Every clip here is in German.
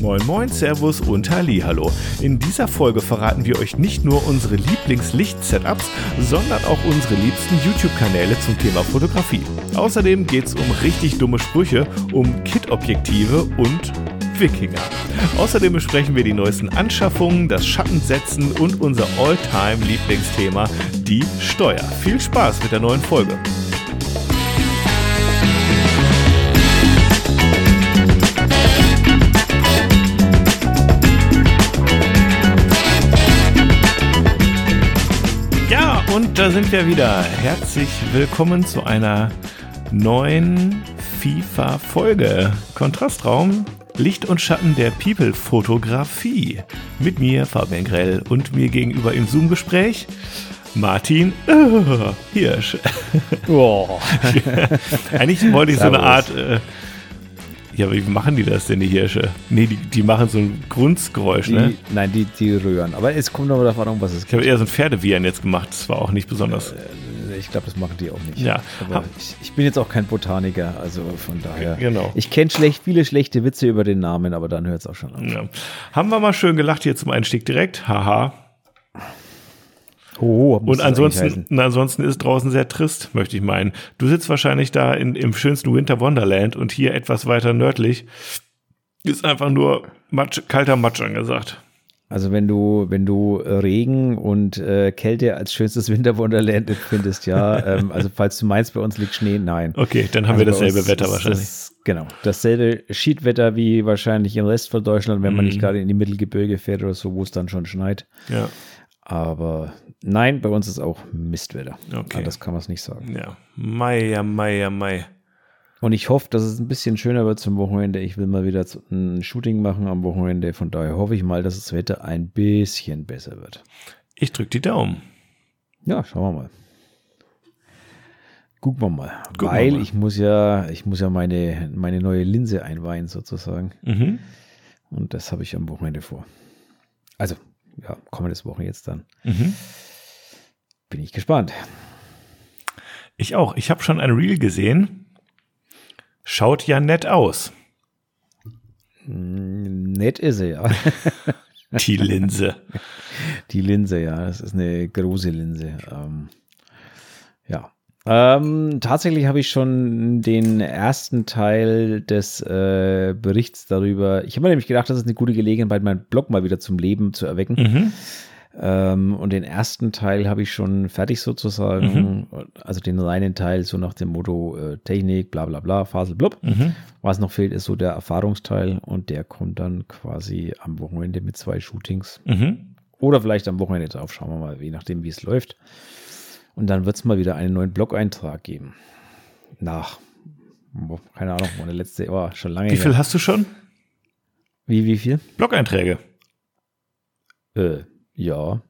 Moin Moin, Servus und Hallo. In dieser Folge verraten wir euch nicht nur unsere Lieblingslicht-Setups, sondern auch unsere liebsten YouTube-Kanäle zum Thema Fotografie. Außerdem geht es um richtig dumme Sprüche, um Kit-Objektive und Wikinger. Außerdem besprechen wir die neuesten Anschaffungen, das Schattensetzen und unser All-Time-Lieblingsthema, die Steuer. Viel Spaß mit der neuen Folge. Da sind wir wieder. Herzlich willkommen zu einer neuen FIFA-Folge. Kontrastraum, Licht und Schatten der People-Fotografie. Mit mir, Fabian Grell, und mir gegenüber im Zoom-Gespräch Martin äh, Hirsch. Oh. Eigentlich wollte ich so eine. Art. Äh, ja, wie machen die das denn, die Hirsche? Nee, die, die machen so ein Grunzgeräusch, Die, ne? Nein, die, die rühren. Aber es kommt aber davon an, was es Ich habe gibt. eher so ein Pferdewiehern jetzt gemacht. Das war auch nicht besonders. Ich glaube, das machen die auch nicht. Ja. Aber ich, ich bin jetzt auch kein Botaniker, also von daher. Genau. Ich kenne schlecht, viele schlechte Witze über den Namen, aber dann hört es auch schon auf. Ja. Haben wir mal schön gelacht hier zum Einstieg direkt. Haha. Oh, Und ansonsten, ansonsten ist draußen sehr trist, möchte ich meinen. Du sitzt wahrscheinlich da in, im schönsten Winter Wonderland und hier etwas weiter nördlich ist einfach nur Matsch, kalter Matsch angesagt. Also wenn du, wenn du Regen und äh, Kälte als schönstes Winterwunderland empfindest, ja. ähm, also falls du meinst, bei uns liegt Schnee, nein. Okay, dann haben Also wir dasselbe Wetter ist wahrscheinlich. Das, genau. Dasselbe Schiedwetter wie wahrscheinlich im Rest von Deutschland, wenn man Mhm. nicht gerade in die Mittelgebirge fährt oder so, wo es dann schon schneit. ja, Aber nein, bei uns ist auch Mistwetter. Okay. Das kann man es nicht sagen. ja. Mai, ja, Mai, ja, Mai. Und ich hoffe, dass es ein bisschen schöner wird zum Wochenende. Ich will mal wieder ein Shooting machen am Wochenende. Von daher hoffe ich mal, dass das Wetter ein bisschen besser wird. Ich drück die Daumen. Ja, schauen wir mal. Gucken wir mal. Gucken wir Weil mal. ich muss ja, ich muss ja meine, meine neue Linse einweihen sozusagen. Mhm. Und das habe ich am Wochenende vor. Also, ja, kommendes Wochen jetzt dann. Mhm. Bin ich gespannt. Ich auch. Ich habe schon ein Reel gesehen. Schaut ja nett aus. Nett ist sie, ja. Die Linse. Die Linse, ja. Das ist eine große Linse. Ähm, ja. Ähm, tatsächlich habe ich schon den ersten Teil des äh, Berichts darüber. Ich habe mir nämlich gedacht, das ist eine gute Gelegenheit, meinen Blog mal wieder zum Leben zu erwecken. Mhm. Ähm, und den ersten Teil habe ich schon fertig sozusagen. Mhm. Also den reinen Teil, so nach dem Motto äh, Technik, bla bla bla, Fasel blub. Mhm. Was noch fehlt, ist so der Erfahrungsteil und der kommt dann quasi am Wochenende mit zwei Shootings. Mhm. Oder vielleicht am Wochenende drauf, schauen wir mal, je nachdem, wie es läuft. Und dann wird es mal wieder einen neuen Blog-Eintrag geben. Nach, boah, keine Ahnung, meine letzte, oh, schon lange Wie viel hast du schon? Wie, wie viel? Blog-Einträge. Äh, ja.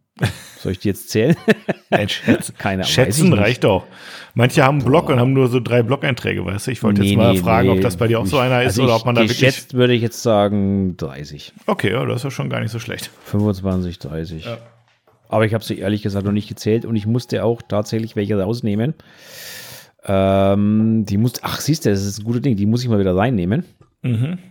Soll ich die jetzt zählen? Nein, schätzen, Keine schätzen reicht doch. Manche haben einen Blog und haben nur so drei Blog-Einträge, weißt du? Ich wollte jetzt Nee, mal nee, fragen, nee. ob das bei dir auch so einer ist also oder ob man da wirklich. Geschätzt würde ich jetzt sagen 30. Okay, ja, das ist ja schon gar nicht so schlecht. 25, 30. Ja. Aber ich habe sie ehrlich gesagt noch nicht gezählt und ich musste auch tatsächlich welche rausnehmen. Ähm, die muss, ach siehst du, das ist ein gutes Ding, die muss ich mal wieder reinnehmen. Mhm.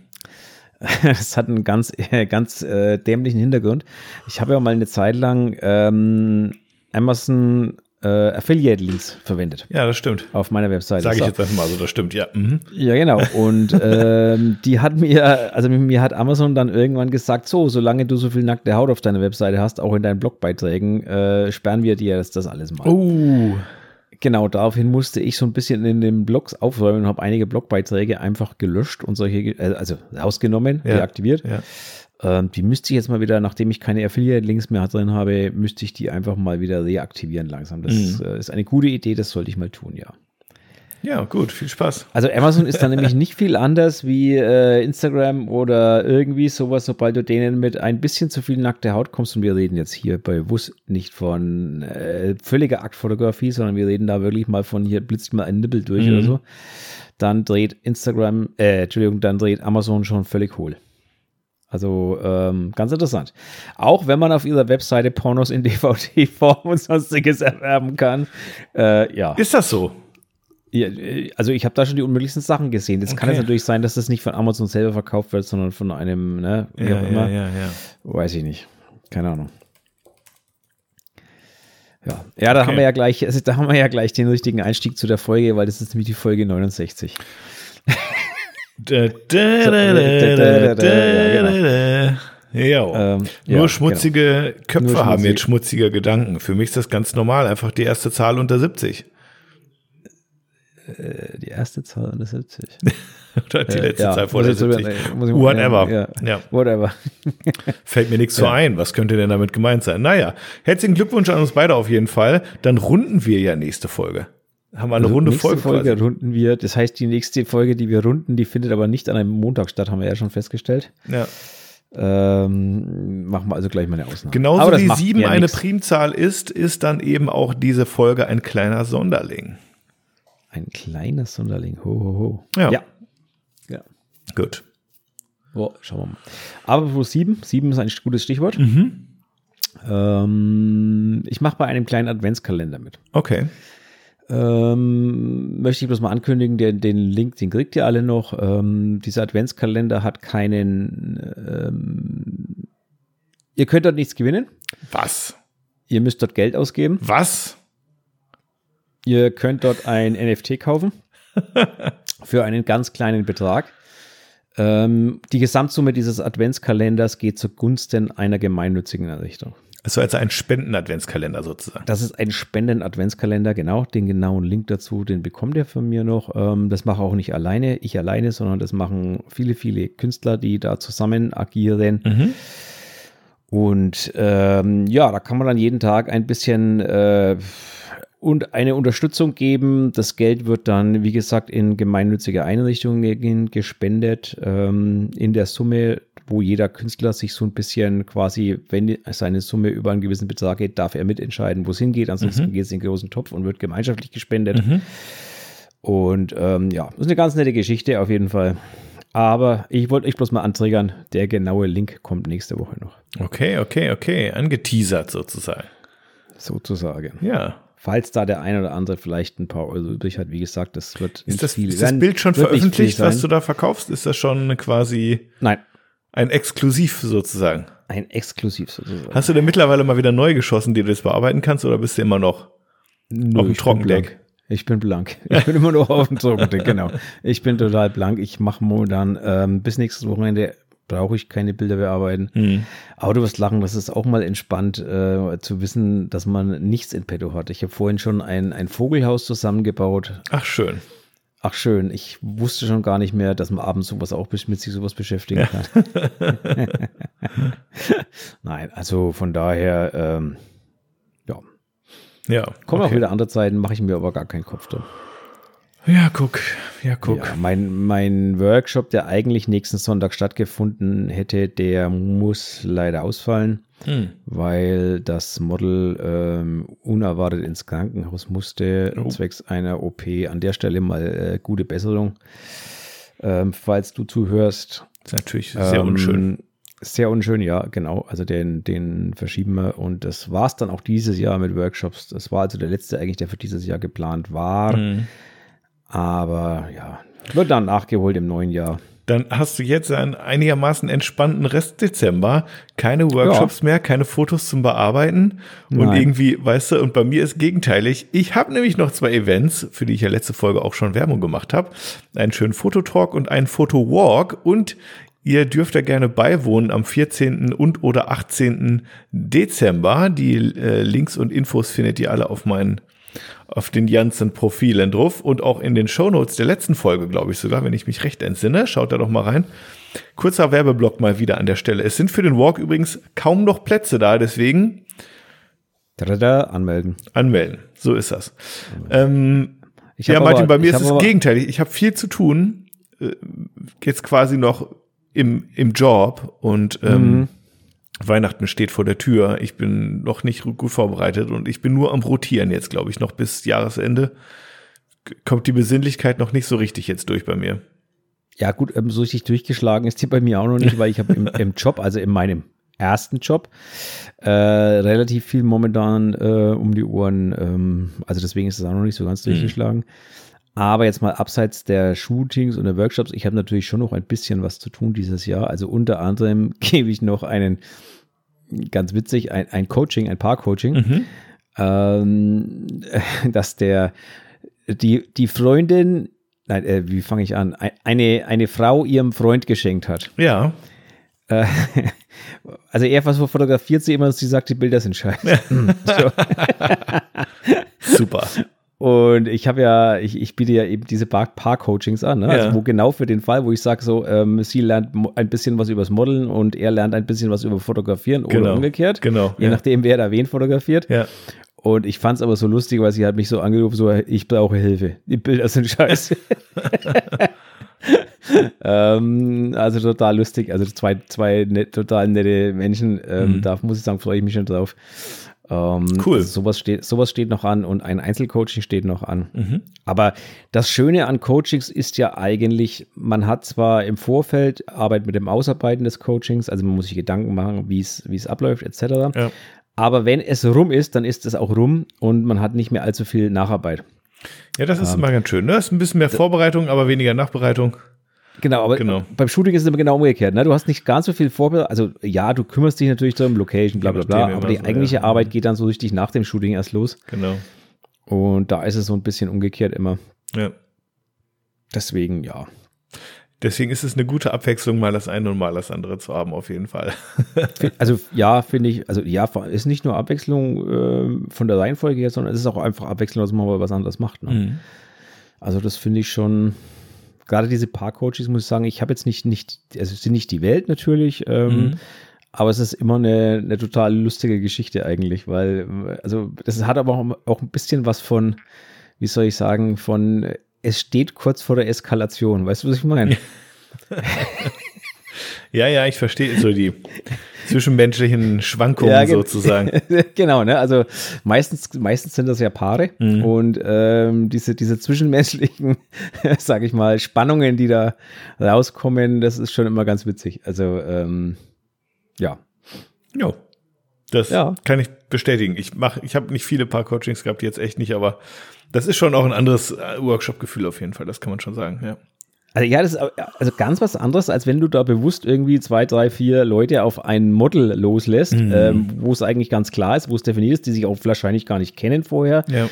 Das hat einen ganz, äh, ganz äh, dämlichen Hintergrund. Ich habe ja mal eine Zeit lang ähm, Amazon äh, Affiliate-Links verwendet Ja, das stimmt. auf meiner Webseite. Sage ich So. jetzt einfach mal so, das stimmt, ja. Mhm. Ja, genau. Und ähm, die hat mir, also mir hat Amazon dann irgendwann gesagt, so, solange du so viel nackte Haut auf deiner Webseite hast, auch in deinen Blogbeiträgen, äh, sperren wir dir das, das alles mal. Oh. Genau, daraufhin musste ich so ein bisschen in den Blogs aufräumen und habe einige Blogbeiträge einfach gelöscht und solche, äh, also rausgenommen, Ja. deaktiviert. Ja. Ähm, die müsste ich jetzt mal wieder, nachdem ich keine Affiliate-Links mehr drin habe, müsste ich die einfach mal wieder reaktivieren langsam. Das Mhm. äh, ist eine gute Idee, das sollte ich mal tun, ja. ja, gut, viel Spaß. Also Amazon ist dann nämlich nicht viel anders wie äh, Instagram oder irgendwie sowas, sobald du denen mit ein bisschen zu viel nackte Haut kommst. Und wir reden jetzt hier bei WUS nicht von äh, völliger Aktfotografie, sondern wir reden da wirklich mal von hier blitzt mal ein Nippel durch Mhm. oder so. Dann dreht Instagram, äh, Entschuldigung, dann dreht Amazon schon völlig hohl. Also ähm, ganz interessant. Auch wenn man auf ihrer Webseite Pornos in DVD-Form und sonstiges erwerben kann. Äh, ja. Ist das so? Ja, äh, also ich habe da schon die unmöglichsten Sachen gesehen. Jetzt kann Okay. es natürlich sein, dass das nicht von Amazon selber verkauft wird, sondern von einem, ne, wie Ja, auch ja, immer. ja. Weiß ich nicht. Keine Ahnung. Ja, ja da Okay. haben wir ja gleich, also da haben wir ja gleich den richtigen Einstieg zu der Folge, weil das ist nämlich die Folge 69. Da, da, da, Ähm, nur ja, schmutzige Köpfe Nur haben jetzt schmutzige Gedanken. Für mich ist das ganz normal, einfach die erste Zahl unter 70. Äh, Die erste Zahl unter 70. Oder die Äh, letzte ja, Zahl vor muss der ich 70. drüber- muss ich- Whatever. Ja, Ja. Whatever. Fällt mir nichts so ein. Was könnte denn damit gemeint sein? Naja, herzlichen Glückwunsch an uns beide auf jeden Fall. Dann runden wir ja nächste Folge. Haben wir eine runde nächste Folge. Folge quasi. runden wir. Das heißt, die nächste Folge, die wir runden, die findet aber nicht an einem Montag statt, haben wir ja schon festgestellt. Ja. Ähm, machen wir also gleich mal eine Ausnahme. Genauso Aber wie sieben eine nix. Primzahl ist, ist dann eben auch diese Folge ein kleiner Sonderling. Ein kleiner Sonderling. Ho, ho, ho. Ja. ja. ja. Gut. Boah, schauen wir mal. Aber plus sieben. Sieben ist ein gutes Stichwort. Mhm. Ähm, ich mache bei einem kleinen Adventskalender mit. Okay. Ähm, möchte ich bloß mal ankündigen, den, den Link, den kriegt ihr alle noch. Ähm, dieser Adventskalender hat keinen. Ähm, ihr könnt dort nichts gewinnen. Was? Ihr müsst dort Geld ausgeben. Was? Ihr könnt dort ein NFT kaufen für einen ganz kleinen Betrag. Ähm, die Gesamtsumme dieses Adventskalenders geht zugunsten einer gemeinnützigen Einrichtung. Also als ein Spenden-Adventskalender sozusagen. Das ist ein Spenden-Adventskalender, genau. Den genauen Link dazu, den bekommt ihr von mir noch. Ähm, das mache auch nicht alleine, ich alleine, sondern das machen viele, viele Künstler, die da zusammen agieren. Mhm. Und ähm, ja, da kann man dann jeden Tag ein bisschen äh, und eine Unterstützung geben. Das Geld wird dann, wie gesagt, in gemeinnützige Einrichtungen gespendet. Ähm, in der Summe, wo jeder Künstler sich so ein bisschen quasi, wenn seine Summe über einen gewissen Betrag geht, darf er mitentscheiden, wo es hingeht. Ansonsten geht es in den großen Topf und wird gemeinschaftlich gespendet. Und ähm, ja, das ist eine ganz nette Geschichte auf jeden Fall. Aber ich wollte euch bloß mal antriggern, der genaue Link kommt nächste Woche noch. Okay, okay, okay. Angeteasert sozusagen. Sozusagen. Ja. Falls da der ein oder andere vielleicht ein paar Euro übrig hat, wie gesagt, das wird nicht Ist das, viel. ist das Bild schon veröffentlicht, was du da verkaufst? Ist das schon quasi Nein, ein Exklusiv sozusagen? ein Exklusiv sozusagen. Hast du denn mittlerweile mal wieder neu geschossen, die du jetzt bearbeiten kannst, oder bist du immer noch Nö, auf dem Trockendeck? Ich bin blank. Ich bin immer noch auf dem Trockendeck, genau. Ich bin total blank. Ich mache momentan ähm, bis nächstes Wochenende brauche ich keine Bilder bearbeiten. Hm. Aber du wirst lachen, das ist auch mal entspannt äh, zu wissen, dass man nichts in petto hat. Ich habe vorhin schon ein, ein Vogelhaus zusammengebaut. Ach, schön. Ach schön, ich wusste schon gar nicht mehr, dass man abends sowas auch mit sich sowas beschäftigen kann. Nein, also von daher, ähm, ja, Ja. kommen auch okay. wieder andere Zeiten, mache ich mir aber gar keinen Kopf drum. Ja, guck. Ja, guck. Ja, mein, mein Workshop, der eigentlich nächsten Sonntag stattgefunden hätte, der muss leider ausfallen, Hm. weil das Model ähm, unerwartet ins Krankenhaus musste, Oh. zwecks einer OP. An der Stelle mal äh, gute Besserung, ähm, falls du zuhörst. Ist natürlich sehr Ähm, unschön. Sehr unschön, ja, genau. Also den, den verschieben wir. Und das war es dann auch dieses Jahr mit Workshops. Das war also der letzte eigentlich, der für dieses Jahr geplant war. Hm. Aber ja, wird dann nachgeholt im neuen Jahr. Dann hast du jetzt einen einigermaßen entspannten Rest Dezember. Keine Workshops mehr, keine Fotos zum Bearbeiten. Und Nein. irgendwie, weißt du, und bei mir ist gegenteilig. Ich habe nämlich noch zwei Events, für die ich ja letzte Folge auch schon Werbung gemacht habe. Einen schönen Fototalk und einen Fotowalk. Und ihr dürft da gerne beiwohnen am 14. und oder 18. Dezember. Die äh, Links und Infos findet ihr alle auf meinen auf den ganzen Profilen drauf und auch in den Shownotes der letzten Folge, glaube ich sogar, wenn ich mich recht entsinne. Schaut da doch mal rein. Kurzer Werbeblock mal wieder an der Stelle. Es sind für den Walk übrigens kaum noch Plätze da, deswegen Tada, anmelden. anmelden. So ist das. Ähm, ja, Martin, aber- bei mir ist es gegenteilig. Ich habe viel zu tun, äh, jetzt quasi noch im, im Job und ähm, Mhm. Weihnachten steht vor der Tür. Ich bin noch nicht gut vorbereitet und ich bin nur am Rotieren jetzt, glaube ich, noch bis Jahresende. Kommt die Besinnlichkeit noch nicht so richtig jetzt durch bei mir. Ja, gut, ähm, so richtig durchgeschlagen ist die bei mir auch noch nicht, weil ich habe im, im Job, also in meinem ersten Job, äh, relativ viel momentan äh, um die Ohren. Ähm, also deswegen ist es auch noch nicht so ganz durchgeschlagen. Aber jetzt mal abseits der Shootings und der Workshops, ich habe natürlich schon noch ein bisschen was zu tun dieses Jahr. Also unter anderem gebe ich noch einen, ganz witzig, ein, ein Coaching, ein Paar-Coaching, mhm. ähm, dass der, die, die Freundin, nein, äh, wie fange ich an, eine, eine Frau ihrem Freund geschenkt hat. Ja. Äh, also er was fotografiert sie immer, dass sie sagt, die Bilder sind scheiße. Super. Und ich habe ja, ich, ich biete ja eben diese Paar-Coachings an, ne? also ja. wo genau für den Fall, wo ich sage so, ähm, sie lernt ein bisschen was übers Modeln und er lernt ein bisschen was über Fotografieren genau. oder umgekehrt. Genau. Je ja. nachdem, wer da wen fotografiert. Ja. Und ich fand es aber so lustig, weil sie hat mich so angerufen, so, ich brauche Hilfe. Die Bilder sind scheiße. ähm, also total lustig. Also zwei, zwei net, total nette Menschen. Ähm, mhm. Da muss ich sagen, freue ich mich schon drauf. Ähm, cool. Sowas, steht, sowas steht noch an und ein Einzelcoaching steht noch an. Mhm. Aber das Schöne an Coachings ist ja eigentlich, man hat zwar im Vorfeld Arbeit mit dem Ausarbeiten des Coachings, also man muss sich Gedanken machen, wie es abläuft, etc. Ja. Aber wenn es rum ist, dann ist es auch rum und man hat nicht mehr allzu viel Nacharbeit. Ja, das ist ähm, immer ganz schön. Ne? Das ist ein bisschen mehr Vorbereitung, aber weniger Nachbereitung. Genau, aber genau. beim Shooting ist es immer genau umgekehrt. Ne? Du hast nicht ganz so viel Vorbereitung. Also ja, du kümmerst dich natürlich darum, Location, bla bla bla, aber die so, eigentliche ja. Arbeit geht dann so richtig nach dem Shooting erst los. Genau. Und da ist es so ein bisschen umgekehrt immer. Ja. Deswegen, ja. Deswegen ist es eine gute Abwechslung, mal das eine und mal das andere zu haben, auf jeden Fall. also ja, finde ich, also ja, ist nicht nur Abwechslung äh, von der Reihenfolge her, sondern es ist auch einfach Abwechslung, dass man mal was anderes macht. Ne? Mhm. Also das finde ich schon, gerade diese Paar-Coaches, muss ich sagen, ich habe jetzt nicht, nicht, also es sind nicht die Welt natürlich, ähm, mhm. aber es ist immer eine, eine total lustige Geschichte eigentlich, weil, also das hat aber auch, auch ein bisschen was von, wie soll ich sagen, von, es steht kurz vor der Eskalation, weißt du, was ich meine? ja, ja, ich verstehe so die, zwischenmenschlichen Schwankungen ja, sozusagen. genau, ne? Also meistens, meistens sind das ja Paare mhm. und ähm, diese, diese zwischenmenschlichen, sag ich mal, Spannungen, die da rauskommen, das ist schon immer ganz witzig. Also ähm, ja. Ja. Das ja. kann ich bestätigen. Ich mache, ich habe nicht viele Paar-Coachings gehabt, jetzt echt nicht, aber das ist schon auch ein anderes äh, Workshop-Gefühl auf jeden Fall, das kann man schon sagen, ja. Also ja, das ist also ganz was anderes, als wenn du da bewusst irgendwie zwei, drei, vier Leute auf ein Model loslässt, mhm. ähm, wo es eigentlich ganz klar ist, wo es definiert ist, die sich auch wahrscheinlich gar nicht kennen vorher. Ja.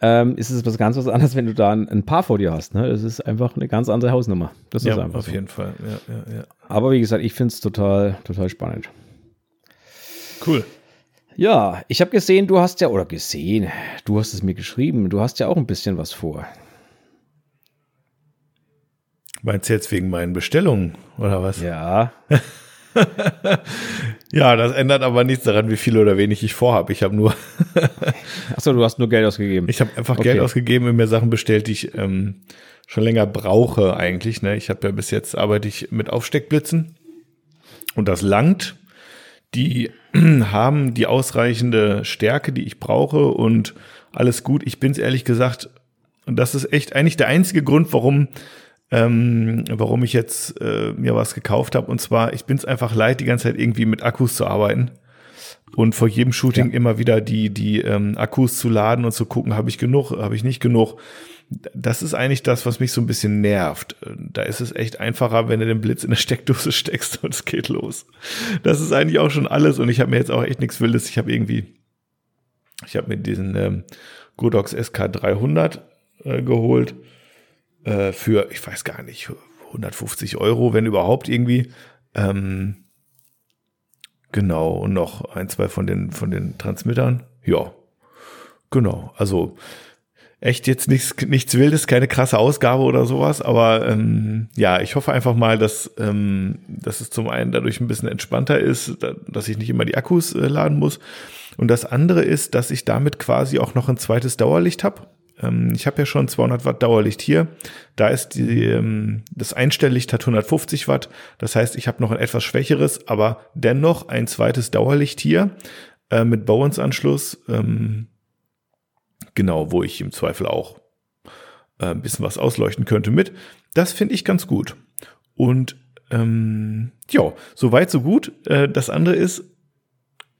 Ähm, ist es was ganz was anderes, wenn du da ein, ein, Paar vor dir hast. Ne? Das ist einfach eine ganz andere Hausnummer. Das ja, ist einfach auf so. jeden Fall. Ja. Aber wie gesagt, ich finde es total, total spannend. Cool. Ja, ich habe gesehen, du hast ja, oder gesehen, du hast es mir geschrieben, du hast ja auch ein bisschen was vor. Meinst du jetzt wegen meinen Bestellungen oder was? Ja. ja, das ändert aber nichts daran, wie viel oder wenig ich vorhabe. Ich habe nur. Achso, du hast nur Geld ausgegeben. Ich habe einfach okay. Geld ausgegeben und mir Sachen bestellt, die ich ähm, schon länger brauche eigentlich. Ne? Ich habe ja bis jetzt arbeite ich mit Aufsteckblitzen und das langt. Die haben die ausreichende Stärke, die ich brauche und alles gut. Ich bin es ehrlich gesagt, und das ist echt eigentlich der einzige Grund, warum ähm, warum ich jetzt äh, mir was gekauft habe. Und zwar, ich bin es einfach leid, die ganze Zeit irgendwie mit Akkus zu arbeiten und vor jedem Shooting ja. immer wieder die, die ähm, Akkus zu laden und zu gucken, habe ich genug, habe ich nicht genug. Das ist eigentlich das, was mich so ein bisschen nervt. Da ist es echt einfacher, wenn du den Blitz in der Steckdose steckst und es geht los. Das ist eigentlich auch schon alles und ich habe mir jetzt auch echt nichts Wildes. Ich habe irgendwie, ich habe mir diesen ähm, Godox SK300 äh, geholt äh, für, ich weiß gar nicht, 150 Euro, wenn überhaupt irgendwie. Ähm, genau, und noch ein, zwei von den, von den Transmittern. Ja, genau. Also echt jetzt nichts, nichts Wildes, keine krasse Ausgabe oder sowas, aber ähm, ja, ich hoffe einfach mal, dass, ähm, dass es zum einen dadurch ein bisschen entspannter ist, da, dass ich nicht immer die Akkus äh, laden muss. Und das andere ist, dass ich damit quasi auch noch ein zweites Dauerlicht habe. Ähm, ich habe ja schon 200 Watt Dauerlicht hier. Da ist die, ähm, das Einstelllicht hat 150 Watt. Das heißt, ich habe noch ein etwas schwächeres, aber dennoch ein zweites Dauerlicht hier äh, mit Bowens-Anschluss. Ähm, genau, wo ich im Zweifel auch äh, ein bisschen was ausleuchten könnte mit. Das finde ich ganz gut. Und ähm, ja, so weit, so gut. Äh, das andere ist,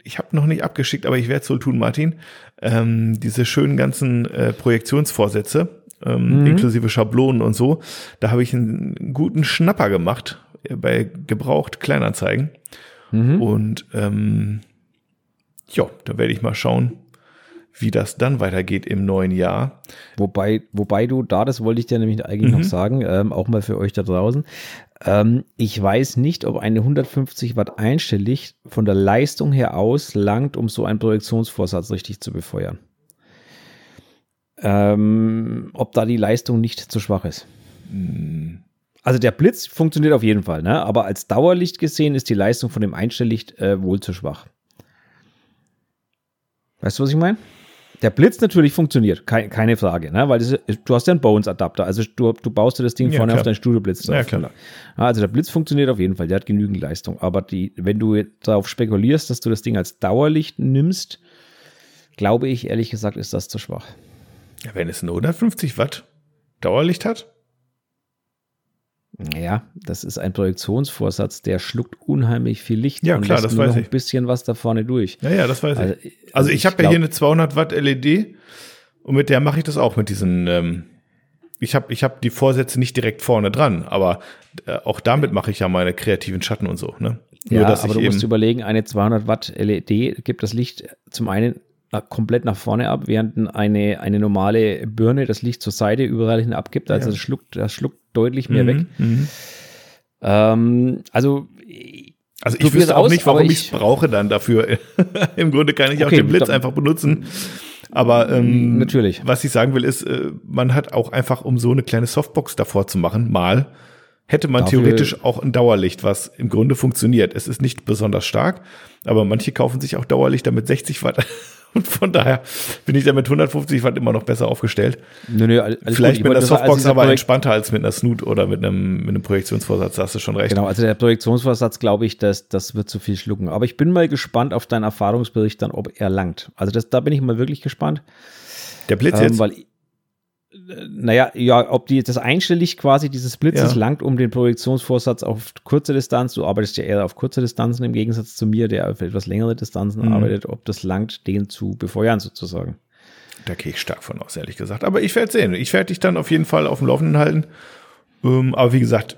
ich habe noch nicht abgeschickt, aber ich werde es wohl tun, Martin, ähm, diese schönen ganzen äh, Projektionsvorsätze ähm, mhm. inklusive Schablonen und so. Da habe ich einen guten Schnapper gemacht bei gebraucht Kleinanzeigen. Mhm. Und ähm, ja, da werde ich mal schauen, wie das dann weitergeht im neuen Jahr. Wobei, wobei du da, das wollte ich dir nämlich eigentlich mhm. noch sagen, ähm, auch mal für euch da draußen. Ähm, ich weiß nicht, ob eine 150 Watt Einstelllicht von der Leistung her auslangt, um so einen Projektionsvorsatz richtig zu befeuern. Ähm, ob da die Leistung nicht zu schwach ist. Mhm. Also der Blitz funktioniert auf jeden Fall, ne? aber als Dauerlicht gesehen ist die Leistung von dem Einstelllicht äh, wohl zu schwach. Weißt du, was ich meine? Der Blitz natürlich funktioniert, keine, keine Frage, ne? weil ist, du hast ja einen Bones-Adapter, also du, du baust dir das Ding ja, vorne klar. auf deinen Studioblitz drauf. Ja, klar. Also der Blitz funktioniert auf jeden Fall, der hat genügend Leistung, aber die, wenn du darauf spekulierst, dass du das Ding als Dauerlicht nimmst, glaube ich ehrlich gesagt, ist das zu schwach. Ja, wenn es ein 150 Watt Dauerlicht hat? Ja, das ist ein Projektionsvorsatz, der schluckt unheimlich viel Licht ja, und klar, das weiß ich. ein bisschen was da vorne durch. Ja, ja, das weiß also, ich. Also, also ich, ich habe ja hier eine 200 Watt LED und mit der mache ich das auch mit diesen. Ähm, ich habe ich hab die Vorsätze nicht direkt vorne dran, aber äh, auch damit mache ich ja meine kreativen Schatten und so. Ne? Nur, ja, aber du musst überlegen, eine 200 Watt LED gibt das Licht zum einen komplett nach vorne ab, während eine, eine normale Birne das Licht zur Seite überall hin abgibt. Also ja. das schluckt, das schluckt deutlich mehr mhm, weg. Mhm. Ähm, also also ich wüsste auch aus, nicht, warum ich es brauche dann dafür. Im Grunde kann ich okay, auch den Blitz einfach benutzen. Aber ähm, natürlich. Was ich sagen will, ist, äh, man hat auch einfach, um so eine kleine Softbox davor zu machen, mal, hätte man dafür theoretisch auch ein Dauerlicht, was im Grunde funktioniert. Es ist nicht besonders stark, aber manche kaufen sich auch Dauerlichter mit 60 Watt und von daher bin ich da mit 150 Watt immer noch besser aufgestellt. Nö, nö, Vielleicht mit einer Softbox aber entspannter als mit einer Snoot oder mit einem, mit einem Projektionsvorsatz, da hast du schon recht. Genau, also der Projektionsvorsatz, glaube ich, das, das wird zu viel schlucken. Aber ich bin mal gespannt auf deinen Erfahrungsbericht dann, ob er langt. Also das, da bin ich mal wirklich gespannt. Der Blitz ähm, jetzt? Weil naja, ja, ob die, das einstellig quasi dieses Blitzes ja. langt, um den Projektionsvorsatz auf kurze Distanz, du arbeitest ja eher auf kurze Distanzen im Gegensatz zu mir, der auf etwas längere Distanzen mhm. arbeitet, ob das langt, den zu befeuern sozusagen. Da gehe ich stark von aus, ehrlich gesagt. Aber ich werde sehen. Ich werde dich dann auf jeden Fall auf dem Laufenden halten. Ähm, aber wie gesagt,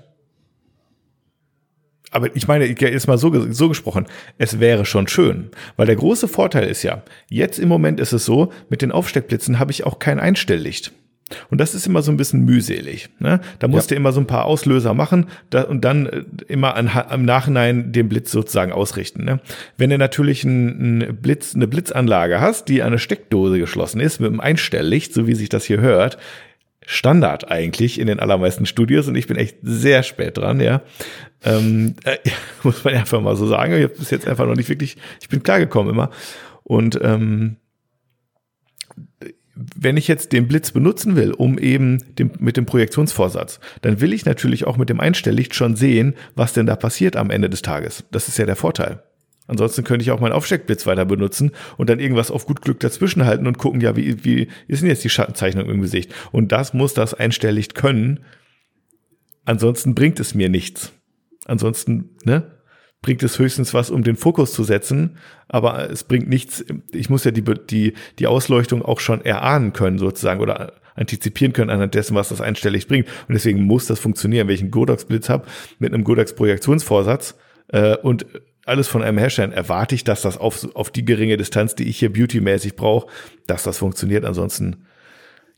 aber ich meine, jetzt mal so, so gesprochen, es wäre schon schön, weil der große Vorteil ist ja, jetzt im Moment ist es so, mit den Aufsteckblitzen habe ich auch kein Einstelllicht. Und das ist immer so ein bisschen mühselig. Ne? Da musst ja. du immer so ein paar Auslöser machen da, und dann äh, immer an, im Nachhinein den Blitz sozusagen ausrichten. Ne? Wenn du natürlich einen Blitz, eine Blitzanlage hast, die an eine Steckdose geschlossen ist, mit einem Einstelllicht, so wie sich das hier hört, Standard eigentlich in den allermeisten Studios und ich bin echt sehr spät dran, ja. Ähm, äh, muss man einfach mal so sagen. Ich habe bis jetzt einfach noch nicht wirklich, ich bin klargekommen immer. Und ähm, wenn ich jetzt den Blitz benutzen will, um eben dem, mit dem Projektionsvorsatz, dann will ich natürlich auch mit dem Einstelllicht schon sehen, was denn da passiert am Ende des Tages. Das ist ja der Vorteil. Ansonsten könnte ich auch meinen Aufsteckblitz weiter benutzen und dann irgendwas auf gut Glück dazwischen halten und gucken, ja, wie, wie ist denn jetzt die Schattenzeichnung im Gesicht? Und das muss das Einstelllicht können. Ansonsten bringt es mir nichts. Ansonsten, ne? Bringt es höchstens was, um den Fokus zu setzen, aber es bringt nichts. Ich muss ja die, die, die Ausleuchtung auch schon erahnen können, sozusagen, oder antizipieren können anhand dessen, was das einstellig bringt. Und deswegen muss das funktionieren. Wenn ich einen Godox-Blitz habe mit einem Godox-Projektionsvorsatz äh, und alles von einem Hersteller, erwarte ich, dass das auf, auf die geringe Distanz, die ich hier beautymäßig brauche, dass das funktioniert. Ansonsten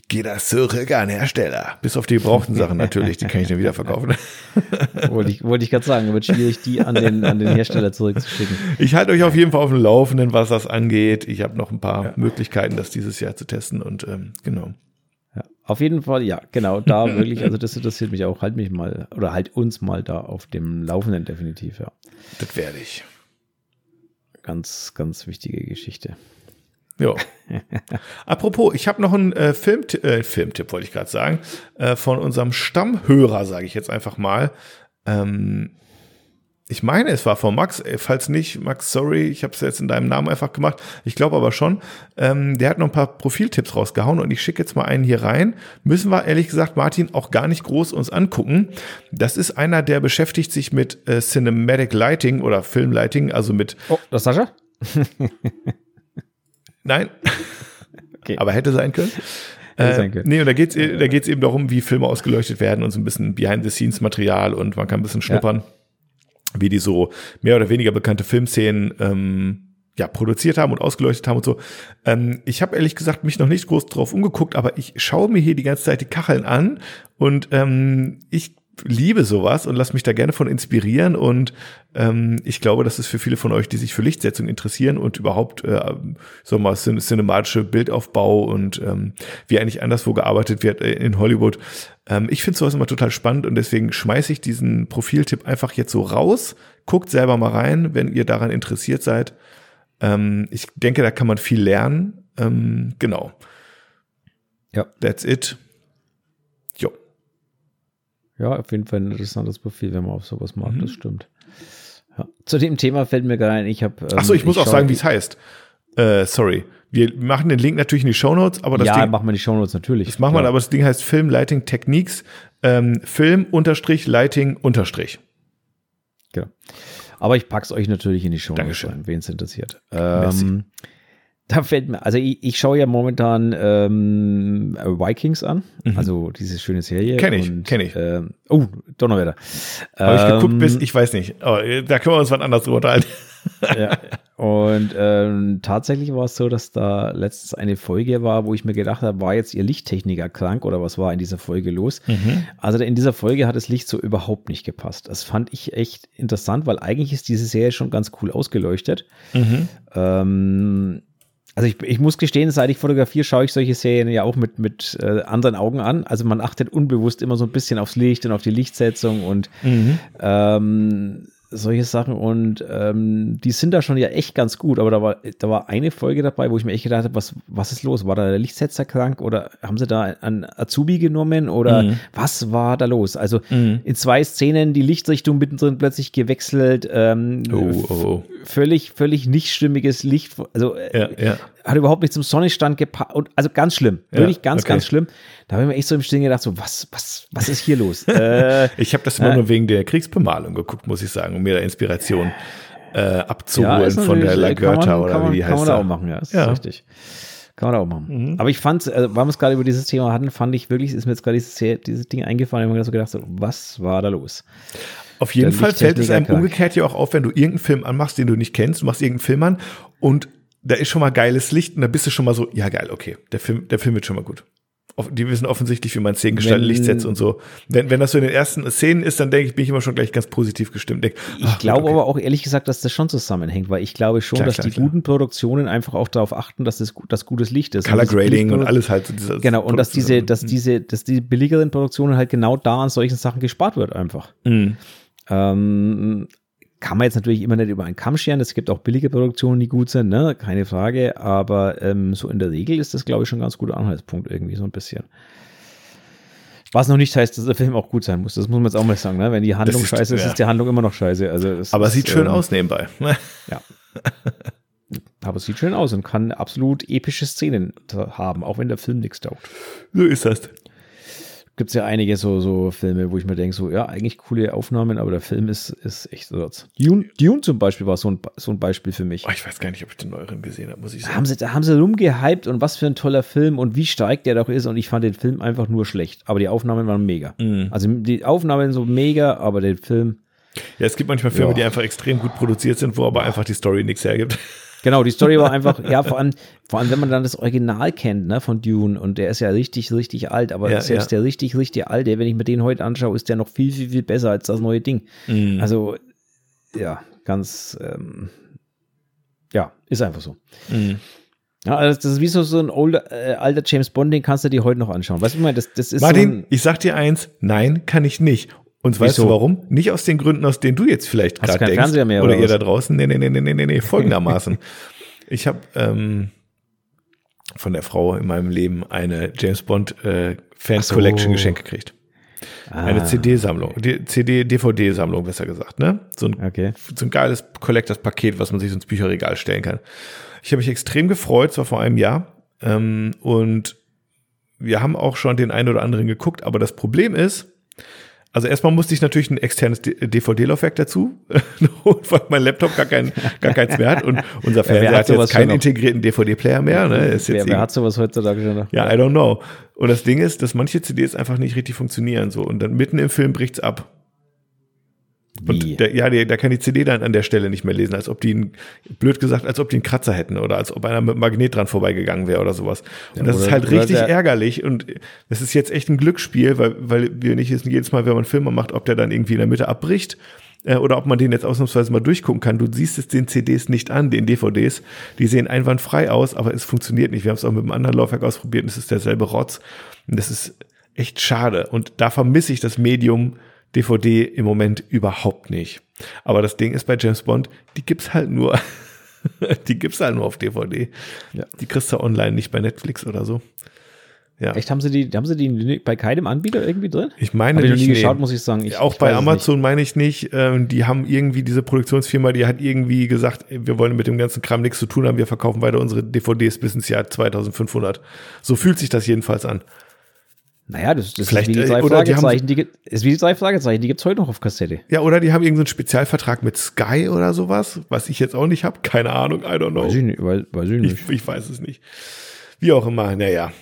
geht das zurück an Hersteller. Bis auf die gebrauchten Sachen natürlich, die kann ich dann wieder verkaufen. wollte ich, wollte ich gerade sagen, wird schwierig, die an den, an den Hersteller zurückzuschicken. Ich halte euch auf jeden Fall auf dem Laufenden, was das angeht. Ich habe noch ein paar ja. Möglichkeiten, das dieses Jahr zu testen und ähm, genau. Ja, auf jeden Fall, ja, genau, da wirklich, also das interessiert mich auch, halt mich mal, oder halt uns mal da auf dem Laufenden definitiv, ja. Das werde ich. Ganz, ganz wichtige Geschichte. Ja. Apropos, ich habe noch einen äh, Film, äh, Filmtipp, wollte ich gerade sagen, äh, von unserem Stammhörer, sage ich jetzt einfach mal. Ähm, ich meine, es war von Max. Äh, falls nicht, Max, sorry, ich habe es jetzt in deinem Namen einfach gemacht. Ich glaube aber schon. Ähm, der hat noch ein paar Profiltipps rausgehauen und ich schicke jetzt mal einen hier rein. Müssen wir ehrlich gesagt, Martin, auch gar nicht groß uns angucken. Das ist einer, der beschäftigt sich mit äh, Cinematic Lighting oder Filmlighting, also mit. Oh, das Sascha? Nein. Okay. Aber hätte sein können. Äh, nee, und da geht's da geht's eben darum, wie Filme ausgeleuchtet werden und so ein bisschen Behind-the-Scenes-Material und man kann ein bisschen schnuppern, ja. wie die so mehr oder weniger bekannte Filmszenen ähm, ja, produziert haben und ausgeleuchtet haben und so. Ähm, ich habe ehrlich gesagt mich noch nicht groß drauf umgeguckt, aber ich schaue mir hier die ganze Zeit die Kacheln an und ähm, ich liebe sowas und lass mich da gerne von inspirieren und ähm, ich glaube, das ist für viele von euch, die sich für Lichtsetzung interessieren und überhaupt äh, so mal cinematische Bildaufbau und ähm, wie eigentlich anderswo gearbeitet wird äh, in Hollywood. Ähm, ich finde sowas immer total spannend und deswegen schmeiße ich diesen Profiltipp einfach jetzt so raus. Guckt selber mal rein, wenn ihr daran interessiert seid. Ähm, ich denke, da kann man viel lernen. Ähm, genau. Ja. That's it. Ja, auf jeden Fall ein interessantes Profil, wenn man auf sowas mag, mhm. das stimmt. Ja. Zu dem Thema fällt mir gerade ein, ich habe. Ähm, Achso, ich muss ich auch sagen, wie es heißt. Äh, sorry. Wir machen den Link natürlich in die Shownotes, aber das ja, Ding. machen wir die Shownotes natürlich. Das machen wir, aber das Ding heißt Film Lighting Techniques. Ähm, Film unterstrich Lighting unterstrich. Genau. Aber ich pack's euch natürlich in die Show rein, wen es interessiert. Ähm, da fällt mir, also ich, ich schaue ja momentan ähm, Vikings an, mhm. also diese schöne Serie. Kenn ich, kenn ich. Ähm, oh, Donnerwetter. Habe ich geguckt bis, ähm, ich weiß nicht. Oh, da können wir uns was anderes drüber unterhalten. ja, und ähm, tatsächlich war es so, dass da letztens eine Folge war, wo ich mir gedacht habe, war jetzt ihr Lichttechniker krank oder was war in dieser Folge los? Mhm. Also in dieser Folge hat das Licht so überhaupt nicht gepasst. Das fand ich echt interessant, weil eigentlich ist diese Serie schon ganz cool ausgeleuchtet. Mhm. Ähm, also ich, ich muss gestehen, seit ich fotografiere, schaue ich solche Serien ja auch mit, mit äh, anderen Augen an. Also man achtet unbewusst immer so ein bisschen aufs Licht und auf die Lichtsetzung und mhm. ähm, solche Sachen und ähm, die sind da schon ja echt ganz gut, aber da war, da war eine Folge dabei, wo ich mir echt gedacht habe, was, was ist los? War da der Lichtsetzer krank oder haben sie da einen Azubi genommen oder mhm. was war da los? Also mhm. in zwei Szenen die Lichtrichtung mittendrin plötzlich gewechselt, ähm, oh, oh, oh. völlig, völlig nicht stimmiges Licht, also äh, ja, ja hat überhaupt nicht zum Sonnenstand gepasst. Also ganz schlimm. Ja, wirklich ganz, okay. ganz schlimm. Da habe ich mir echt so im Stillen gedacht, so, was, was, was ist hier los? äh, ich habe das immer äh, nur wegen der Kriegsbemalung geguckt, muss ich sagen, um mir da Inspiration äh, abzuholen ja, von der La Goethe oder man, wie die heißt. Kann man da auch machen, ja, ist ja. richtig. Kann man da auch machen. Mhm. Aber ich fand, also, weil wir es gerade über dieses Thema hatten, fand ich wirklich, ist mir jetzt gerade dieses, dieses Ding eingefallen, ich habe mir so gedacht, so, was war da los? Auf jeden Fall fällt es einem umgekehrt ja auch auf, wenn du irgendeinen Film anmachst, den du nicht kennst, du machst irgendeinen Film an und da ist schon mal geiles Licht und da bist du schon mal so, ja geil, okay, der Film, der Film wird schon mal gut. Die wissen offensichtlich, wie man Szenen gestaltet, Licht setzt und so. Wenn, wenn das so in den ersten Szenen ist, dann denke ich, bin ich immer schon gleich ganz positiv gestimmt. Denk, ich glaube okay. aber auch ehrlich gesagt, dass das schon zusammenhängt, weil ich glaube schon, klar, dass klar, die klar. guten Produktionen einfach auch darauf achten, dass das, das gutes Licht ist. Color Grading und alles halt. Genau, und dass diese, dass diese, dass die billigeren Produktionen halt genau da an solchen Sachen gespart wird einfach. Mhm. Ähm, kann man jetzt natürlich immer nicht über einen Kamm scheren. Es gibt auch billige Produktionen, die gut sind, ne? keine Frage. Aber ähm, so in der Regel ist das, glaube ich, schon ein ganz guter Anhaltspunkt irgendwie so ein bisschen. Was noch nicht heißt, dass der Film auch gut sein muss. Das muss man jetzt auch mal sagen. Ne? Wenn die Handlung ist, scheiße ist, ja. ist die Handlung immer noch scheiße. Also Aber es sieht schön ähm, aus nebenbei. ja. Aber es sieht schön aus und kann absolut epische Szenen haben, auch wenn der Film nichts taugt. So ist das gibt es ja einige so, so Filme, wo ich mir denke, so, ja, eigentlich coole Aufnahmen, aber der Film ist, ist echt so. Dune, Dune zum Beispiel war so ein, so ein Beispiel für mich. Oh, ich weiß gar nicht, ob ich den neueren gesehen habe, muss ich sagen. Da haben sie, da haben sie rumgehypt und was für ein toller Film und wie stark der doch ist und ich fand den Film einfach nur schlecht, aber die Aufnahmen waren mega. Mhm. Also die Aufnahmen so mega, aber der Film. Ja, es gibt manchmal Filme, ja. die einfach extrem gut produziert sind, wo aber einfach die Story nichts hergibt. Genau, die Story war einfach, ja, vor allem, vor allem, wenn man dann das Original kennt, ne, von Dune, und der ist ja richtig, richtig alt, aber ja, selbst ja. der richtig, richtig alte, wenn ich mir den heute anschaue, ist der noch viel, viel, viel besser als das neue Ding. Mhm. Also, ja, ganz, ähm, ja, ist einfach so. Mhm. Ja, also das ist wie so, so ein older, äh, alter James Bond, den kannst du dir heute noch anschauen. Weißt du, ich meine, das, das ist Martin, so ein, ich sag dir eins, nein, kann ich nicht. Und weißt du warum? Nicht aus den Gründen, aus denen du jetzt vielleicht gerade denkst. Fernseher mehr, oder, oder ihr da draußen. Nee, nee, nee, nee, nee, nee, folgendermaßen. ich habe ähm, von der Frau in meinem Leben eine James Bond äh, Fans so. Collection geschenkt gekriegt. Ah. Eine CD-Sammlung, CD, DVD-Sammlung, besser gesagt, ne? So ein, okay. so ein geiles Collectors-Paket, was man sich so ins Bücherregal stellen kann. Ich habe mich extrem gefreut, zwar vor einem Jahr, ähm, und wir haben auch schon den einen oder anderen geguckt, aber das Problem ist, Also erstmal musste ich natürlich ein externes DVD-Laufwerk dazu, weil mein Laptop gar, kein, gar keins mehr hat und unser Fernseher hat hat jetzt keinen integrierten DVD-Player mehr. Ne? Ist Wer, jetzt wer hat sowas heutzutage schon noch? ja, I don't know. Und das Ding ist, dass manche CDs einfach nicht richtig funktionieren so und dann mitten im Film bricht's ab. Und der, ja, der, der kann die CD dann an der Stelle nicht mehr lesen, als ob die, einen, blöd gesagt, als ob die einen Kratzer hätten oder als ob einer mit einem Magnet dran vorbeigegangen wäre oder sowas. Und das oder- ist halt richtig ärgerlich und das ist jetzt echt ein Glücksspiel, weil, weil wir nicht wissen jedes Mal, wenn man einen Film macht, ob der dann irgendwie in der Mitte abbricht äh, oder ob man den jetzt ausnahmsweise mal durchgucken kann. Du siehst es den CDs nicht an, den DVDs. Die sehen einwandfrei aus, aber es funktioniert nicht. Wir haben es auch mit einem anderen Laufwerk ausprobiert und es ist derselbe Rotz. Und das ist echt schade. Und da vermisse ich das Medium DVD im Moment überhaupt nicht. Aber das Ding ist bei James Bond, die gibt's halt nur, die gibt's halt nur auf DVD. Ja. Die kriegst du online, nicht bei Netflix oder so. Ja. Echt, haben sie die, haben sie die bei keinem Anbieter irgendwie drin? Ich meine, Habe ich noch nie nee. geschaut, muss ich sagen. Ich, auch ich bei Amazon meine ich nicht. Ähm, die haben irgendwie diese Produktionsfirma, die hat irgendwie gesagt, wir wollen mit dem ganzen Kram nichts zu tun haben. Wir verkaufen weiter unsere DVDs bis ins Jahr 2500. So fühlt sich das jedenfalls an. Naja, das, das Vielleicht, ist wie die äh, drei oder die haben- Fragezeichen. Die, gibt- ist wie die drei Fragezeichen, die gibt's heute noch auf Kassette. Ja, oder die haben irgendeinen Spezialvertrag mit Sky oder sowas, was ich jetzt auch nicht habe. Keine Ahnung, I don't know. Weiß ich nicht, weiß, weiß ich nicht. Ich, ich weiß es nicht. Wie auch immer, naja.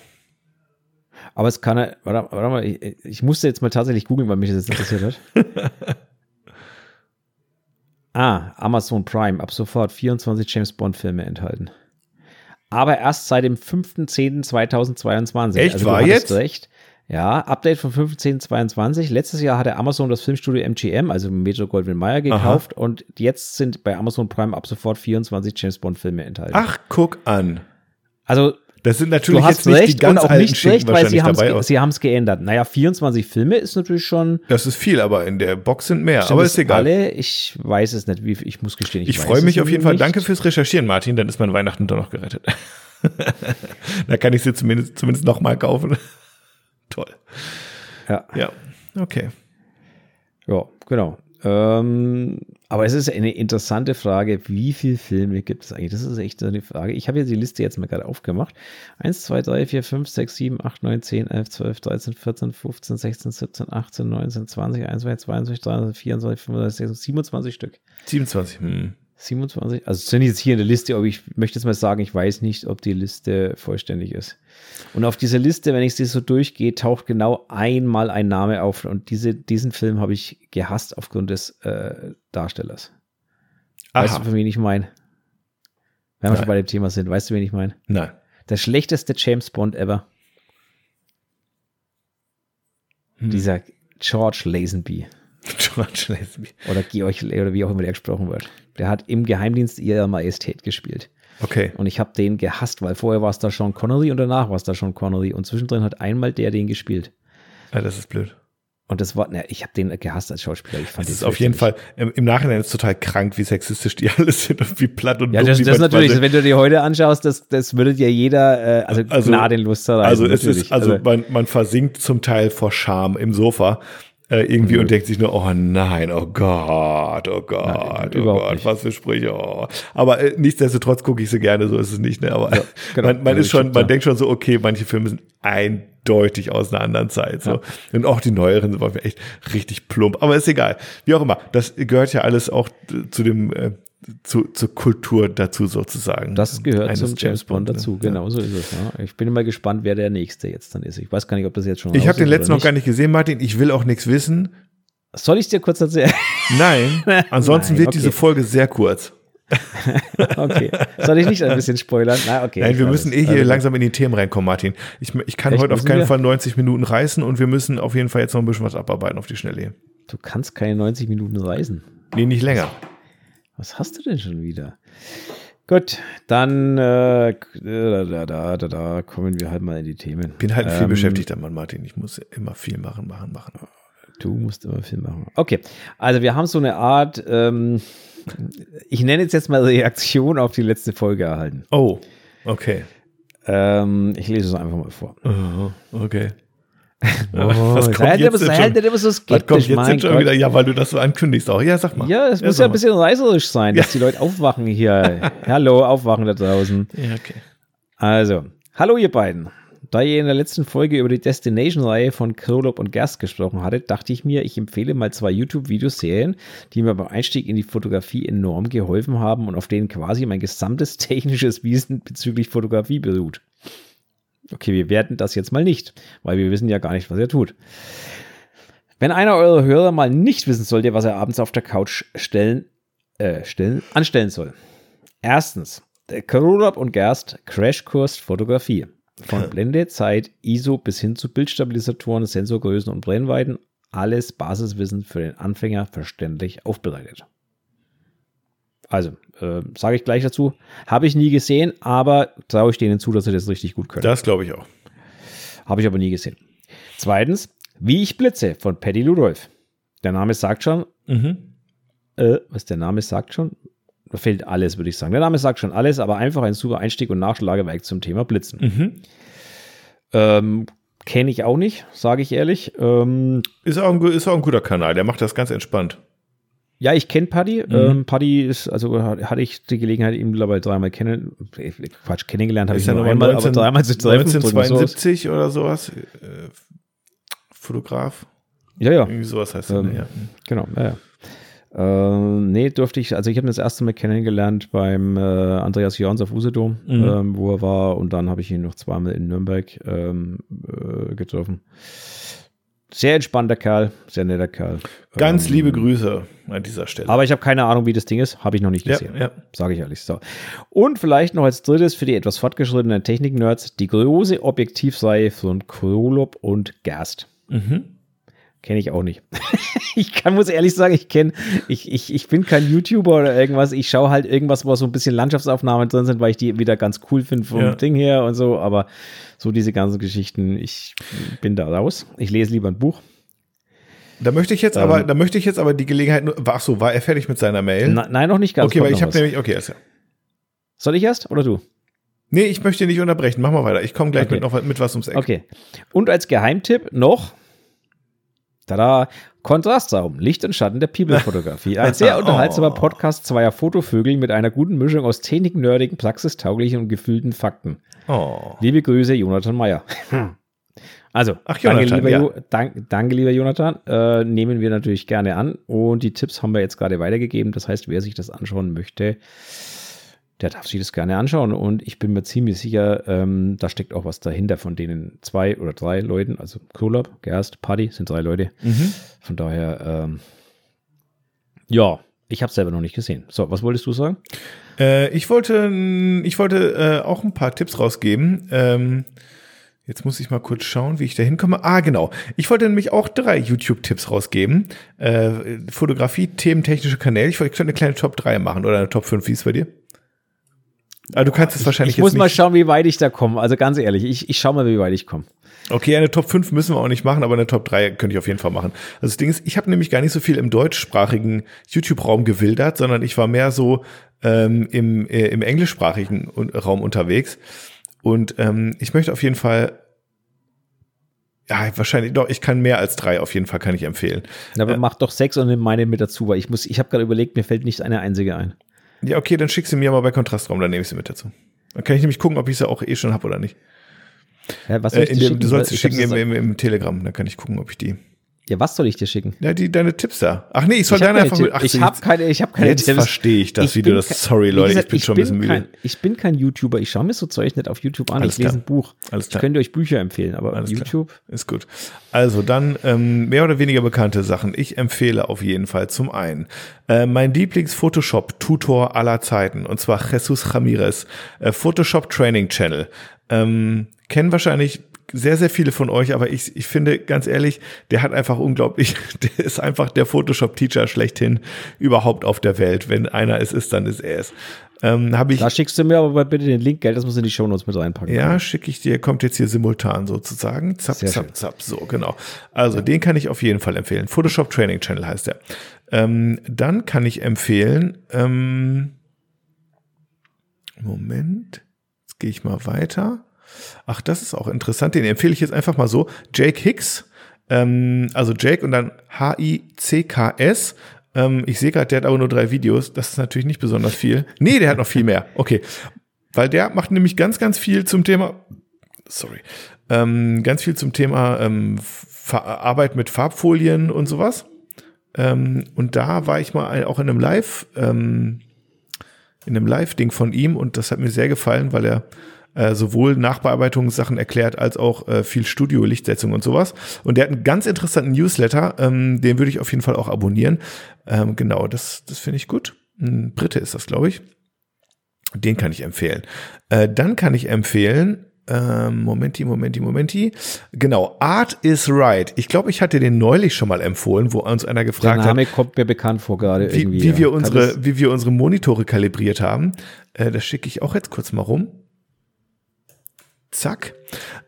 Aber es kann, warte, warte mal, ich, ich musste jetzt mal tatsächlich googeln, weil mich das interessiert hat. ah, Amazon Prime, ab sofort 24 James Bond Filme enthalten. Aber erst seit dem 5.10.2022. Echt? Also, War jetzt? Recht. Ja, Update vom 15.22. Letztes Jahr hatte Amazon das Filmstudio MGM, also Metro Goldwyn Mayer, gekauft und jetzt sind bei Amazon Prime ab sofort 24 James Bond Filme enthalten. Ach, guck an. also Das sind natürlich du hast jetzt nicht die und ganz auch nicht Schinken recht, weil sie haben es geändert. Naja, 24 Filme ist natürlich schon. Das ist viel, aber in der Box sind mehr. Stimmt aber ist egal. Alle, ich weiß es nicht, wie ich muss gestehen. Ich, Ich freue mich auf jeden Fall. nicht. Danke fürs Recherchieren, Martin. Dann ist mein Weihnachten doch noch gerettet. da kann ich sie zumindest, zumindest noch mal kaufen. Toll. Ja, Ja, okay. ja genau. Ähm, aber es ist eine interessante Frage, wie viele Filme gibt es eigentlich? Das ist echt eine Frage. Ich habe ja die Liste jetzt mal gerade aufgemacht. 1, 2, 3, 4, 5, 6, 7, 8, 9, 10, 11, 12, 13, 14, 15, 16, 17, 18, 19, 20, 21, 22, 23, 24, 25, 26, 27 Stück. 27. Hm. 27, also es sind jetzt hier in der Liste, aber ich möchte jetzt mal sagen, ich weiß nicht, ob die Liste vollständig ist. Und auf dieser Liste, wenn ich sie so durchgehe, taucht genau einmal ein Name auf und diese, diesen Film habe ich gehasst aufgrund des äh, Darstellers. Weißt Aha. du, von wen ich meine? Wenn wir Nein. schon bei dem Thema sind, weißt du, wen ich meine? Nein. Der schlechteste James Bond ever. Hm. Dieser George Lazenby. George Lazenby. Oder Georg, oder wie auch immer der gesprochen wird. Der hat im Geheimdienst ihrer Majestät gespielt. Okay. Und ich habe den gehasst, weil vorher war es da Sean Connery und danach war es da Sean Connery. Und zwischendrin hat einmal der den gespielt. Ja, das ist blöd. Und das war, ne, ich habe den gehasst als Schauspieler. Ich fand Das den ist auf jeden. Fall, im, Nachhinein ist total krank, wie sexistisch die alle sind und wie platt und Ja, das, das manchmal natürlich, sind. wenn du dir heute anschaust, das, das würde dir jeder, äh, also, Also- gnadenlos zerreißen. Also es natürlich. ist, also man, man versinkt zum Teil vor Scham im Sofa äh, irgendwie Mhm. und denkt sich nur, oh nein, oh Gott, oh Gott, Nein, oh Gott, nicht. was für Sprüche. Oh. Aber äh, nichtsdestotrotz gucke ich sie gerne, so ist es nicht. Ne? Aber genau. man, man Also ist schon, man ja. denkt schon so, okay, manche Filme sind eindeutig aus einer anderen Zeit. So. Und auch die neueren sind manchmal echt richtig plump. Aber ist egal. Wie auch immer, das gehört ja alles auch zu dem äh, zu, zur Kultur dazu sozusagen. das gehört zum James Bond ne? dazu, Ja. genau so ist es. Ja. Ich bin mal gespannt, wer der nächste jetzt dann ist. Ich weiß gar nicht, ob das jetzt schon Ich habe den letzten noch gar nicht gesehen, Martin. Ich will auch nichts wissen. Soll ich dir kurz erzählen? Nein, ansonsten Nein, wird okay. diese Folge sehr kurz. okay. Soll ich nicht ein bisschen spoilern? Na, okay. Nein, wir müssen eh hier Also, langsam in die Themen reinkommen, Martin. Ich, ich kann heute auf keinen wir? Fall 90 Minuten reißen und wir müssen auf jeden Fall jetzt noch ein bisschen was abarbeiten auf die Schnelle. Du kannst keine 90 Minuten reisen. Nee, nicht länger. Was hast du denn schon wieder? Gut, dann äh, da, da, da, da, da kommen wir halt mal in die Themen. Bin halt ein viel Ähm, beschäftigter Mann, Martin. Ich muss immer viel machen, machen, machen. Du musst immer viel machen. Okay, also wir haben so eine Art, ähm, ich nenne es jetzt mal Reaktion auf die letzte Folge erhalten. Oh, okay. Ähm, ich lese es einfach mal vor. Oh, okay. Oh, was kommt halt jetzt immer- sei denn halt schon? so Was kommt skeptisch, jetzt denn schon wieder? Ja, weil du das so ankündigst auch. Ja, sag mal. Ja, es muss sag ja ein bisschen reißerisch sein, dass die Leute aufwachen hier. Hallo, aufwachen da draußen. Ja, okay. Also, hallo ihr beiden. Da ihr in der letzten Folge über die Destination-Reihe von Krolop und Gerst gesprochen hattet, dachte ich mir, ich empfehle mal zwei YouTube-Videoserien, die mir beim Einstieg in die Fotografie enorm geholfen haben und auf denen quasi mein gesamtes technisches Wissen bezüglich Fotografie beruht. Okay, wir werten das jetzt mal nicht, weil wir wissen ja gar nicht, was er tut. Wenn einer eurer Hörer mal nicht wissen sollte, was er abends auf der Couch stellen, äh, stellen, anstellen soll. Erstens, Karolab und Gerst Crashkurs Fotografie. Von Blende, Zeit, ISO bis hin zu Bildstabilisatoren, Sensorgrößen und Brennweiten. Alles Basiswissen für den Anfänger verständlich aufbereitet. Also, äh, sage ich gleich dazu. Habe ich nie gesehen, aber traue ich denen zu, dass sie das richtig gut können. Das glaube ich auch. Habe ich aber nie gesehen. Zweitens, Wie ich blitze von Paddy Ludolf. Der Name sagt schon, Mhm. äh, was der Name sagt schon, da fehlt alles, würde ich sagen. Der Name sagt schon alles, aber einfach ein super Einstieg und Nachschlagewerk zum Thema Blitzen. Mhm. Ähm, Kenne ich auch nicht, sage ich ehrlich. Ähm, Ist, auch ein, ist auch ein guter Kanal, der macht das ganz entspannt. Ja, ich kenne Paddy. Mhm. Ähm, Paddy ist, also hat- hatte ich die Gelegenheit, ihn mittlerweile dreimal kennen, äh, Quatsch, kennengelernt habe ich ja nur einmal, 19, aber dreimal zu treffen. drücken wir so aus. 1972 oder sowas. Äh, Fotograf. Ja, ja. Irgendwie sowas heißt er. Ähm, ja. Genau, ja, ja. Ähm, nee, durfte ich, also ich habe ihn das erste Mal kennengelernt beim äh, Andreas Jörns auf Usedom, Mhm. ähm, wo er war und dann habe ich ihn noch zweimal in Nürnberg ähm, äh, getroffen. Sehr entspannter Kerl, sehr netter Kerl. Ganz Ähm, liebe Grüße an dieser Stelle. Aber ich habe keine Ahnung, wie das Ding ist, habe ich noch nicht ja, gesehen. ja. Sage ich ehrlich. So. Und vielleicht noch als drittes für die etwas fortgeschrittenen Technik-Nerds die große Objektivreihe von Krolop und Gerst. Mhm. Kenne ich auch nicht. ich kann, muss ehrlich sagen, ich kenne, ich, ich, ich bin kein YouTuber oder irgendwas. Ich schaue halt irgendwas, wo so ein bisschen Landschaftsaufnahmen drin sind, weil ich die wieder ganz cool finde vom Ja. Ding her und so. Aber so diese ganzen Geschichten, ich bin da raus. Ich lese lieber ein Buch. Da möchte ich jetzt Ähm. aber, da möchte ich jetzt aber die Gelegenheit ach so, war er fertig mit seiner Mail? Na, nein, noch nicht ganz. okay, weil ich habe nämlich, okay, klar. Soll ich erst oder du? Nee, ich möchte nicht unterbrechen. Mach mal weiter. Ich komme gleich Okay. mit noch was- mit was ums Eck. Okay. Und als Geheimtipp noch, tada, Kontrastraum, Licht und Schatten der People-Fotografie. Ein sehr Oh. unterhaltsamer Podcast zweier Fotovögel mit einer guten Mischung aus Technik-nerdigen, praxistauglichen und gefühlten Fakten. Oh. Liebe Grüße, Jonathan Meyer. Also, Ach, danke, Jonathan, lieber ja. jo dank, danke, lieber Jonathan. Äh, nehmen wir natürlich gerne an. Und die Tipps haben wir jetzt gerade weitergegeben. Das heißt, wer sich das anschauen möchte, der darf sich das gerne anschauen. Und ich bin mir ziemlich sicher, ähm, da steckt auch was dahinter von denen zwei oder drei Leuten. Also Kolab, Gerst, Paddy sind drei Leute. Mhm. Von daher, ähm, ja, ich habe es selber noch nicht gesehen. So, was wolltest du sagen? Äh, ich wollte, ich wollte äh, auch ein paar Tipps rausgeben. Ähm, jetzt muss ich mal kurz schauen, wie ich da hinkomme. Ah, genau. Ich wollte nämlich auch drei YouTube-Tipps rausgeben. Äh, Fotografie, Themen, technische Kanäle. Ich wollte eine kleine Top 3 machen oder eine Top 5. Wie ist es bei dir? Ah, du kannst es wahrscheinlich Ich muss jetzt mal nicht. schauen, wie weit ich da komme. Also ganz ehrlich, ich, ich schaue mal, wie weit ich komme. Okay, eine Top 5 müssen wir auch nicht machen, aber eine Top 3 könnte ich auf jeden Fall machen. Also das Ding ist, ich habe nämlich gar nicht so viel im deutschsprachigen YouTube-Raum gewildert, sondern ich war mehr so ähm, im, äh, im englischsprachigen Raum unterwegs. Und ähm, ich möchte auf jeden Fall, ja, wahrscheinlich, doch, ich kann mehr als drei, auf jeden Fall kann ich empfehlen. Aber mach doch sechs und nimm meine mit dazu, weil ich muss, ich habe gerade überlegt, mir fällt nicht eine einzige ein. Ja, okay, dann schick sie mir mal bei Kontrastraum, dann nehme ich sie mit dazu. Dann kann ich nämlich gucken, ob ich sie auch eh schon habe oder nicht. Hä, was soll Äh, ich in dir dem, du sollst sie schicken im, im, im Telegram, dann kann ich gucken, ob ich die. Ja, was soll ich dir schicken? Ja, die, deine Tipps da. Ach nee, ich soll Ich habe deine einfach mit. Ach, ich hab jetzt- keine, ich habe keine Jetzt verstehe ich das, du bin das- sorry, Leute, ich bin schon ein bisschen müde. Kein, ich bin kein YouTuber, ich schaue mir so Zeug nicht auf YouTube an. Alles ich lese klar. ein Buch. Alles Ich klar. könnte euch Bücher empfehlen, aber Alles klar. YouTube. Ist gut. Also dann ähm, mehr oder weniger bekannte Sachen. Ich empfehle auf jeden Fall zum einen äh, mein Lieblings-Photoshop-Tutor aller Zeiten und zwar Jesus Ramirez, äh, Photoshop Training Channel. Ähm, kennen wahrscheinlich sehr, sehr viele von euch, aber ich, ich finde, ganz ehrlich, der hat einfach unglaublich, der ist einfach der Photoshop-Teacher schlechthin überhaupt auf der Welt. Wenn einer es ist, dann ist er es. Ähm, ich Da schickst du mir aber bitte den Link, gell? Das muss in die Shownotes mit reinpacken. ja, schicke ich dir, kommt jetzt hier simultan sozusagen. Zap, Sehr zap, schön. zap. So, genau. Also, den kann ich auf jeden Fall empfehlen. Photoshop Training Channel heißt der. Ähm, dann kann ich empfehlen, ähm, Moment, jetzt gehe ich mal weiter. Ach, das ist auch interessant. Den empfehle ich jetzt einfach mal so. Jake Hicks, ähm, also Jake und dann H-I-C-K-S. Ähm, ich sehe gerade, der hat aber nur drei Videos. Das ist natürlich nicht besonders viel. Nee, der hat noch viel mehr. Okay. Weil der macht nämlich ganz, ganz viel zum Thema, sorry, Ähm, ganz viel zum Thema ähm, Arbeit mit Farbfolien und sowas. Ähm, und da war ich mal auch in einem Live, ähm, in einem Live-Ding von ihm und das hat mir sehr gefallen, weil er äh, sowohl Nachbearbeitungssachen erklärt als auch äh, viel Studio, Lichtsetzung und sowas. Und der hat einen ganz interessanten Newsletter, ähm, den würde ich auf jeden Fall auch abonnieren. Ähm, genau, das, das finde ich gut. Ein Brite ist das, glaube ich. Den kann ich empfehlen. Äh, dann kann ich empfehlen, ähm, Momenti, Momenti, Momenti. Genau, Art is Right. Ich glaube, ich hatte den neulich schon mal empfohlen, wo uns einer gefragt hat. Der Name hat, kommt mir bekannt vor gerade wie, irgendwie. Wie wir, unsere, wie wir unsere Monitore kalibriert haben. Äh, das schicke ich auch jetzt kurz mal rum. Zack.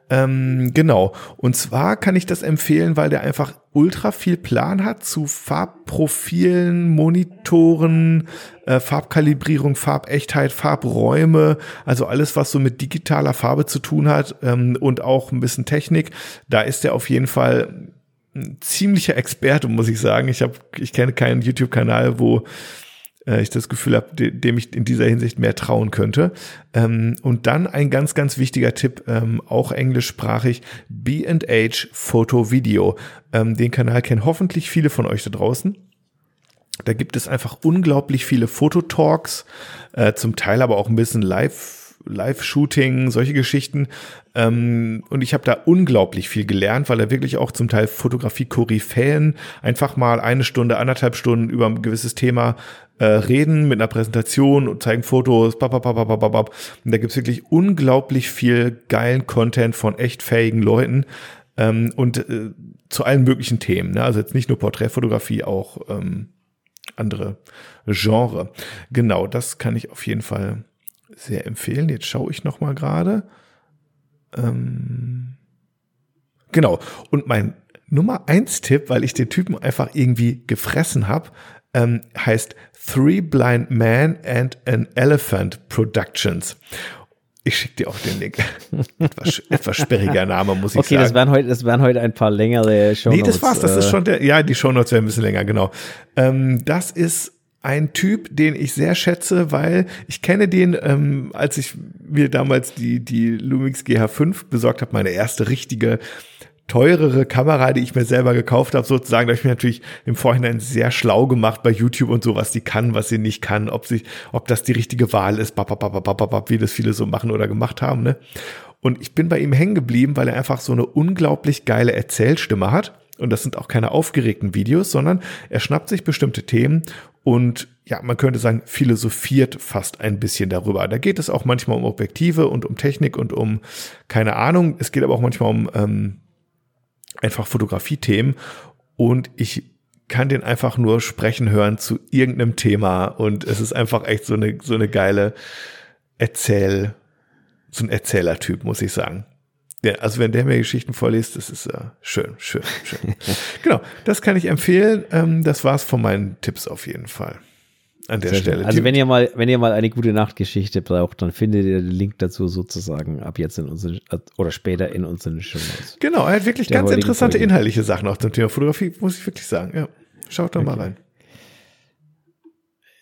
Ähm, genau. Und zwar kann ich das empfehlen, weil der einfach ultra viel Plan hat zu Farbprofilen, Monitoren, äh, Farbkalibrierung, Farbechtheit, Farbräume, also alles, was so mit digitaler Farbe zu tun hat ähm, und auch ein bisschen Technik. Da ist er auf jeden Fall ein ziemlicher Experte, muss ich sagen. Ich habe, ich kenne keinen YouTube-Kanal, wo äh, ich das Gefühl habe, de dem ich in dieser Hinsicht mehr trauen könnte. Ähm, und dann ein ganz, ganz wichtiger Tipp, ähm, auch englischsprachig, B&H Photo Video. Ähm, den Kanal kennen hoffentlich viele von euch da draußen. Da gibt es einfach unglaublich viele Fototalks, äh, zum Teil aber auch ein bisschen Live- Live-Shooting, solche Geschichten. Ähm, und ich habe da unglaublich viel gelernt, weil er wirklich auch zum Teil Fotografie-Koryphäen einfach mal eine Stunde, anderthalb Stunden über ein gewisses Thema äh, reden mit einer Präsentation und zeigen Fotos. Babababababab. Und da gibt's wirklich unglaublich viel geilen Content von echt fähigen Leuten. Ähm, und äh, zu allen möglichen Themen. Ne? Also jetzt nicht nur Porträtfotografie, auch ähm, andere Genre. Genau, das kann ich auf jeden Fall sehr empfehlen. Jetzt schaue ich noch mal gerade. Ähm, genau. Und mein Nummer eins Tipp, weil ich den Typen einfach irgendwie gefressen habe, ähm, heißt Three Blind Men and an Elephant Productions. Ich schicke dir auch den Link. etwas, etwas sperriger Name, muss ich okay, sagen. Okay, das wären heute, das wären heute ein paar längere Shownotes. Nee, das war's. Das ist äh. schon der, ja, die Shownotes werden ein bisschen länger, genau. Ähm, das ist ein Typ, den ich sehr schätze, weil ich kenne den, ähm, als ich mir damals die, die Lumix GH5 besorgt habe, meine erste richtige teurere Kamera, die ich mir selber gekauft habe, sozusagen, da habe ich mir natürlich im Vorhinein sehr schlau gemacht bei YouTube und so, was die kann, was sie nicht kann, ob sie, ob das die richtige Wahl ist, wie das viele so machen oder gemacht haben, ne? Und ich bin bei ihm hängen geblieben, weil er einfach so eine unglaublich geile Erzählstimme hat. Und das sind auch keine aufgeregten Videos, sondern er schnappt sich bestimmte Themen und ja, man könnte sagen, philosophiert fast ein bisschen darüber. Da geht es auch manchmal um Objektive und um Technik und um keine Ahnung. Es geht aber auch manchmal um ähm, einfach Fotografie-Themen. Und ich kann den einfach nur sprechen hören zu irgendeinem Thema. Und es ist einfach echt so eine, so eine geile Erzähl, so ein Erzählertyp, muss ich sagen. Ja, also wenn der mir Geschichten vorliest, das ist äh, schön, schön, schön. genau, das kann ich empfehlen. Ähm, das war's von meinen Tipps auf jeden Fall. An der Sehr Stelle. Schön. Also wenn ihr mal, wenn ihr mal eine gute Nachtgeschichte braucht, dann findet ihr den Link dazu sozusagen ab jetzt in unseren oder später in unseren Show Notes. Genau, er hat wirklich ganz interessante Folge. inhaltliche Sachen auch zum Thema Fotografie, muss ich wirklich sagen. Ja, schaut doch okay. mal rein.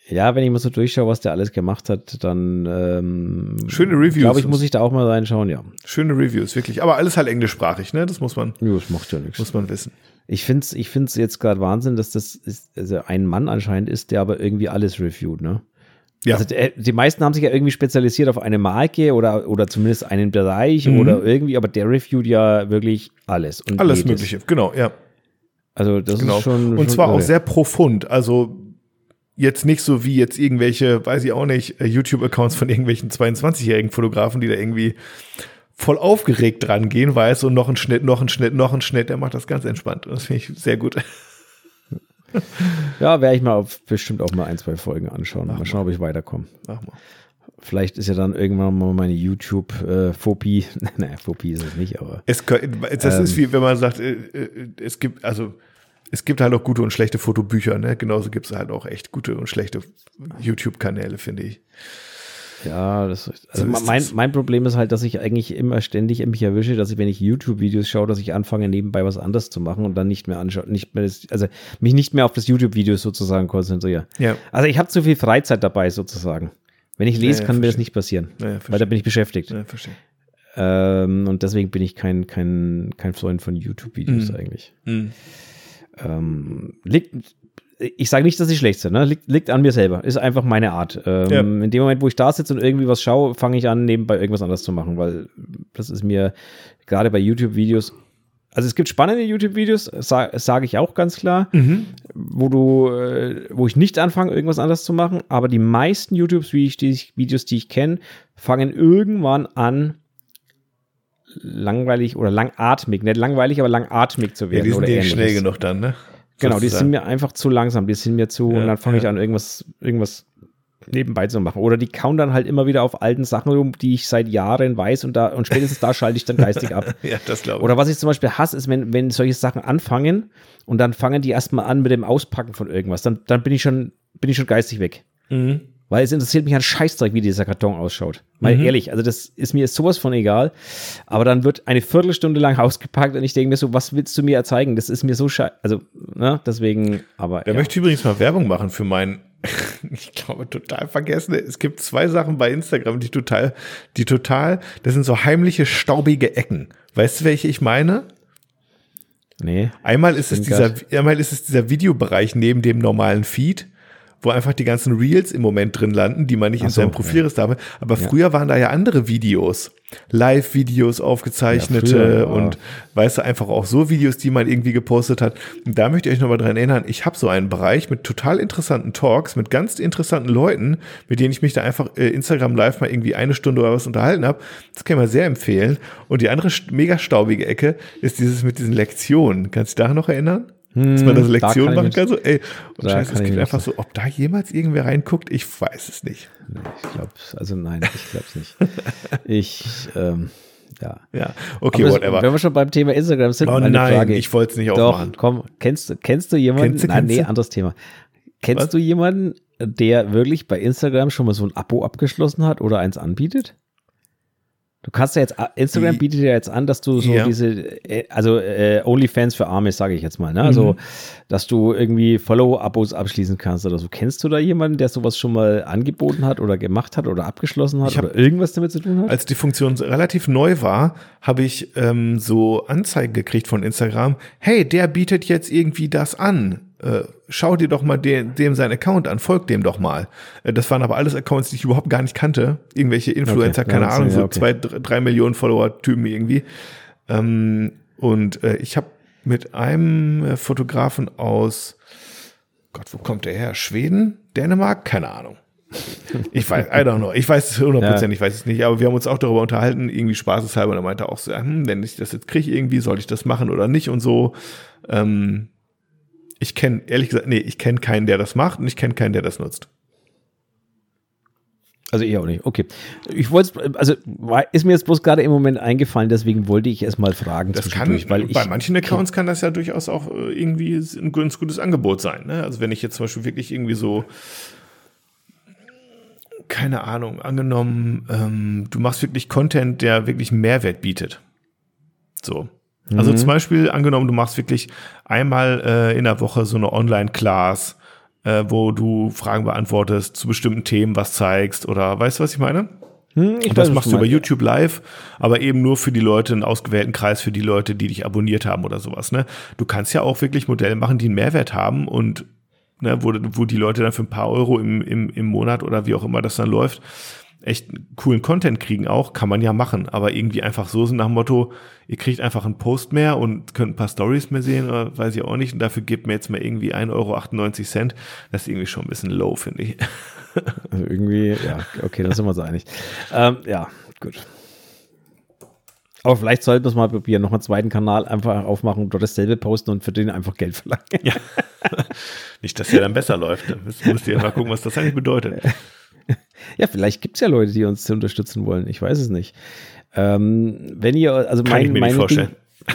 Ja, wenn ich mal so durchschaue, was der alles gemacht hat, dann ähm, schöne Reviews. Glaube ich, muss ich da auch mal reinschauen, ja. Schöne Reviews, wirklich. Aber alles halt englischsprachig, ne? Das muss man. Ja, das macht ja nichts. Muss man wissen. Ich finde es ich find's jetzt gerade Wahnsinn, dass das ist, also ein Mann anscheinend ist, der aber irgendwie alles reviewt, ne? Ja. Also die meisten haben sich ja irgendwie spezialisiert auf eine Marke oder, oder zumindest einen Bereich mhm. oder irgendwie, aber der reviewt ja wirklich alles. Und alles jedes. Mögliche, genau, ja. Also das genau. ist schon. Und schon zwar irre. auch sehr profund. Also jetzt nicht so wie jetzt irgendwelche, weiß ich auch nicht, äh, YouTube-Accounts von irgendwelchen 22-jährigen Fotografen, die da irgendwie voll aufgeregt dran gehen, weil es so noch ein Schnitt, noch ein Schnitt, noch ein Schnitt, der macht das ganz entspannt. Und das finde ich sehr gut. Ja, werde ich mal auf, bestimmt auch mal ein, zwei Folgen anschauen. Mach mal schauen, ob ich weiterkomme. Mach mal. Vielleicht ist ja dann irgendwann mal meine YouTube-Phobie. Naja, Phobie ist es nicht, aber. Es, das ähm, ist wie, wenn man sagt, äh, äh, es gibt, also es gibt halt auch gute und schlechte Fotobücher, ne? Genauso gibt es halt auch echt gute und schlechte YouTube-Kanäle, finde ich. Ja, das, also so mein, mein Problem ist halt, dass ich eigentlich immer ständig mich erwische, dass ich, wenn ich YouTube-Videos schaue, dass ich anfange, nebenbei was anderes zu machen und dann nicht mehr anschaue, nicht mehr das, also mich nicht mehr auf das YouTube-Video sozusagen konzentriere. Ja. Also ich habe zu viel Freizeit dabei sozusagen. Wenn ich lese, ja, ja, kann verstehe. mir das nicht passieren, ja, weil da bin ich beschäftigt. Ja, verstehe. Ähm, und deswegen bin ich kein, kein, kein Freund von YouTube-Videos Mhm. eigentlich. Mhm. Ähm, liegt, ich sage nicht, dass sie schlecht sind, ne? liegt, liegt an mir selber. Ist einfach meine Art. Ähm, Ja. In dem Moment, wo ich da sitze und irgendwie was schaue, fange ich an, nebenbei irgendwas anderes zu machen, weil das ist mir gerade bei YouTube-Videos. Also es gibt spannende YouTube-Videos, sage sag ich auch ganz klar, Mhm. wo du, äh, wo ich nicht anfange, irgendwas anderes zu machen, aber die meisten YouTube-Videos, die ich, Videos, die ich kenne, fangen irgendwann an, langweilig oder langatmig, nicht langweilig, aber langatmig zu Ja, werden die sind oder ja ähnliches. schnell genug dann, ne? Genau, die sind mir einfach zu langsam, die sind mir zu, Ja, und dann fange ich ja. an, irgendwas, irgendwas nebenbei zu machen. Oder die kauen dann halt immer wieder auf alten Sachen rum, die ich seit Jahren weiß und da, und spätestens da schalte ich dann geistig ab. Ja, das glaube ich. Oder was ich zum Beispiel hasse, ist, wenn, wenn solche Sachen anfangen und dann fangen die erstmal an mit dem Auspacken von irgendwas. Dann, dann bin ich schon, bin ich schon geistig weg. Mhm. Weil es interessiert mich ein Scheißdreck, wie dieser Karton ausschaut. Mal Mhm. ehrlich, also das ist mir sowas von egal. Aber dann wird eine Viertelstunde lang ausgepackt und ich denke mir so, was willst du mir zeigen? Das ist mir so scheiße. Also, ne, deswegen, aber. Da ja. möchte ich übrigens mal Werbung machen für meinen, ich glaube, total vergessen. Es gibt zwei Sachen bei Instagram, die total, die total, das sind so heimliche, staubige Ecken. Weißt du, welche ich meine? Nee. Einmal ist es dieser, einmal ist es dieser Videobereich neben dem normalen Feed, wo einfach die ganzen Reels im Moment drin landen, die man nicht in Ach so, seinem Profil ja. ist. Aber aber Ja. früher waren da ja andere Videos. Live-Videos aufgezeichnete Ja, früher, und weißt du, einfach auch so Videos, die man irgendwie gepostet hat. Und da möchte ich euch nochmal dran erinnern, ich habe so einen Bereich mit total interessanten Talks, mit ganz interessanten Leuten, mit denen ich mich da einfach äh, Instagram live mal irgendwie eine Stunde oder was unterhalten habe. Das kann ich mal sehr empfehlen. Und die andere mega staubige Ecke ist dieses mit diesen Lektionen. Kannst du dich daran noch erinnern? Dass man das Hm, da Lektion ich machen kann, so, ey, und da scheiße, es mich einfach so, ob da jemals irgendwer reinguckt, ich weiß es nicht. Nee, ich glaube, also nein, ich glaube es nicht. Ich, ähm, ja. Ja, okay, das- whatever. Wenn wir schon beim Thema Instagram sind, Oh meine nein, Frage. ich wollte es nicht Doch, aufmachen. komm, kennst, du- kennst du jemanden? Kennst du, Nein, kennst nee, anderes Thema. Kennst Was? du jemanden, der wirklich bei Instagram schon mal so ein Abo abgeschlossen hat oder eins anbietet? Du kannst ja jetzt, Instagram I- bietet ja jetzt an, dass du so Ja. diese, äh, also äh, OnlyFans für Arme, sage ich jetzt mal, ne? Also, Mhm. dass du irgendwie Follow-Abos abschließen kannst oder so. Kennst du da jemanden, der sowas schon mal angeboten hat oder gemacht hat oder abgeschlossen hat Ich hab- oder irgendwas damit zu tun hat? Als die Funktion relativ neu war, habe ich ähm, so Anzeigen gekriegt von Instagram. Hey, der bietet jetzt irgendwie das an. Äh, schau dir doch mal den, dem seinen Account an, folg dem doch mal. Äh, das waren aber alles Accounts, die ich überhaupt gar nicht kannte. Irgendwelche Influencer, Okay, keine ja, Ahnung, ja, so okay. zwei, drei, Millionen Follower-Typen irgendwie. Ähm, und äh, ich habe mit einem äh, Fotografen aus, Gott, wo kommt der her? Schweden? Dänemark? Keine Ahnung. Ich weiß, I don't know. Ich weiß es hundertprozentig, ich weiß es nicht, aber wir haben uns auch darüber unterhalten, irgendwie spaßeshalber. Und er meinte auch so, hm, wenn ich das jetzt kriege, irgendwie, soll ich das machen oder nicht und so. Ähm, ich kenne, ehrlich gesagt, nee, ich kenne keinen, der das macht und ich kenne keinen, der das nutzt. Also ich auch nicht. Okay. Ich wollte, also war, ist mir jetzt bloß gerade im Moment eingefallen, deswegen wollte ich erst mal fragen Das kann, weil ich, bei manchen Accounts kann das ja durchaus auch äh, irgendwie ein ganz gutes Angebot sein. Ne? Also wenn ich jetzt zum Beispiel wirklich irgendwie so, keine Ahnung, angenommen, ähm, du machst wirklich Content, der wirklich Mehrwert bietet. So. Also Mhm. zum Beispiel, angenommen, du machst wirklich einmal äh, in der Woche so eine Online-Class, äh, wo du Fragen beantwortest zu bestimmten Themen, was zeigst oder weißt du, was ich meine? Hm, ich Und das weiß, machst du über. YouTube live, aber eben nur für die Leute, einen ausgewählten Kreis für die Leute, die dich abonniert haben oder sowas. Ne? Du kannst ja auch wirklich Modelle machen, die einen Mehrwert haben und ne, wo, wo die Leute dann für ein paar Euro im, im, im Monat oder wie auch immer das dann läuft, echt coolen Content kriegen auch, kann man ja machen. Aber irgendwie einfach so sind nach dem Motto, ihr kriegt einfach einen Post mehr und könnt ein paar Stories mehr sehen, oder weiß ich auch nicht. Und dafür gebt mir jetzt mal irgendwie 1,98 Euro. Das ist irgendwie schon ein bisschen low, finde ich. Also irgendwie, ja, okay, da sind wir uns einig. Ähm, ja, gut. Aber vielleicht sollten wir es mal probieren, noch einen zweiten Kanal einfach aufmachen und dort dasselbe posten und für den einfach Geld verlangen. Ja. Nicht, dass der dann besser läuft. Müsst ihr mal gucken, was das eigentlich bedeutet. Ja, vielleicht gibt es ja Leute, die uns unterstützen wollen. Ich weiß es nicht. Ähm, wenn ihr, also mein, meine. Ding,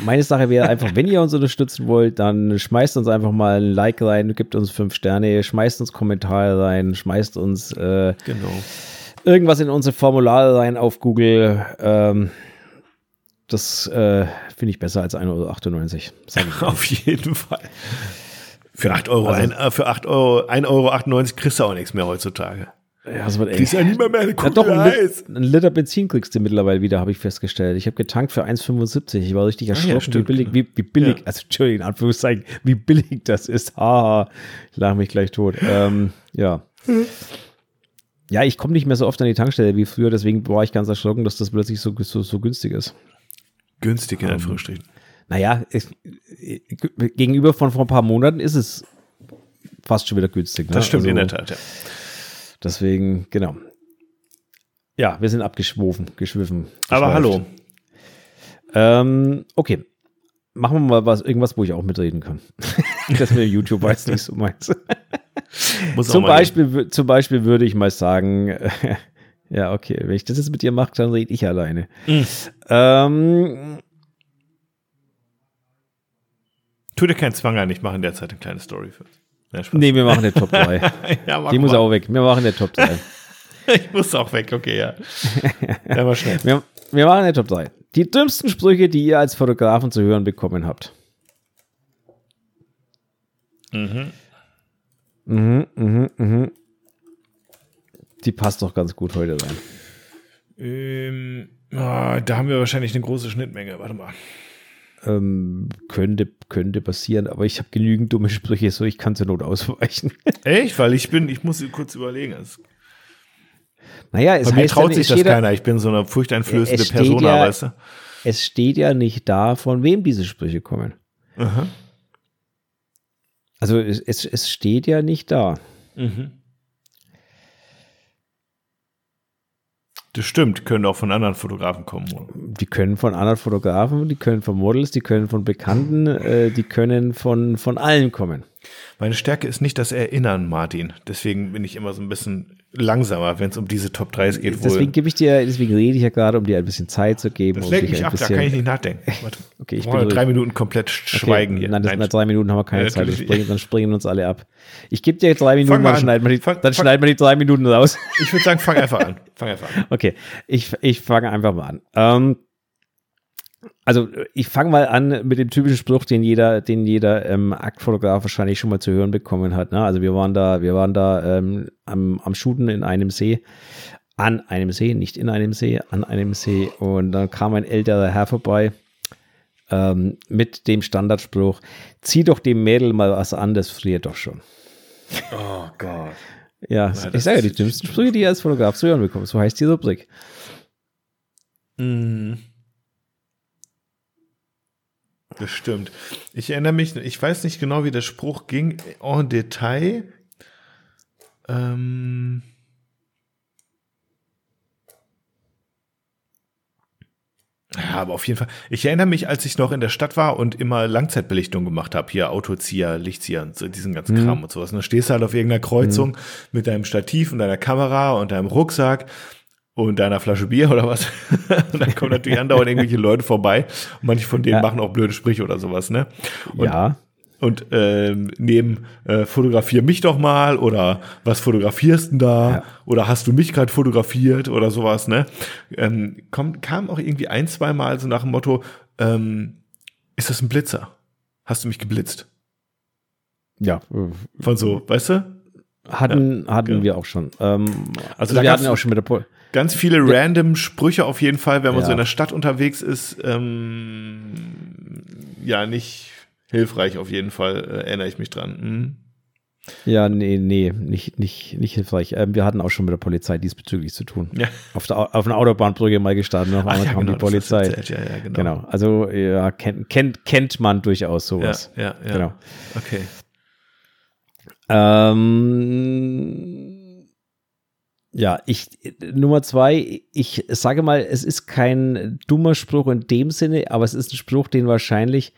meine Sache wäre einfach, wenn ihr uns unterstützen wollt, dann schmeißt uns einfach mal ein Like rein, gibt uns fünf Sterne, schmeißt uns Kommentare rein, schmeißt uns äh, Genau. irgendwas in unsere Formulare rein auf Google. Ähm, das äh, finde ich besser als 1,98 Euro. Auf jeden Fall. Für 8 Euro, Also- ein, äh, für 8 Euro, 1,98 Euro kriegst du auch nichts mehr heutzutage. Ja, das wird Kriegst ja nie mehr, mehr eine Ja, doch, Kugel ein, Eis. ein Liter Benzin kriegst du mittlerweile wieder, habe ich festgestellt. Ich habe getankt für 1,75. Ich war richtig erschrocken, wie stimmt. billig, wie, wie billig, Ja. also Entschuldigung, in Anführungszeichen, wie billig das ist. Haha, ich lache mich gleich tot. Ähm, ja. Ja, ich komme nicht mehr so oft an die Tankstelle wie früher, deswegen war ich ganz erschrocken, dass das plötzlich so, so, so günstig ist. Günstig in Anführungsstrichen. Naja, äh, gegenüber von vor ein paar Monaten ist es fast schon wieder günstig. Ne? Das stimmt Also, in der Tat, ja. Deswegen, genau. Ja, wir sind abgeschwofen, geschwiffen. Aber hallo. Ähm, okay. Machen wir mal was, irgendwas, wo ich auch mitreden kann. das mit YouTube weiß nicht so meins. Zum, Beispiel, zum Beispiel würde ich mal sagen, ja, okay, wenn ich das jetzt mit dir mache, dann rede ich alleine. Mhm. Ähm, Tu dir keinen Zwang an, ich mache in der Zeit eine kleine Story für uns. Ja, Spaß. nee, wir machen den Top 3. ja, mach Die muss mal. auch weg. Wir machen den Top 3. Ich muss auch weg, okay, ja. Ja, mal schnell. Wir, wir machen den Top 3. Die dümmsten Sprüche, die ihr als Fotografen zu hören bekommen habt. Mhm, mhm, mhm. Die passt doch ganz gut heute rein. Ähm, ah, da haben wir wahrscheinlich eine große Schnittmenge. Warte mal. Ähm, könnte, könnte passieren, aber ich habe genügend dumme Sprüche, so ich kann zur Not ausweichen. Echt? Weil ich bin, ich muss kurz überlegen. Es, naja, es bei mir traut ja, sich das keiner. Ich bin so eine furchteinflößende Persona, ja- weißt du? Es steht ja nicht da, von wem diese Sprüche kommen. Aha. Also es, es, es steht ja nicht da. Mhm. Das stimmt, können auch von anderen Fotografen kommen. Die können von anderen Fotografen, die können von Models, die können von Bekannten, äh, die können von, von allen kommen. Meine Stärke ist nicht das Erinnern, Martin. Deswegen bin ich immer so ein bisschen langsamer, wenn es um diese Top 3s geht. Deswegen gebe ich dir, deswegen rede ich ja gerade, um dir ein bisschen Zeit zu geben. Das um lenkt mich ab, da bisschen- kann ich nicht nachdenken. Warte. Okay, ich bin drei. Minuten komplett schweigen okay, hier. Nein, das, Nein, drei Minuten haben wir keine Ja, Zeit. Springen, dann springen uns alle ab. Ich gebe dir drei Minuten, dann, an. schneiden wir, die, Fang- dann fang- schneiden wir die drei Minuten raus. Ich würde sagen, fang einfach an. Fang einfach an. Okay, ich, ich fange einfach mal an. Ähm, also ich fange mal an mit dem typischen Spruch, den jeder, den jeder ähm, Aktfotograf wahrscheinlich schon mal zu hören bekommen hat. Ne? Also wir waren da, wir waren da ähm, am, am Shooten in einem See, an einem See, nicht in einem See, an einem See. Und dann kam ein älterer Herr vorbei ähm, mit dem Standardspruch: Zieh doch dem Mädel mal was an, das friert doch schon. Oh Gott. Ja, das ich sage ja, die dümmsten Sprüche, die ihr als Fotograf zu hören bekommt. So heißt die Rubrik. Mhm. Das stimmt. Ich erinnere mich, ich weiß nicht genau, wie der Spruch ging en Detail. Ähm ja, aber auf jeden Fall. Ich erinnere mich, als ich noch in der Stadt war und immer Langzeitbelichtung gemacht habe, hier Autozieher, Lichtzieher und so diesen ganzen Mhm. Kram und sowas. Und dann stehst du halt auf irgendeiner Kreuzung mit deinem Stativ und deiner Kamera und deinem Rucksack und deiner Flasche Bier oder was. und dann kommen natürlich andauernd irgendwelche Leute vorbei. Und manche von denen Ja. machen auch blöde Sprüche oder sowas, ne? Und, ja. und ähm, neben äh, fotografier mich doch mal oder was fotografierst denn da Ja. oder hast du mich gerade fotografiert oder sowas, ne? Ähm, kommt, kam auch irgendwie ein, zwei Mal so nach dem Motto, ähm, ist das ein Blitzer? Hast du mich geblitzt? Ja, Von so, weißt du? Hatten, hatten genau. wir auch schon. Ähm, also da wir hatten auch schon mit der Pol Ganz viele random Sprüche auf jeden Fall, wenn man Ja. so in der Stadt unterwegs ist. Ähm, ja, nicht hilfreich auf jeden Fall, äh, erinnere ich mich dran. Hm. Ja, nee, nee, nicht, nicht, nicht hilfreich. Ähm, wir hatten auch schon mit der Polizei diesbezüglich zu tun. Ja. Auf, der, Au- auf einer Autobahnbrücke mal auf Ach einmal ja, kam genau, die Polizei. Ja, ja, genau. Genau. Also ja, kennt, kennt, kennt man durchaus Ja, sowas. ja, ja. Genau. Okay. Ähm, ja, ich, Nummer zwei, ich sage mal, es ist kein dummer Spruch in dem Sinne, aber es ist ein Spruch, den wahrscheinlich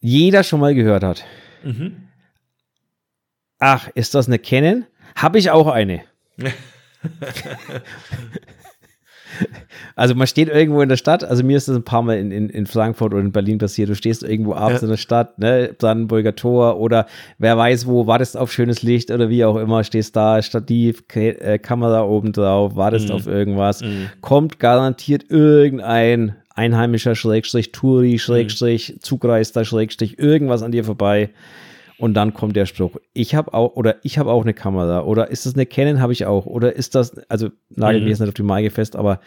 jeder schon mal gehört hat. Mhm. Ach, ist das eine Canon? Habe ich auch eine. Also man steht irgendwo in der Stadt, also mir ist das ein paar Mal in, in, in Frankfurt oder in Berlin passiert, du stehst irgendwo abends Ja. in der Stadt, ne, Brandenburger Tor oder wer weiß wo, wartest auf schönes Licht oder wie auch immer, stehst da, Stativ, Ke äh, Kamera oben drauf, wartest Mhm. auf irgendwas, kommt garantiert irgendein Einheimischer, Schrägstrich, Touri, Schrägstrich, Zugreister, Schrägstrich, irgendwas an dir vorbei Und dann kommt der Spruch, ich habe auch, oder ich habe auch eine Kamera, oder ist das eine Canon, habe ich auch, oder ist das, also nagel Mhm. mir jetzt nicht auf die Maige fest, aber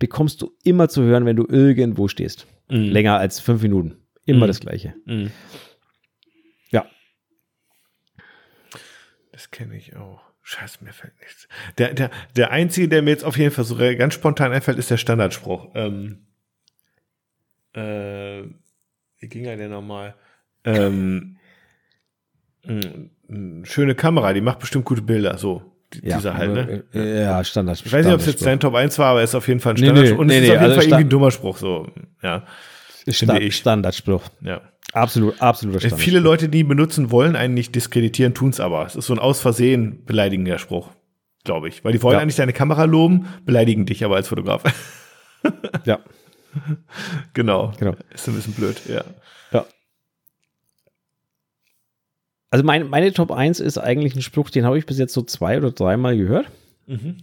bekommst du immer zu hören, wenn du irgendwo stehst. Mhm. Länger als fünf Minuten. Immer Mhm. das Gleiche. Mhm. Ja. Das kenne ich auch. Scheiße, mir fällt nichts. Der, der, der einzige, der mir jetzt auf jeden Fall so ganz spontan einfällt, ist der Standardspruch. Ähm, äh, wie ging er denn nochmal? Ähm, schöne Kamera, die macht bestimmt gute Bilder. So, die, Ja, dieser halt, ne? äh, Ja, Standard. Ich weiß nicht, ob es jetzt dein Top 1 war, aber er ist auf jeden Fall ein Nee, Standardspruch. nee, und es nee, ist nee, auf jeden also Fall irgendwie ein dummer Spruch. So, ja, Sta ich. Standardspruch. ja. Absolut, absoluter Äh, Standard. Viele Leute, die ihn benutzen wollen, einen nicht diskreditieren, tun's aber. Es ist so ein aus Versehen beleidigender Spruch, glaube ich. Weil die wollen Ja. eigentlich deine Kamera loben, beleidigen dich aber als Fotograf. Ja, genau. Genau. Ist ein bisschen blöd, ja. ja. Also mein, meine Top 1 ist eigentlich ein Spruch, den habe ich bis jetzt so zwei oder dreimal gehört. Mhm.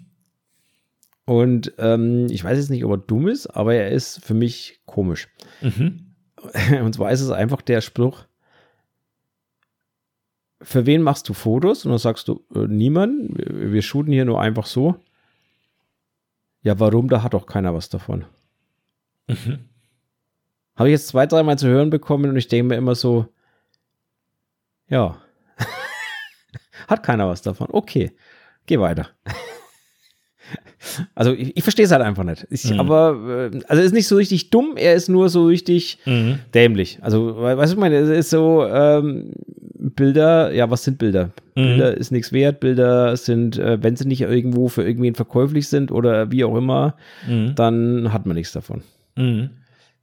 Und ähm, ich weiß jetzt nicht, ob er dumm ist, aber er ist für mich komisch. Mhm. Und zwar ist es einfach der Spruch, für wen machst du Fotos? Und dann sagst du, äh, niemand, wir, wir shooten hier nur einfach so. Ja, warum? Da hat doch keiner was davon. Mhm. Habe ich jetzt zwei, dreimal zu hören bekommen und ich denke mir immer so, ja, hat keiner was davon. Okay, geh weiter. Also ich, ich verstehe es halt einfach nicht. Ich, Mhm. Aber, äh, also er ist nicht so richtig dumm, er ist nur so richtig Mhm. dämlich. Also, weißt du, ich meine, es ist so, ähm, Bilder, ja, was sind Bilder? Mhm. Bilder ist nichts wert, Bilder sind, äh, wenn sie nicht irgendwo für irgendwen verkäuflich sind oder wie auch immer, Mhm. dann hat man nichts davon. Mhm.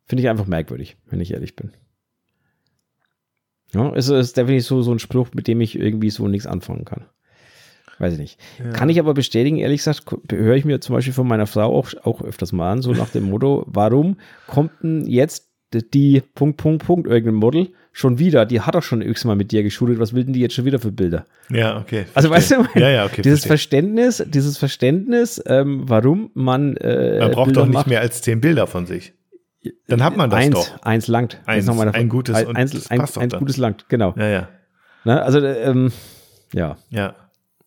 Finde ich einfach merkwürdig, wenn ich ehrlich bin. Ja, es ist definitiv so, so ein Spruch, mit dem ich irgendwie so nichts anfangen kann. Weiß ich nicht. Kann ich aber bestätigen, ehrlich gesagt, höre ich mir zum Beispiel von meiner Frau auch, auch öfters mal an, so nach dem Motto, warum kommt denn jetzt die Punkt, Punkt, Punkt, irgendein Model schon wieder? Die hat doch schon x-mal mit dir geschult, was will denn die jetzt schon wieder für Bilder? Ja, okay. Also verstehe. weißt du, Ja, ja, okay. dieses verstehe. Verständnis, dieses Verständnis, ähm, warum man äh, Man braucht Bilder doch nicht macht, mehr als zehn Bilder von sich. Dann hat man das eins, doch. Eins langt. Eins, noch meine- ein gutes ein, und eins, ein, dann. gutes langt, genau. Ja, ja. Ne? Also, ähm, ja, Ja.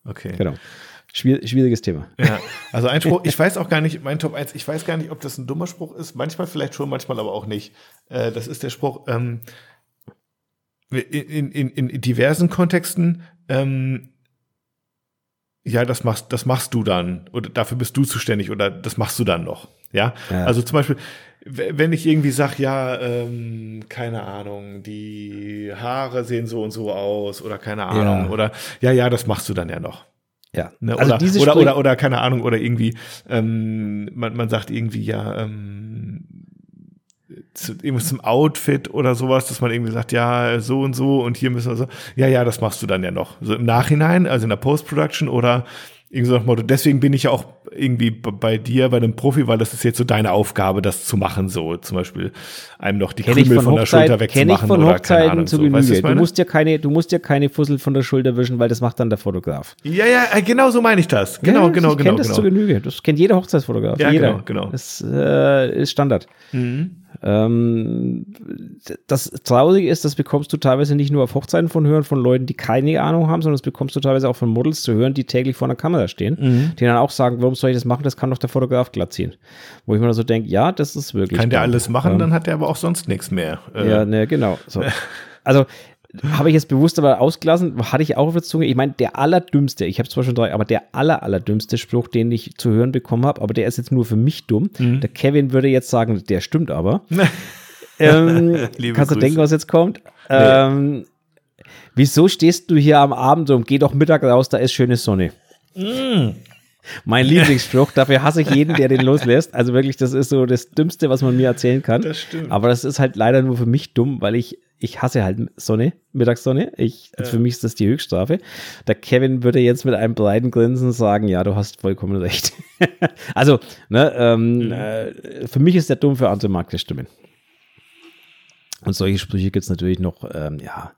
Okay. genau. Schwier schwieriges Thema. Ja, also ein Spruch, ich weiß auch gar nicht, mein Top 1, ich weiß gar nicht, ob das ein dummer Spruch ist, manchmal vielleicht schon, manchmal aber auch nicht. Äh, das ist der Spruch, ähm, in, in, in diversen Kontexten, ähm, ja, das machst, das machst du dann, oder dafür bist du zuständig, oder das machst du dann noch. Ja, Ja. also zum Beispiel, wenn ich irgendwie sag, ja, ähm, keine Ahnung, die Haare sehen so und so aus, oder keine Ahnung, Ja. oder ja, ja, das machst du dann ja noch. Ja. Ne? Also oder, diese oder, oder, oder keine Ahnung, oder irgendwie, ähm, man, man sagt irgendwie, ja, ähm, zu, irgendwas zum Outfit oder sowas, dass man irgendwie sagt, ja, so und so und hier müssen wir so. Ja, ja, das machst du dann ja noch. So im Nachhinein, also in der Post-Production oder irgendwie so nach dem Motto, deswegen bin ich ja auch irgendwie bei dir, bei einem Profi, weil das ist jetzt so deine Aufgabe, das zu machen, so zum Beispiel einem noch die Kenn ich Krümel von, von, der Schulter Hochzeit, ich wegzumachen von oder keine Hochzeiten Ahnung. zu so. Weißt du, Genüge. ich du meine? musst dir keine, du musst dir keine Fussel von der Schulter wischen, weil das macht dann der Fotograf. Ja, ja, äh, genau so meine ich das. Genau, ja, genau, ich genau. kenn das genau. zu Genüge. Das kennt jeder Hochzeitsfotograf. Ja, jeder. genau, genau. Das äh, ist Standard. Mhm. Ähm, das Traurige ist, das bekommst du teilweise nicht nur auf Hochzeiten von hören von Leuten, die keine Ahnung haben, sondern das bekommst du teilweise auch von Models zu hören, die täglich vor einer Kamera stehen, Mhm. die dann auch sagen, warum soll ich das machen? Das kann doch der Fotograf glatt ziehen. Wo ich mir dann so denke, ja, das ist wirklich. Kann der alles machen, Ähm, dann hat der aber auch sonst nichts mehr. Äh, Ja, ne, genau. So. Also habe ich jetzt bewusst aber ausgelassen, hatte ich auch auf der Zunge. Ich meine, der allerdümmste, ich habe zwar schon drei, aber der aller, allerdümmste Spruch, den ich zu hören bekommen habe, aber der ist jetzt nur für mich dumm. Mhm. Der Kevin würde jetzt sagen, der stimmt aber. ähm, kannst du Grüße. denken, was jetzt kommt? Ähm, wieso stehst du hier am Abend rum? Geh doch Mittag raus, da ist schöne Sonne. Mein Lieblingsspruch, dafür hasse ich jeden, der den loslässt. Also wirklich, das ist so das Dümmste, was man mir erzählen kann. Das stimmt. Aber das ist halt leider nur für mich dumm, weil ich, ich hasse halt Sonne, Mittagssonne. Ich, Für mich ist das die Höchststrafe. Der Kevin würde jetzt mit einem breiten Grinsen sagen, ja, du hast vollkommen recht. also, ne, ähm, äh, für mich ist der dumm, für andere mag der stimmen. Und solche Sprüche gibt es natürlich noch, ähm, ja,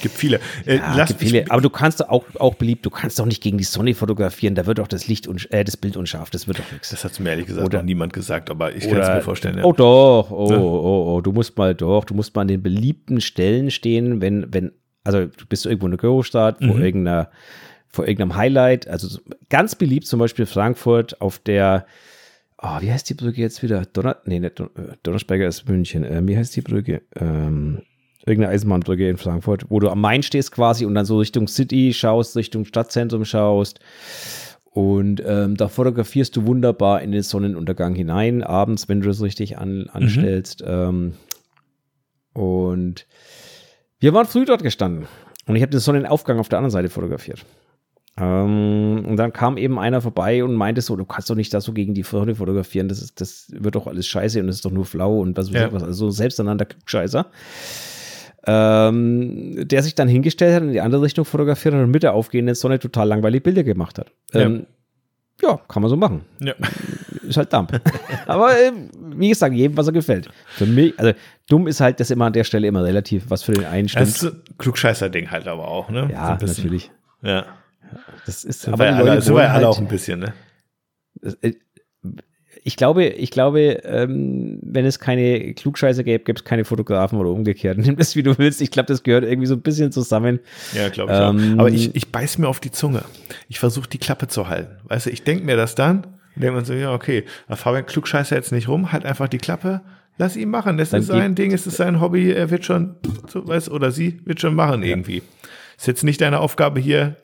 Gibt viele. Äh, ja gibt viele. Aber du kannst doch auch, auch beliebt, du kannst doch nicht gegen die Sonne fotografieren, da wird doch das Licht, un, äh, das Bild unscharf, das wird doch nichts. das hat mir ehrlich gesagt Oder- noch niemand gesagt, aber ich kann es mir vorstellen. Ja. Oh doch, oh, oh, oh, du musst mal doch, du musst mal an den beliebten Stellen stehen, wenn, wenn, Also du bist irgendwo in der Großstadt, vor, mhm. irgendeiner, vor irgendeinem Highlight. Also ganz beliebt zum Beispiel Frankfurt auf der, oh, wie heißt die Brücke jetzt wieder? Donner, nee, nicht Don, äh, Donnersberger ist München. Äh, wie heißt die Brücke? Ähm, irgendeine Eisenbahnbrücke in Frankfurt, wo du am Main stehst quasi und dann so Richtung City schaust, Richtung Stadtzentrum schaust. Und ähm, da fotografierst du wunderbar in den Sonnenuntergang hinein, abends, wenn du das richtig an, anstellst. Mhm. Ähm, und wir waren früh dort gestanden und ich habe den Sonnenaufgang auf der anderen Seite fotografiert. Ähm, und dann kam eben einer vorbei und meinte so, du kannst doch nicht da so gegen die Sonne fotografieren, das, ist, das wird doch alles scheiße und das ist doch nur flau und was, ja. was also selbsteinander Scheißer ähm, der sich dann hingestellt hat und in die andere Richtung fotografiert hat und mit der aufgehenden Sonne total langweilige Bilder gemacht hat. Ähm, ja. ja. kann man so machen. Ja. Ist halt Dump. Aber äh, wie gesagt, jedem, was er gefällt. Für mich, also dumm ist halt das immer an der Stelle immer relativ, was für den einen stimmt. Das ist ein Klugscheißer-Ding halt aber auch, ne? Ja, so natürlich. Ja. Das ist, aber wir, alle, sind wir alle halt, auch ein bisschen, ne? Äh, ich glaube, ich glaube, ähm, wenn es keine Klugscheiße gäbe, gäbe es keine Fotografen oder umgekehrt. Nimm das, wie du willst. Ich glaube, das gehört irgendwie so ein bisschen zusammen. Ja, glaube ich ähm, auch. Aber ich, ich beiß mir auf die Zunge. Ich versuche die Klappe zu halten. Weißt du, ich denke mir das dann denke mir so, ja, okay, Fabian Klugscheißer jetzt nicht rum, halt einfach die Klappe. Lass ihn machen. Das ist sein Ding, es ist sein Hobby. Er wird schon, so, weißt, oder sie wird schon machen ja. irgendwie. Ist jetzt nicht deine Aufgabe hier,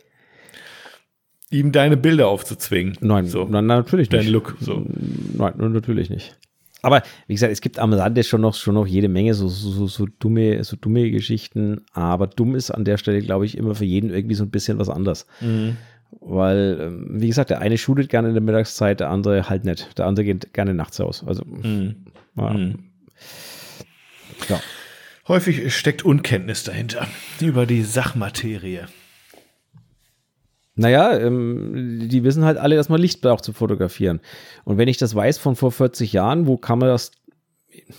ihm deine Bilder aufzuzwingen. Nein, so. nein natürlich nicht. Dein Look. So. Nein, natürlich nicht. Aber wie gesagt, es gibt am Rande schon noch, schon noch jede Menge so, so, so, dumme, so dumme Geschichten. Aber dumm ist an der Stelle, glaube ich, immer für jeden irgendwie so ein bisschen was anderes. Mhm. Weil, ähm, wie gesagt, der eine shootet gerne in der Mittagszeit, der andere halt nicht. Der andere geht gerne nachts aus. Also, mhm. Ja. Mhm. ja. Häufig steckt Unkenntnis dahinter über die Sachmaterie. Naja, ähm, die wissen halt alle, dass man Licht braucht zu fotografieren. Und wenn ich das weiß von vor 40 Jahren, wo Kameras,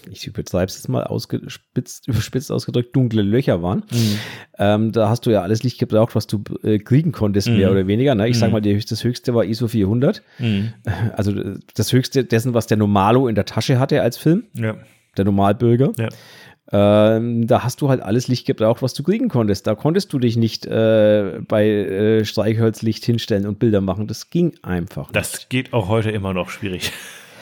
ich übertreibe es jetzt mal ausgespitzt, überspitzt ausgedrückt, dunkle Löcher waren, mhm. ähm, da hast du ja alles Licht gebraucht, was du äh, kriegen konntest, mhm. mehr oder weniger. Ne? Ich mhm. sag mal, das höchste war ISO 400. Mhm. Also das höchste dessen, was der Normalo in der Tasche hatte als Film. Ja. Der Normalbürger. Ja. Ähm, da hast du halt alles Licht gebraucht, was du kriegen konntest. Da konntest du dich nicht äh, bei äh, Streichholzlicht hinstellen und Bilder machen. Das ging einfach. Das nicht. geht auch heute immer noch schwierig.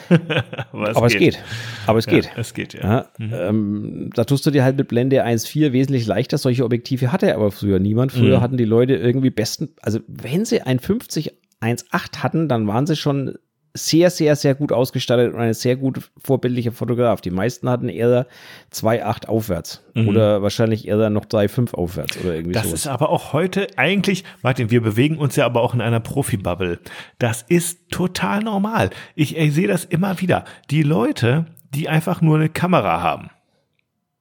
Aber, es, Aber geht. es geht. Aber es ja, geht. Es geht, ja. ja mhm. ähm, da tust du dir halt mit Blende 1.4 wesentlich leichter. Solche Objektive hatte aber früher niemand. Früher mhm. hatten die Leute irgendwie besten, also wenn sie ein 50 1.8 hatten, dann waren sie schon sehr, sehr, sehr gut ausgestattet und ein sehr gut vorbildlicher Fotograf. Die meisten hatten eher 2,8 aufwärts mhm. oder wahrscheinlich eher noch 3,5 aufwärts oder irgendwie Das sowas. ist aber auch heute eigentlich, Martin, wir bewegen uns ja aber auch in einer Profi-Bubble. Das ist total normal. Ich, ich sehe das immer wieder. Die Leute, die einfach nur eine Kamera haben.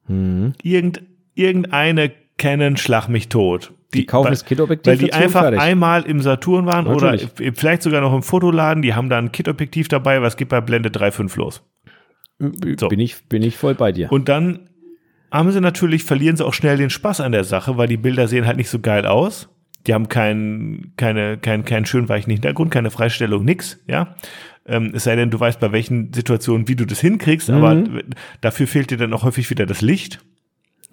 Mhm. Irgend, irgendeine Canon Schlag mich tot die, die kaufen das Kit-Objektiv. Weil die einfach fertig. einmal im Saturn waren Natürlich. oder vielleicht sogar noch im Fotoladen, die haben da ein Kit-Objektiv dabei, was geht bei Blende 3.5 los. So. Bin, ich, bin ich voll bei dir. Und dann haben sie natürlich, verlieren sie auch schnell den Spaß an der Sache, weil die Bilder sehen halt nicht so geil aus. Die haben keinen, keine, keinen, keinen schön weichen Hintergrund, keine Freistellung, nix, ja. Ähm, es sei denn, du weißt bei welchen Situationen, wie du das hinkriegst, mhm. aber dafür fehlt dir dann auch häufig wieder das Licht.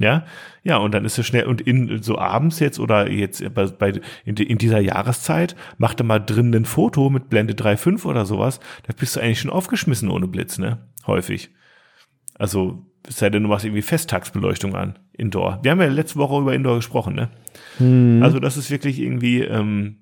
Ja, ja, und dann ist es schnell, und in so abends jetzt oder jetzt bei, bei in, in dieser Jahreszeit, mach da mal drin ein Foto mit Blende 3.5 oder sowas, da bist du eigentlich schon aufgeschmissen ohne Blitz, ne? Häufig. Also, es sei denn, du machst irgendwie Festtagsbeleuchtung an, Indoor. Wir haben ja letzte Woche über Indoor gesprochen, ne? Hm. Also, das ist wirklich irgendwie, ähm,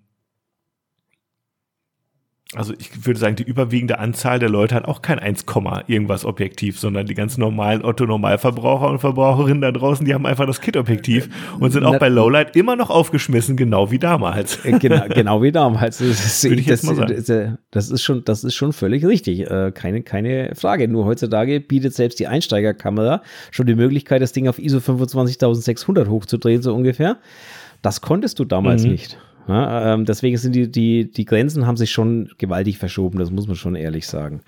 also ich würde sagen, die überwiegende Anzahl der Leute hat auch kein 1, irgendwas Objektiv, sondern die ganz normalen Otto-Normalverbraucher und Verbraucherinnen da draußen, die haben einfach das Kit-Objektiv und sind auch bei Lowlight immer noch aufgeschmissen, genau wie damals. Äh, genau, genau wie damals. Das ist, würde ich das, jetzt mal sagen. Das ist schon, das ist schon völlig richtig. Äh, keine, keine Frage. Nur heutzutage bietet selbst die Einsteigerkamera schon die Möglichkeit, das Ding auf ISO 25600 hochzudrehen, so ungefähr. Das konntest du damals mhm. nicht. Ja, ähm, deswegen sind die, die, die Grenzen haben sich schon gewaltig verschoben, das muss man schon ehrlich sagen.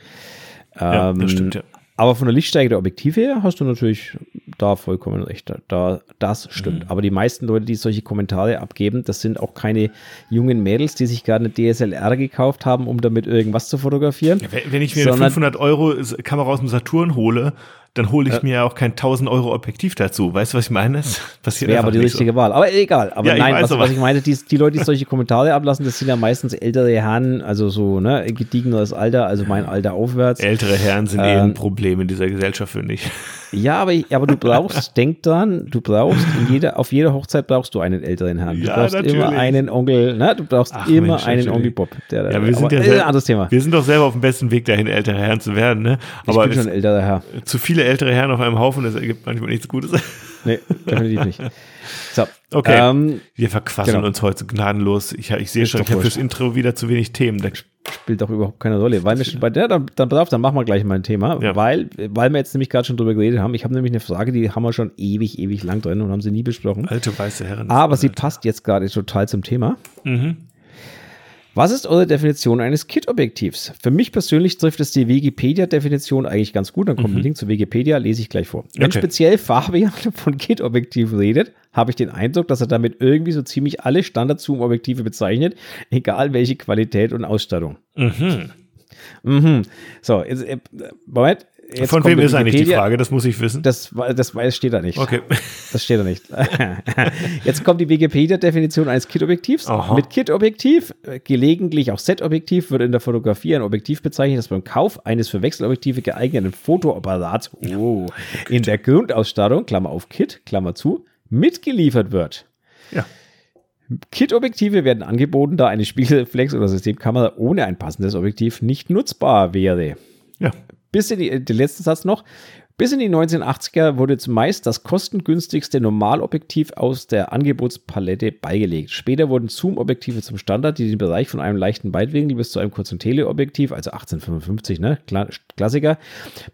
ja, das ähm, stimmt, ja. Aber von der Lichtstärke der Objektive her hast du natürlich da vollkommen recht. Da, das stimmt. Mhm. Aber die meisten Leute, die solche Kommentare abgeben, das sind auch keine jungen Mädels, die sich gerade eine DSLR gekauft haben, um damit irgendwas zu fotografieren. Wenn ich mir eine 500 Euro Kamera aus dem Saturn hole, dann hole ich äh, mir ja auch kein 1000 Euro Objektiv dazu. Weißt du, was ich meine? Das passiert wäre aber die richtige so. Wahl. Aber egal. Aber ja, nein, was, was, ich meine, die, die Leute, die solche Kommentare ablassen, das sind ja meistens ältere Herren, also so, ne, gediegeneres Alter, also mein Alter aufwärts. Ältere Herren sind ähm, eh ein Problem in dieser Gesellschaft, finde ich. Ja, aber, aber du brauchst, denk dran, du brauchst jeder, auf jeder Hochzeit brauchst du einen älteren Herrn. Du ja, brauchst natürlich. immer einen Onkel, ne? Du brauchst Ach, immer Mensch, einen. Onkel Bob. Der, ja, wir sind ja sehr, anderes Thema. Wir sind doch selber auf dem besten Weg dahin, ältere Herren zu werden, ne? Aber ich bin schon älterer Herr. Zu viele ältere Herren auf einem Haufen, das ergibt manchmal nichts Gutes. Nee, definitiv nicht. So. Okay. Ähm, wir verquasseln genau. uns heute gnadenlos. Ich, ich sehe schon, ich habe fürs Intro wieder zu wenig Themen. Da spielt doch überhaupt keine Rolle. Weil wir schon bei der, dann, dann pass auf, dann machen wir gleich mal ein Thema. Ja. Weil, weil wir jetzt nämlich gerade schon drüber geredet haben. Ich habe nämlich eine Frage, die haben wir schon ewig, ewig lang drin und haben sie nie besprochen. Alte weiße Herren. Aber sie passt jetzt gerade total zum Thema. Mhm. Was ist eure Definition eines Kit-Objektivs? Für mich persönlich trifft es die Wikipedia-Definition eigentlich ganz gut. Dann kommt mhm. ein Link zu Wikipedia, lese ich gleich vor. Wenn okay. speziell Fabian von Kit-Objektiven redet, habe ich den Eindruck, dass er damit irgendwie so ziemlich alle Standard-Zoom-Objektive bezeichnet, egal welche Qualität und Ausstattung. Mhm. Mhm. So, jetzt, äh, Moment, Jetzt Von wem ist eigentlich die Frage? Das muss ich wissen. Das, das, das steht da nicht. Okay. Das steht da nicht. Jetzt kommt die Wikipedia-Definition eines Kit-Objektivs. Mit Kit-Objektiv, äh, gelegentlich auch Set-Objektiv, wird in der Fotografie ein Objektiv bezeichnet, das beim Kauf eines für Wechselobjektive geeigneten Fotoapparats oh, in der Grundausstattung, Klammer auf Kit, Klammer zu, mitgeliefert wird. Ja. Kit-Objektive werden angeboten, da eine Spiegelreflex- oder Systemkamera ohne ein passendes Objektiv nicht nutzbar wäre. Ja bis in die, den letzten Satz noch, bis in die 1980er wurde zumeist das kostengünstigste Normalobjektiv aus der Angebotspalette beigelegt. Später wurden Zoom-Objektive zum Standard, die den Bereich von einem leichten Weitwinkel bis zu einem kurzen Teleobjektiv, also 1855, ne, Klassiker,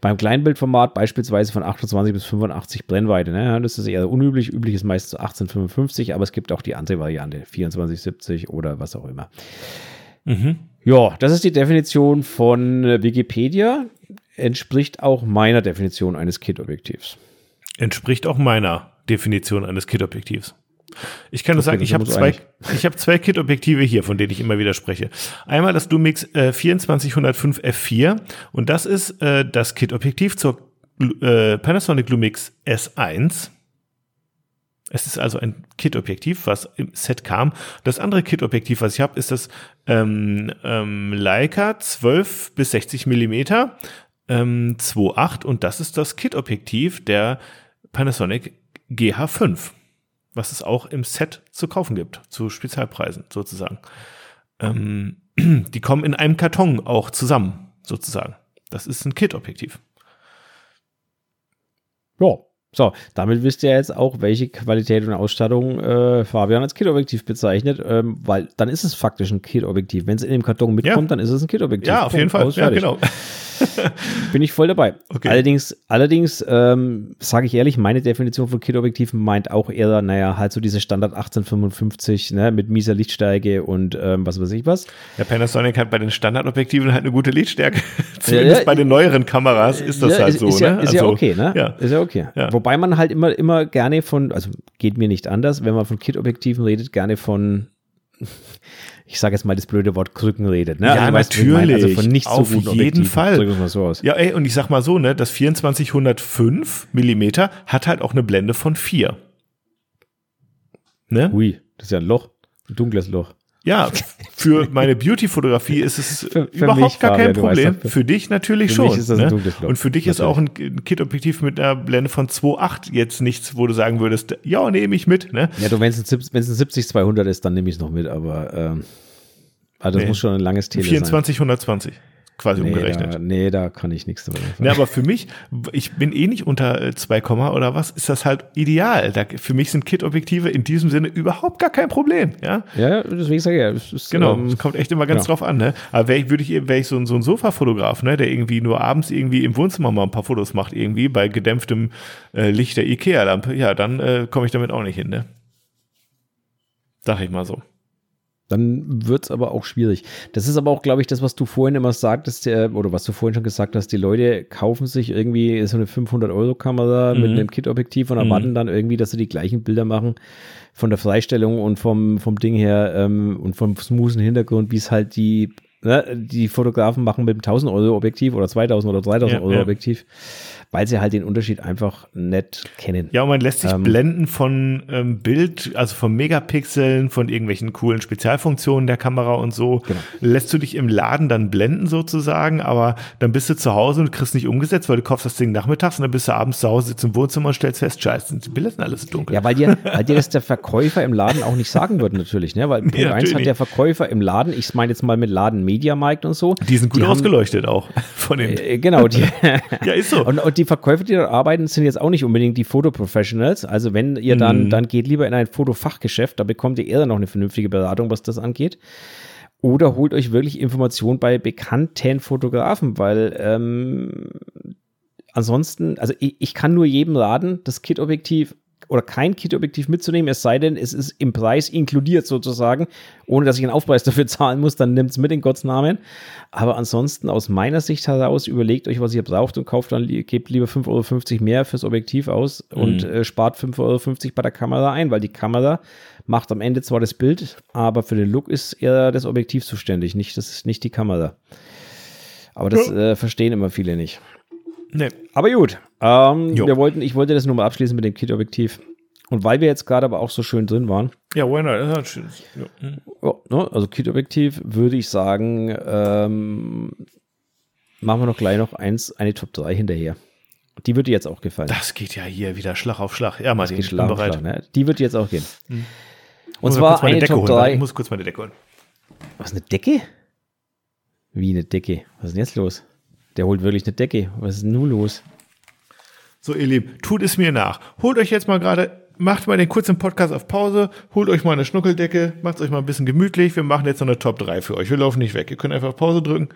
beim Kleinbildformat beispielsweise von 28 bis 85 Brennweite. Ne, das ist eher unüblich, üblich ist meist zu 1855, aber es gibt auch die andere Variante, 2470 oder was auch immer. Mhm. Ja, das ist die Definition von Wikipedia entspricht auch meiner Definition eines Kit-Objektivs. Entspricht auch meiner Definition eines Kit-Objektivs. Ich kann nur okay, sagen, ich habe zwei, ich habe zwei Kit-Objektive hier, von denen ich immer wieder spreche. Einmal das Lumix äh, 2405 F4 und das ist äh, das Kit-Objektiv zur äh, Panasonic Lumix S1. Es ist also ein Kit-Objektiv, was im Set kam. Das andere Kit-Objektiv, was ich habe, ist das ähm, ähm, Leica 12 bis 60 Millimeter ähm, 2.8 und das ist das Kit-Objektiv der Panasonic GH5, was es auch im Set zu kaufen gibt, zu Spezialpreisen sozusagen. Ähm, die kommen in einem Karton auch zusammen, sozusagen. Das ist ein Kit-Objektiv. Ja, so, damit wisst ihr jetzt auch, welche Qualität und Ausstattung äh, Fabian als Kit-Objektiv bezeichnet, ähm, weil dann ist es faktisch ein Kit-Objektiv. Wenn es in dem Karton mitkommt, ja. dann ist es ein Kit-Objektiv. Ja, auf Punkt, jeden Fall. Ja, genau. Bin ich voll dabei. Okay. Allerdings, allerdings ähm, sage ich ehrlich, meine Definition von Kit-Objektiven meint auch eher, naja, halt so diese Standard 1855 ne, mit mieser Lichtstärke und ähm, was weiß ich was. Ja, Panasonic hat bei den Standardobjektiven halt eine gute Lichtstärke. Zumindest ja, bei den neueren Kameras ist das halt ist, so. Ist ja, ne? ist also, ja okay, ne? Ist ja okay. Wobei man halt immer, immer gerne von, also geht mir nicht anders, wenn man von Kit-Objektiven redet, gerne von ich sage jetzt mal das blöde Wort Krücken redet. Ne? Ja, also, natürlich. also von nicht Auf so jeden Fall. Mal so aus. Ja, ey, und ich sag mal so, ne, das 2405 Millimeter hat halt auch eine Blende von 4. Ne? Ui, das ist ja ein Loch, ein dunkles Loch. Ja, für meine Beauty-Fotografie ist es für, für überhaupt mich, gar kein Problem. Weißt, für dich natürlich für schon. Ne? Und für dich natürlich. ist auch ein, Kit-Objektiv mit einer Blende von 2,8 jetzt nichts, wo du sagen würdest, ja, nehme ich mit. Ne? Ja, du, wenn es ein, ein 70-200 ist, dann nehme ich es noch mit, aber, ähm, aber das nee. muss schon ein langes Tele 24, sein. 120 quasi nee, umgerechnet. Da, nee, da kann ich nichts dabei. Nee, aber für mich, ich bin eh nicht unter 2, äh, oder was, ist das halt ideal. Da, für mich sind Kit-Objektive in diesem Sinne überhaupt gar kein Problem. Ja, ja deswegen sage ich ja. Es ist, genau, ähm, es kommt echt immer ganz ja. drauf an. Ne? Aber wäre ich, würde ich, wäre ich so, so ein Sofa-Fotograf, ne, der irgendwie nur abends irgendwie im Wohnzimmer mal ein paar Fotos macht, irgendwie bei gedämpftem äh, Licht der Ikea-Lampe, ja, dann äh, komme ich damit auch nicht hin. Ne? Sag ich mal so dann wird es aber auch schwierig. Das ist aber auch, glaube ich, das, was du vorhin immer sagtest, äh, oder was du vorhin schon gesagt hast, die Leute kaufen sich irgendwie so eine 500-Euro-Kamera mhm. mit einem Kit-Objektiv und erwarten mhm. dann irgendwie, dass sie die gleichen Bilder machen von der Freistellung und vom, vom Ding her ähm, und vom smoothen Hintergrund, wie es halt die ne, die Fotografen machen mit einem 1000 Euro Objektiv oder 2000 oder 3000 Weil sie halt den Unterschied einfach nicht kennen. Ja, und man lässt sich Ähm. blenden von ähm, Bild, also von Megapixeln, von irgendwelchen coolen Spezialfunktionen der Kamera und so. Genau. Lässt du dich im Laden dann blenden sozusagen, aber dann bist du zu Hause und kriegst nicht umgesetzt, weil du kaufst das Ding nachmittags und dann bist du abends zu Hause, sitzt im Wohnzimmer und stellst fest, scheiße, die Bilder sind alles dunkel. Ja, weil dir, weil dir das der Verkäufer im Laden auch nicht sagen würde, natürlich, ne? Weil Punkt Ja, eins hat der Verkäufer im Laden, ich meine jetzt mal mit Laden Mediamarkt und so. die sind gut haben- ausgeleuchtet auch von den. Äh, Genau, die, ja, ist so. Und, und die Verkäufer, die dort arbeiten, sind jetzt auch nicht unbedingt die Fotoprofessionals. Also wenn ihr dann, Mhm. dann geht lieber in ein Fotofachgeschäft, da bekommt ihr eher noch eine vernünftige Beratung, was das angeht. Oder holt euch wirklich Informationen bei bekannten Fotografen, weil ähm, ansonsten, also ich, ich kann nur jedem raten, das Kit-Objektiv oder kein Kit-Objektiv mitzunehmen, es sei denn, es ist im Preis inkludiert sozusagen, ohne dass ich einen Aufpreis dafür zahlen muss, dann nimmt es mit in Gottes Namen. Aber ansonsten aus meiner Sicht heraus, überlegt euch, was ihr braucht und kauft dann, gebt lieber 5,50 Euro mehr fürs Objektiv aus und äh, spart 5,50 Euro bei der Kamera ein, weil die Kamera macht am Ende zwar das Bild, aber für den Look ist eher das Objektiv zuständig, nicht, das ist nicht die Kamera. Aber das äh, verstehen immer viele nicht. Nee. Aber gut, ähm, wir wollten, ich wollte das nur mal abschließen mit dem Kit-Objektiv. Und weil wir jetzt gerade aber auch so schön drin waren, Ja, why not? Das ist ein schönes- ja. hm. ja, ne, also Kit-Objektiv würde ich sagen, ähm, machen wir noch gleich noch eins, eine Top 3 hinterher. Die wird dir jetzt auch gefallen. Das geht ja hier wieder Schlag auf Schlag. Ja, Martin, ich bin bereit. Schlag, ne? Die wird dir jetzt auch gehen. Und Muss mal zwar eine Decke Top holen. Warte, 3. Ich muss kurz meine Decke holen. Was, eine Decke? Wie eine Decke? Was ist denn jetzt los? Der holt wirklich eine Decke. Was ist denn nun los? So, ihr Lieben, tut es mir nach. Holt euch jetzt mal gerade, macht mal den kurzen Podcast auf Pause, holt euch mal eine Schnuckeldecke, macht euch mal ein bisschen gemütlich. Wir machen jetzt noch eine Top 3 für euch. Wir laufen nicht weg. Ihr könnt einfach auf Pause drücken.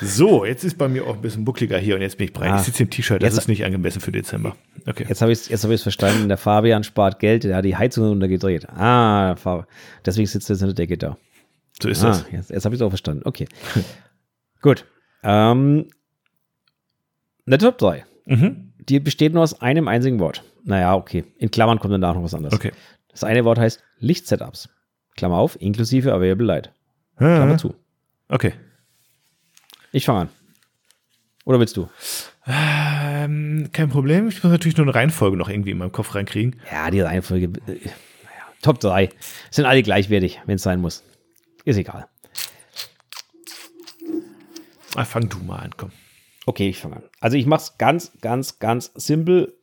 So, jetzt ist bei mir auch ein bisschen buckliger hier und jetzt bin ich breit. Ah. ich sitze im T-Shirt, das Jetzt- ist nicht angemessen für Dezember. Okay. Jetzt habe ich es hab ich's verstanden. Der Fabian spart Geld, der hat die Heizung runtergedreht. Ah, Fabian. Deswegen sitzt er jetzt in der Decke da. So ist Ah, das. jetzt, jetzt habe ich es auch verstanden. Okay. Gut. Ähm, eine Top 3. Mhm. Die besteht nur aus einem einzigen Wort. Naja, okay. In Klammern kommt danach noch was anderes. Okay. Das eine Wort heißt Lichtsetups. Klammer auf, inklusive Available Light. Klammer zu. Okay. Ich fange an. Oder willst du? Ähm, kein Problem. Ich muss natürlich nur eine Reihenfolge noch irgendwie in meinem Kopf reinkriegen. Ja, die Reihenfolge. Äh, naja, Top 3. Sind alle gleichwertig, wenn es sein muss. Ist egal. Ah, fang du mal an, komm. Okay, ich fange an. Also ich mache es ganz, ganz, ganz simpel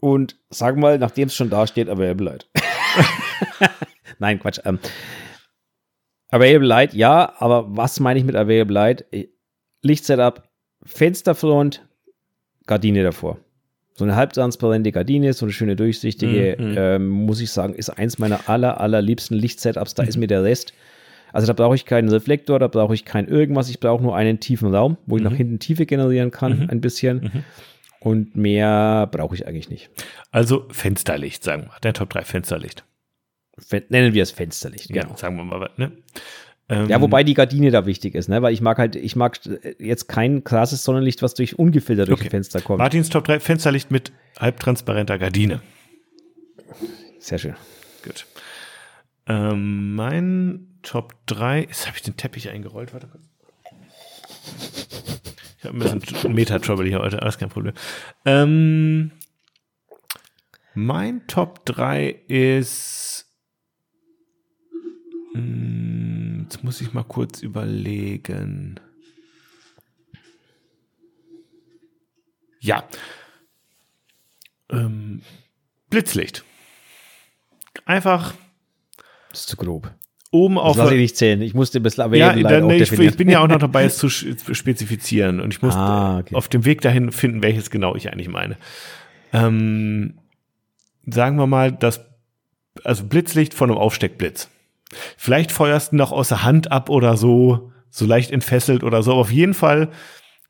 und sag mal, nachdem es schon da steht, Available Light. Nein, Quatsch. Ähm, Available Light, ja, aber was meine ich mit Available Light? Äh, Lichtsetup, Fensterfront, Gardine davor. So eine halbtransparente Gardine, so eine schöne durchsichtige, Mhm. ähm, muss ich sagen, ist eins meiner aller, allerliebsten Lichtsetups. Da ist mir der Rest. Also da brauche ich keinen Reflektor, da brauche ich kein irgendwas. Ich brauche nur einen tiefen Raum, wo ich nach hinten Tiefe generieren kann, ein bisschen. Und mehr brauche ich eigentlich nicht. Also Fensterlicht, sagen wir. Dein Top 3 Fensterlicht. Fen- Nennen wir es Fensterlicht. Ja, Genau. sagen wir mal, ne? Ähm, Ja, wobei die Gardine da wichtig ist, ne? Weil ich mag halt, ich mag jetzt kein krasses Sonnenlicht, was durch ungefiltert durch Okay. die Fenster kommt. Martins Top 3 Fensterlicht mit halbtransparenter Gardine. Sehr schön. Gut. Ähm, mein Top 3, jetzt habe ich den Teppich eingerollt, warte kurz. Ich habe ein bisschen Meta-Trouble hier heute, alles kein Problem. Ähm, mein Top 3 ist. Hm, Jetzt muss ich mal kurz überlegen. Ja. Ähm, Blitzlicht. Einfach Das ist zu grob. Oben Das auf lasse ich nicht zählen. Ich musste bisschen ja, dann, ich, ich bin ja auch noch dabei, es zu spezifizieren und ich muss Ah, okay. auf dem Weg dahin finden, welches genau ich eigentlich meine. Ähm, sagen wir mal, das also Blitzlicht von einem Aufsteckblitz. Vielleicht feuerst du noch aus der Hand ab oder so, so leicht entfesselt oder so. Aber auf jeden Fall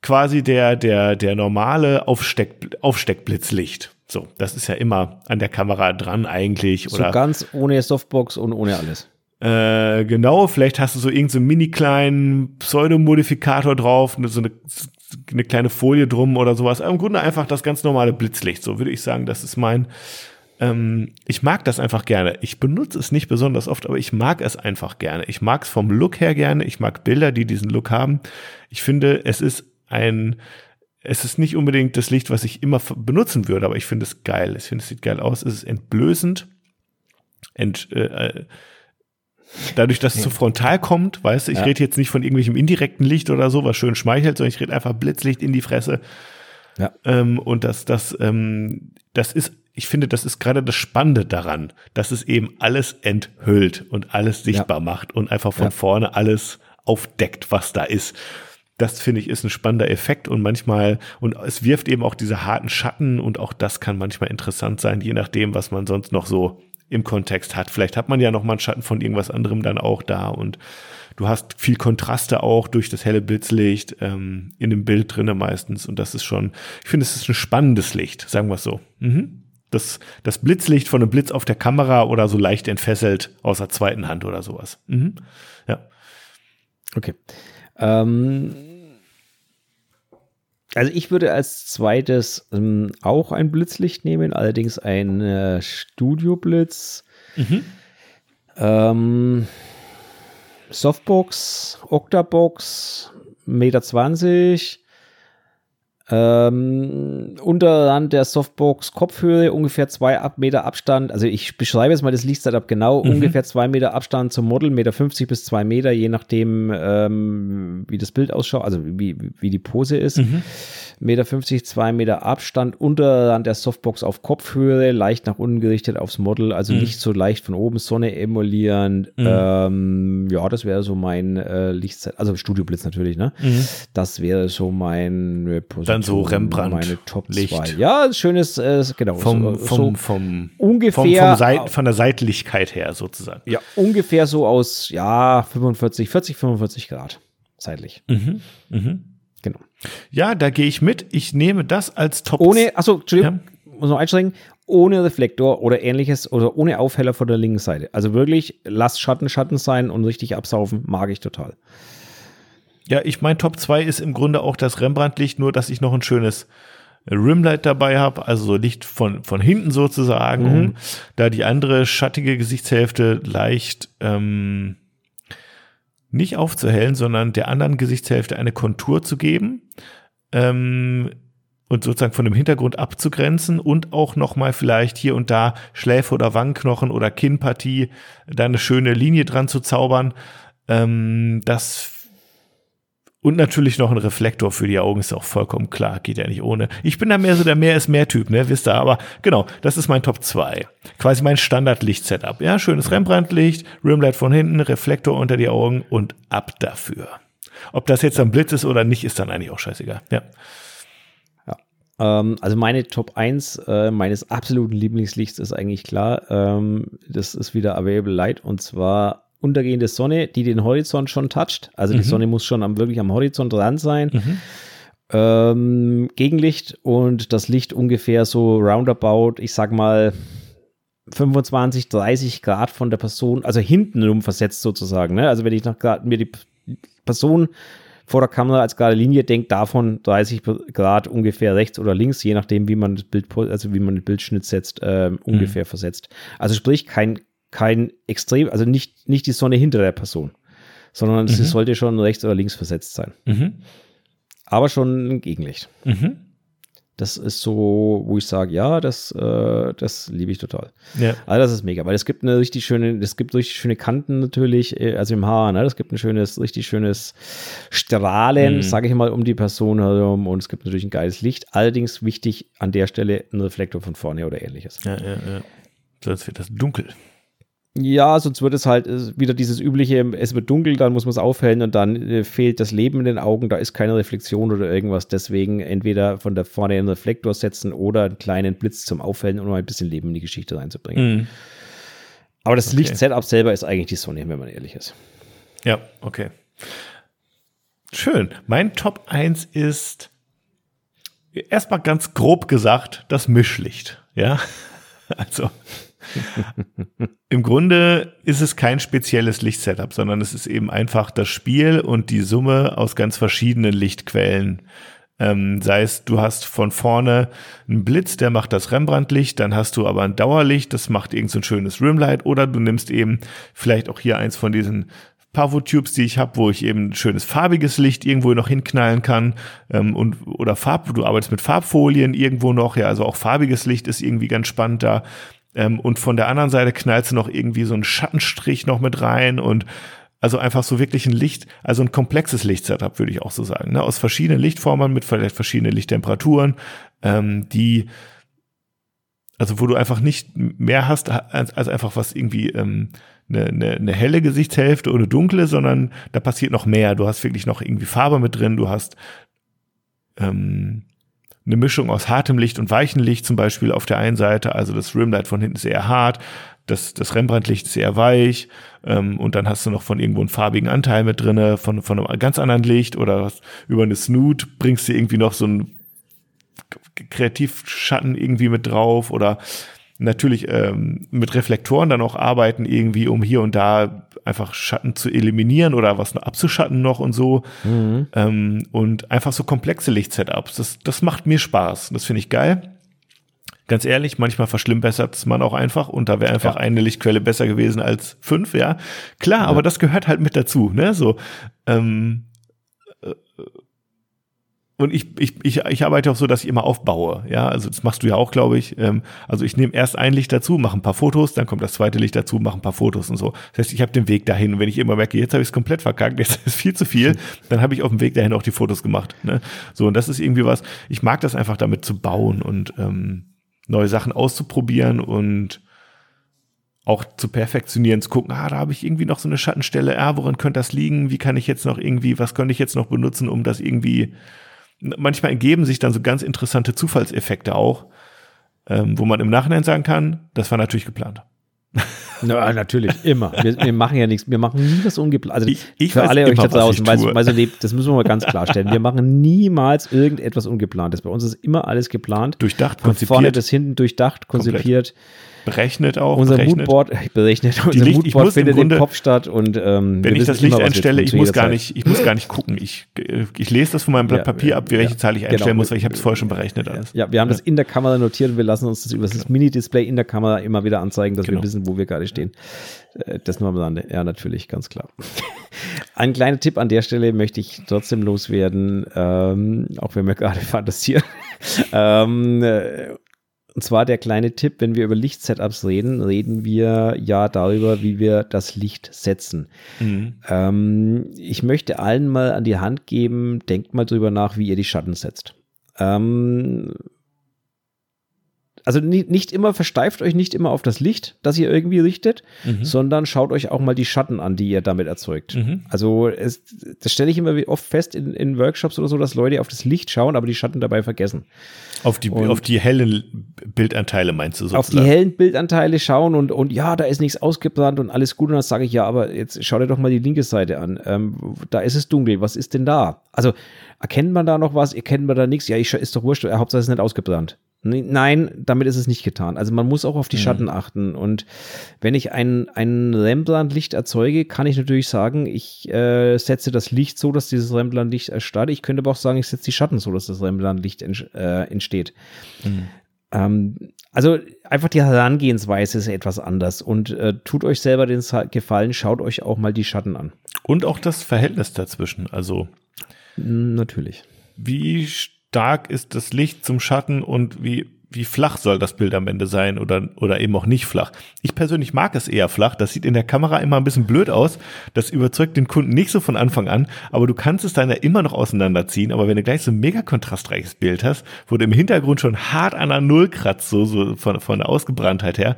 quasi der, der, der normale Aufsteck, Aufsteckblitzlicht. So, das ist ja immer an der Kamera dran eigentlich. so Oder ganz ohne Softbox und ohne alles. Äh, genau, vielleicht hast du so irgendeinen so mini kleinen Pseudomodifikator drauf, ne, so eine, eine kleine Folie drum oder sowas. Im Grunde einfach das ganz normale Blitzlicht, so würde ich sagen, das ist mein ähm, ich mag das einfach gerne. Ich benutze es nicht besonders oft, aber ich mag es einfach gerne. Ich mag es vom Look her gerne. Ich mag Bilder, die diesen Look haben. Ich finde, es ist ein, es ist nicht unbedingt das Licht, was ich immer benutzen würde, aber ich finde es geil. Ich finde, es sieht geil aus. Es ist entblößend. Ent, äh, äh dadurch, dass es so frontal kommt, weißt du, ich ja. rede jetzt nicht von irgendwelchem indirekten Licht oder so, was schön schmeichelt, sondern ich rede einfach Blitzlicht in die Fresse. Ja. Ähm, und das, das, ähm, das ist, ich finde, das ist gerade das Spannende daran, dass es eben alles enthüllt und alles sichtbar ja. macht und einfach von ja. vorne alles aufdeckt, was da ist das finde ich ist ein spannender Effekt und manchmal, und es wirft eben auch diese harten Schatten und auch das kann manchmal interessant sein, je nachdem, was man sonst noch so im Kontext hat. Vielleicht hat man ja noch mal einen Schatten von irgendwas anderem dann auch da und du hast viel Kontraste auch durch das helle Blitzlicht ähm, in dem Bild drinne meistens und das ist schon, ich finde, es ist ein spannendes Licht, sagen wir es so. Mhm. Das, das Blitzlicht von einem Blitz auf der Kamera oder so leicht entfesselt aus der zweiten Hand oder sowas. Mhm. Ja. Okay. Ähm, also ich würde als zweites ähm, auch ein Blitzlicht nehmen, allerdings ein äh, Studio-Blitz. Mhm. Ähm, Softbox, Octabox, Meter 20, ähm, Unterrand der Softbox Kopfhöhe, ungefähr zwei Meter Abstand. Also ich beschreibe jetzt mal das Lichtsetup genau. Mhm. Ungefähr zwei Meter Abstand zum Model, Meter 50 bis zwei Meter, je nachdem, ähm, wie das Bild ausschaut, also wie, wie die Pose ist. Mhm. Meter 50, zwei Meter Abstand, Unterrand der Softbox auf Kopfhöhe, leicht nach unten gerichtet aufs Model, also mhm. nicht so leicht von oben, Sonne emulierend. Mhm. Ähm, ja, das wäre so mein äh, Lichtsetup, also Studioblitz natürlich, ne? Mhm. Das wäre so mein äh, dann so Rembrandt. Meine Top Licht. 2. Ja, schönes, äh, genau. Vom, so, vom, vom, ungefähr. Vom, vom Seit, von der Seitlichkeit her sozusagen. Ja, ungefähr so aus, ja, 45, 40, 45 Grad seitlich. Mhm. Mhm. Genau. Ja, da gehe ich mit. Ich nehme das als Top. Ohne, achso, Entschuldigung, ja. muss noch einschränken. Ohne Reflektor oder ähnliches oder ohne Aufheller von der linken Seite. Also wirklich, lass Schatten Schatten sein und richtig absaufen, mag ich total. Ja, ich mein Top 2 ist im Grunde auch das Rembrandt-Licht, nur dass ich noch ein schönes Rimlight dabei habe, also so Licht von, von hinten sozusagen, mhm. um da die andere schattige Gesichtshälfte leicht ähm, nicht aufzuhellen, sondern der anderen Gesichtshälfte eine Kontur zu geben ähm, und sozusagen von dem Hintergrund abzugrenzen und auch nochmal vielleicht hier und da Schläfe oder Wangenknochen oder Kinnpartie da eine schöne Linie dran zu zaubern. Ähm, das und natürlich noch ein Reflektor für die Augen, ist auch vollkommen klar, geht ja nicht ohne. Ich bin da mehr so der Mehr ist mehr Typ, ne, wisst ihr, aber genau, das ist mein Top 2. Quasi mein Standardlicht-Setup. Ja, schönes Rembrandt-Licht, Rimlight von hinten, Reflektor unter die Augen und ab dafür. Ob das jetzt ein Blitz ist oder nicht, ist dann eigentlich auch scheißegal. Ja. ähm, also meine Top 1 äh, meines absoluten Lieblingslichts ist eigentlich klar. Ähm, das ist wieder Available Light und zwar untergehende Sonne, die den Horizont schon toucht. Also mhm. die Sonne muss schon am, wirklich am Horizont dran sein. Mhm. Ähm, Gegenlicht und das Licht ungefähr so roundabout, ich sag mal 25, 30 Grad von der Person, also hintenrum versetzt sozusagen. Ne? Also wenn ich nach mir die Person vor der Kamera als gerade Linie denkt, davon 30 Grad ungefähr rechts oder links, je nachdem, wie man das Bild, also wie man den Bildschnitt setzt, äh, ungefähr mhm. versetzt. Also sprich kein kein extrem, also nicht, nicht die Sonne hinter der Person, sondern mhm. sie sollte schon rechts oder links versetzt sein. Mhm. Aber schon ein Gegenlicht. Mhm. Das ist so, wo ich sage, ja, das, äh, das liebe ich total. Ja. Also das ist mega, weil es gibt eine richtig schöne, es gibt richtig schöne Kanten natürlich, äh, also im Haar, ne? Es gibt ein schönes, richtig schönes Strahlen, mhm. sage ich mal, um die Person herum und es gibt natürlich ein geiles Licht. Allerdings wichtig an der Stelle ein Reflektor von vorne oder ähnliches. Ja, ja, ja. Sonst wird das dunkel. Ja, sonst wird es halt äh, wieder dieses übliche, es wird dunkel, dann muss man es aufhellen und dann äh, fehlt das Leben in den Augen, da ist keine Reflexion oder irgendwas. Deswegen entweder von der vorne einen Reflektor setzen oder einen kleinen Blitz zum Aufhellen, um mal ein bisschen Leben in die Geschichte reinzubringen. Mhm. Aber das okay. Licht-Setup selber ist eigentlich die Sonne, wenn man ehrlich ist. Ja, okay. Schön. Mein Top 1 ist erstmal ganz grob gesagt das Mischlicht. Ja, also Im Grunde ist es kein spezielles Lichtsetup, sondern es ist eben einfach das Spiel und die Summe aus ganz verschiedenen Lichtquellen Ähm, sei es, du hast von vorne einen Blitz, der macht das Rembrandt-Licht, dann hast du aber ein Dauerlicht, das macht irgend so ein schönes Rimlight, oder du nimmst eben vielleicht auch hier eins von diesen Pavo-Tubes, die ich habe, wo ich eben schönes farbiges Licht irgendwo noch hinknallen kann ähm, und oder Farb, du arbeitest mit Farbfolien irgendwo noch, ja, also auch farbiges Licht ist irgendwie ganz spannend da. Ähm, und von der anderen Seite knallst du noch irgendwie so einen Schattenstrich noch mit rein und also einfach so wirklich ein Licht, also ein komplexes Lichtsetup, würde ich auch so sagen. Ne? Aus verschiedenen Lichtformen mit vielleicht verschiedenen Lichttemperaturen, ähm, die, also wo du einfach nicht mehr hast als, als einfach was irgendwie ähm, eine, eine, eine helle Gesichtshälfte oder dunkle, sondern da passiert noch mehr. Du hast wirklich noch irgendwie Farbe mit drin, du hast ähm, eine Mischung aus hartem Licht und weichem Licht zum Beispiel auf der einen Seite. Also das Rimlight von hinten ist eher hart, das, das Rembrandt-Licht ist weich ähm, und dann hast du noch von irgendwo einen farbigen Anteil mit drinne, von, von einem ganz anderen Licht oder über eine Snoot bringst du irgendwie noch so einen Kreativschatten irgendwie mit drauf oder natürlich ähm, mit Reflektoren dann auch arbeiten irgendwie, um hier und da einfach Schatten zu eliminieren oder was abzuschatten noch und so. Mhm. Ähm, und einfach so komplexe Lichtsetups. Das, das macht mir Spaß. Das finde ich geil. Ganz ehrlich, manchmal verschlimmbessert es man auch einfach und da wäre einfach ja. eine Lichtquelle besser gewesen als fünf, ja. Klar, ja. aber das gehört halt mit dazu, ne? So, ähm, äh, und ich, ich, ich, ich arbeite auch so, dass ich immer aufbaue. Ja, also das machst du ja auch, glaube ich. Ähm, also ich nehme erst ein Licht dazu, mache ein paar Fotos, dann kommt das zweite Licht dazu, mache ein paar Fotos und so. Das heißt, ich habe den Weg dahin. Und wenn ich immer merke, jetzt habe ich es komplett verkackt, jetzt ist viel zu viel, dann habe ich auf dem Weg dahin auch die Fotos gemacht. Ne? So, und das ist irgendwie was, ich mag das einfach damit zu bauen und ähm, neue Sachen auszuprobieren und auch zu perfektionieren, zu gucken, ah, da habe ich irgendwie noch so eine Schattenstelle, ah, woran könnte das liegen? Wie kann ich jetzt noch irgendwie, was könnte ich jetzt noch benutzen, um das irgendwie manchmal ergeben sich dann so ganz interessante Zufallseffekte auch, ähm, wo man im Nachhinein sagen kann, das war natürlich geplant. Na, natürlich, immer. Wir, wir, machen ja nichts, wir machen nie was ungeplant. Also ich, ich für alle euch da draußen, weil, weil so lebt, das müssen wir mal ganz klarstellen. Wir machen niemals irgendetwas Ungeplantes. Bei uns ist immer alles geplant. Durchdacht, konzipiert. Von vorne bis hinten durchdacht, konzipiert. Komplett berechnet auch. Unser berechnet. Moodboard, berechnet, unser Licht, Moodboard findet im, im Kopf statt und ähm, wenn ich das Licht immer, einstelle, ich muss gar nicht, ich muss gar nicht gucken. Ich, ich lese das von meinem Blatt ja, Papier ab, welche ja, Zahl ich genau. einstellen genau. muss, weil ich habe es vorher schon berechnet alles. Ja, wir haben das in der Kamera notiert und wir lassen uns das über das Mini-Display in der Kamera immer wieder anzeigen, dass genau. wir wissen, wo wir gerade stehen. Äh, das nur am Rande. Ja, natürlich, ganz klar. Ein kleiner Tipp an der Stelle möchte ich trotzdem loswerden, ähm, auch wenn wir gerade fantasieren. ähm, äh, und zwar der kleine Tipp, wenn wir über Lichtsetups reden, reden wir ja darüber, wie wir das Licht setzen. Mhm. Ähm, ich möchte allen mal an die Hand geben, denkt mal drüber nach, wie ihr die Schatten setzt. Ähm, also nicht immer, versteift euch nicht immer auf das Licht, das ihr irgendwie richtet, mhm. sondern schaut euch auch mal die Schatten an, die ihr damit erzeugt. Mhm. Also es, das stelle ich immer oft fest in, in, Workshops oder so, dass Leute auf das Licht schauen, aber die Schatten dabei vergessen. Auf die, auf die hellen Bildanteile meinst du sozusagen? Auf die hellen Bildanteile schauen und, und ja, da ist nichts ausgebrannt und alles gut. Und dann sage ich, ja, aber jetzt schau dir doch mal die linke Seite an. Ähm, da ist es dunkel, was ist denn da? Also erkennt man da noch was? Erkennt man da nichts? Ja, ich, ist doch wurscht, Hauptsache es ist nicht ausgebrannt. Nein, damit ist es nicht getan. Also man muss auch auf die mhm. Schatten achten. Und wenn ich ein, ein Rembrandt-Licht erzeuge, kann ich natürlich sagen, ich äh, setze das Licht so, dass dieses Rembrandt-Licht erstarrt. Ich könnte aber auch sagen, ich setze die Schatten so, dass das Rembrandt-Licht äh, entsteht. Mhm. Ähm, also einfach die Herangehensweise ist etwas anders. Und äh, tut euch selber den Gefallen, schaut euch auch mal die Schatten an. Und auch das Verhältnis dazwischen. Also natürlich. Wie stark ist das Licht zum Schatten und wie, wie flach soll das Bild am Ende sein oder, oder eben auch nicht flach. Ich persönlich mag es eher flach. Das sieht in der Kamera immer ein bisschen blöd aus. Das überzeugt den Kunden nicht so von Anfang an, aber du kannst es dann ja immer noch auseinanderziehen. Aber wenn du gleich so ein mega kontrastreiches Bild hast, wo du im Hintergrund schon hart an der Null kratzt, so, so von, von der Ausgebranntheit her,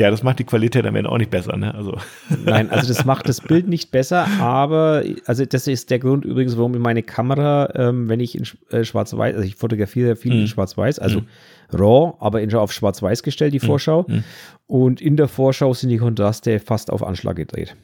ja, das macht die Qualität am Ende auch nicht besser, ne? Also. Nein, also das macht das Bild nicht besser, aber also das ist der Grund übrigens, warum ich meine Kamera, ähm, wenn ich in äh, Schwarz-Weiß, also ich fotografiere viel mhm. in Schwarz-Weiß, also mhm. RAW, aber in, auf Schwarz-Weiß gestellt, die mhm. Vorschau. Mhm. Und in der Vorschau sind die Kontraste fast auf Anschlag gedreht.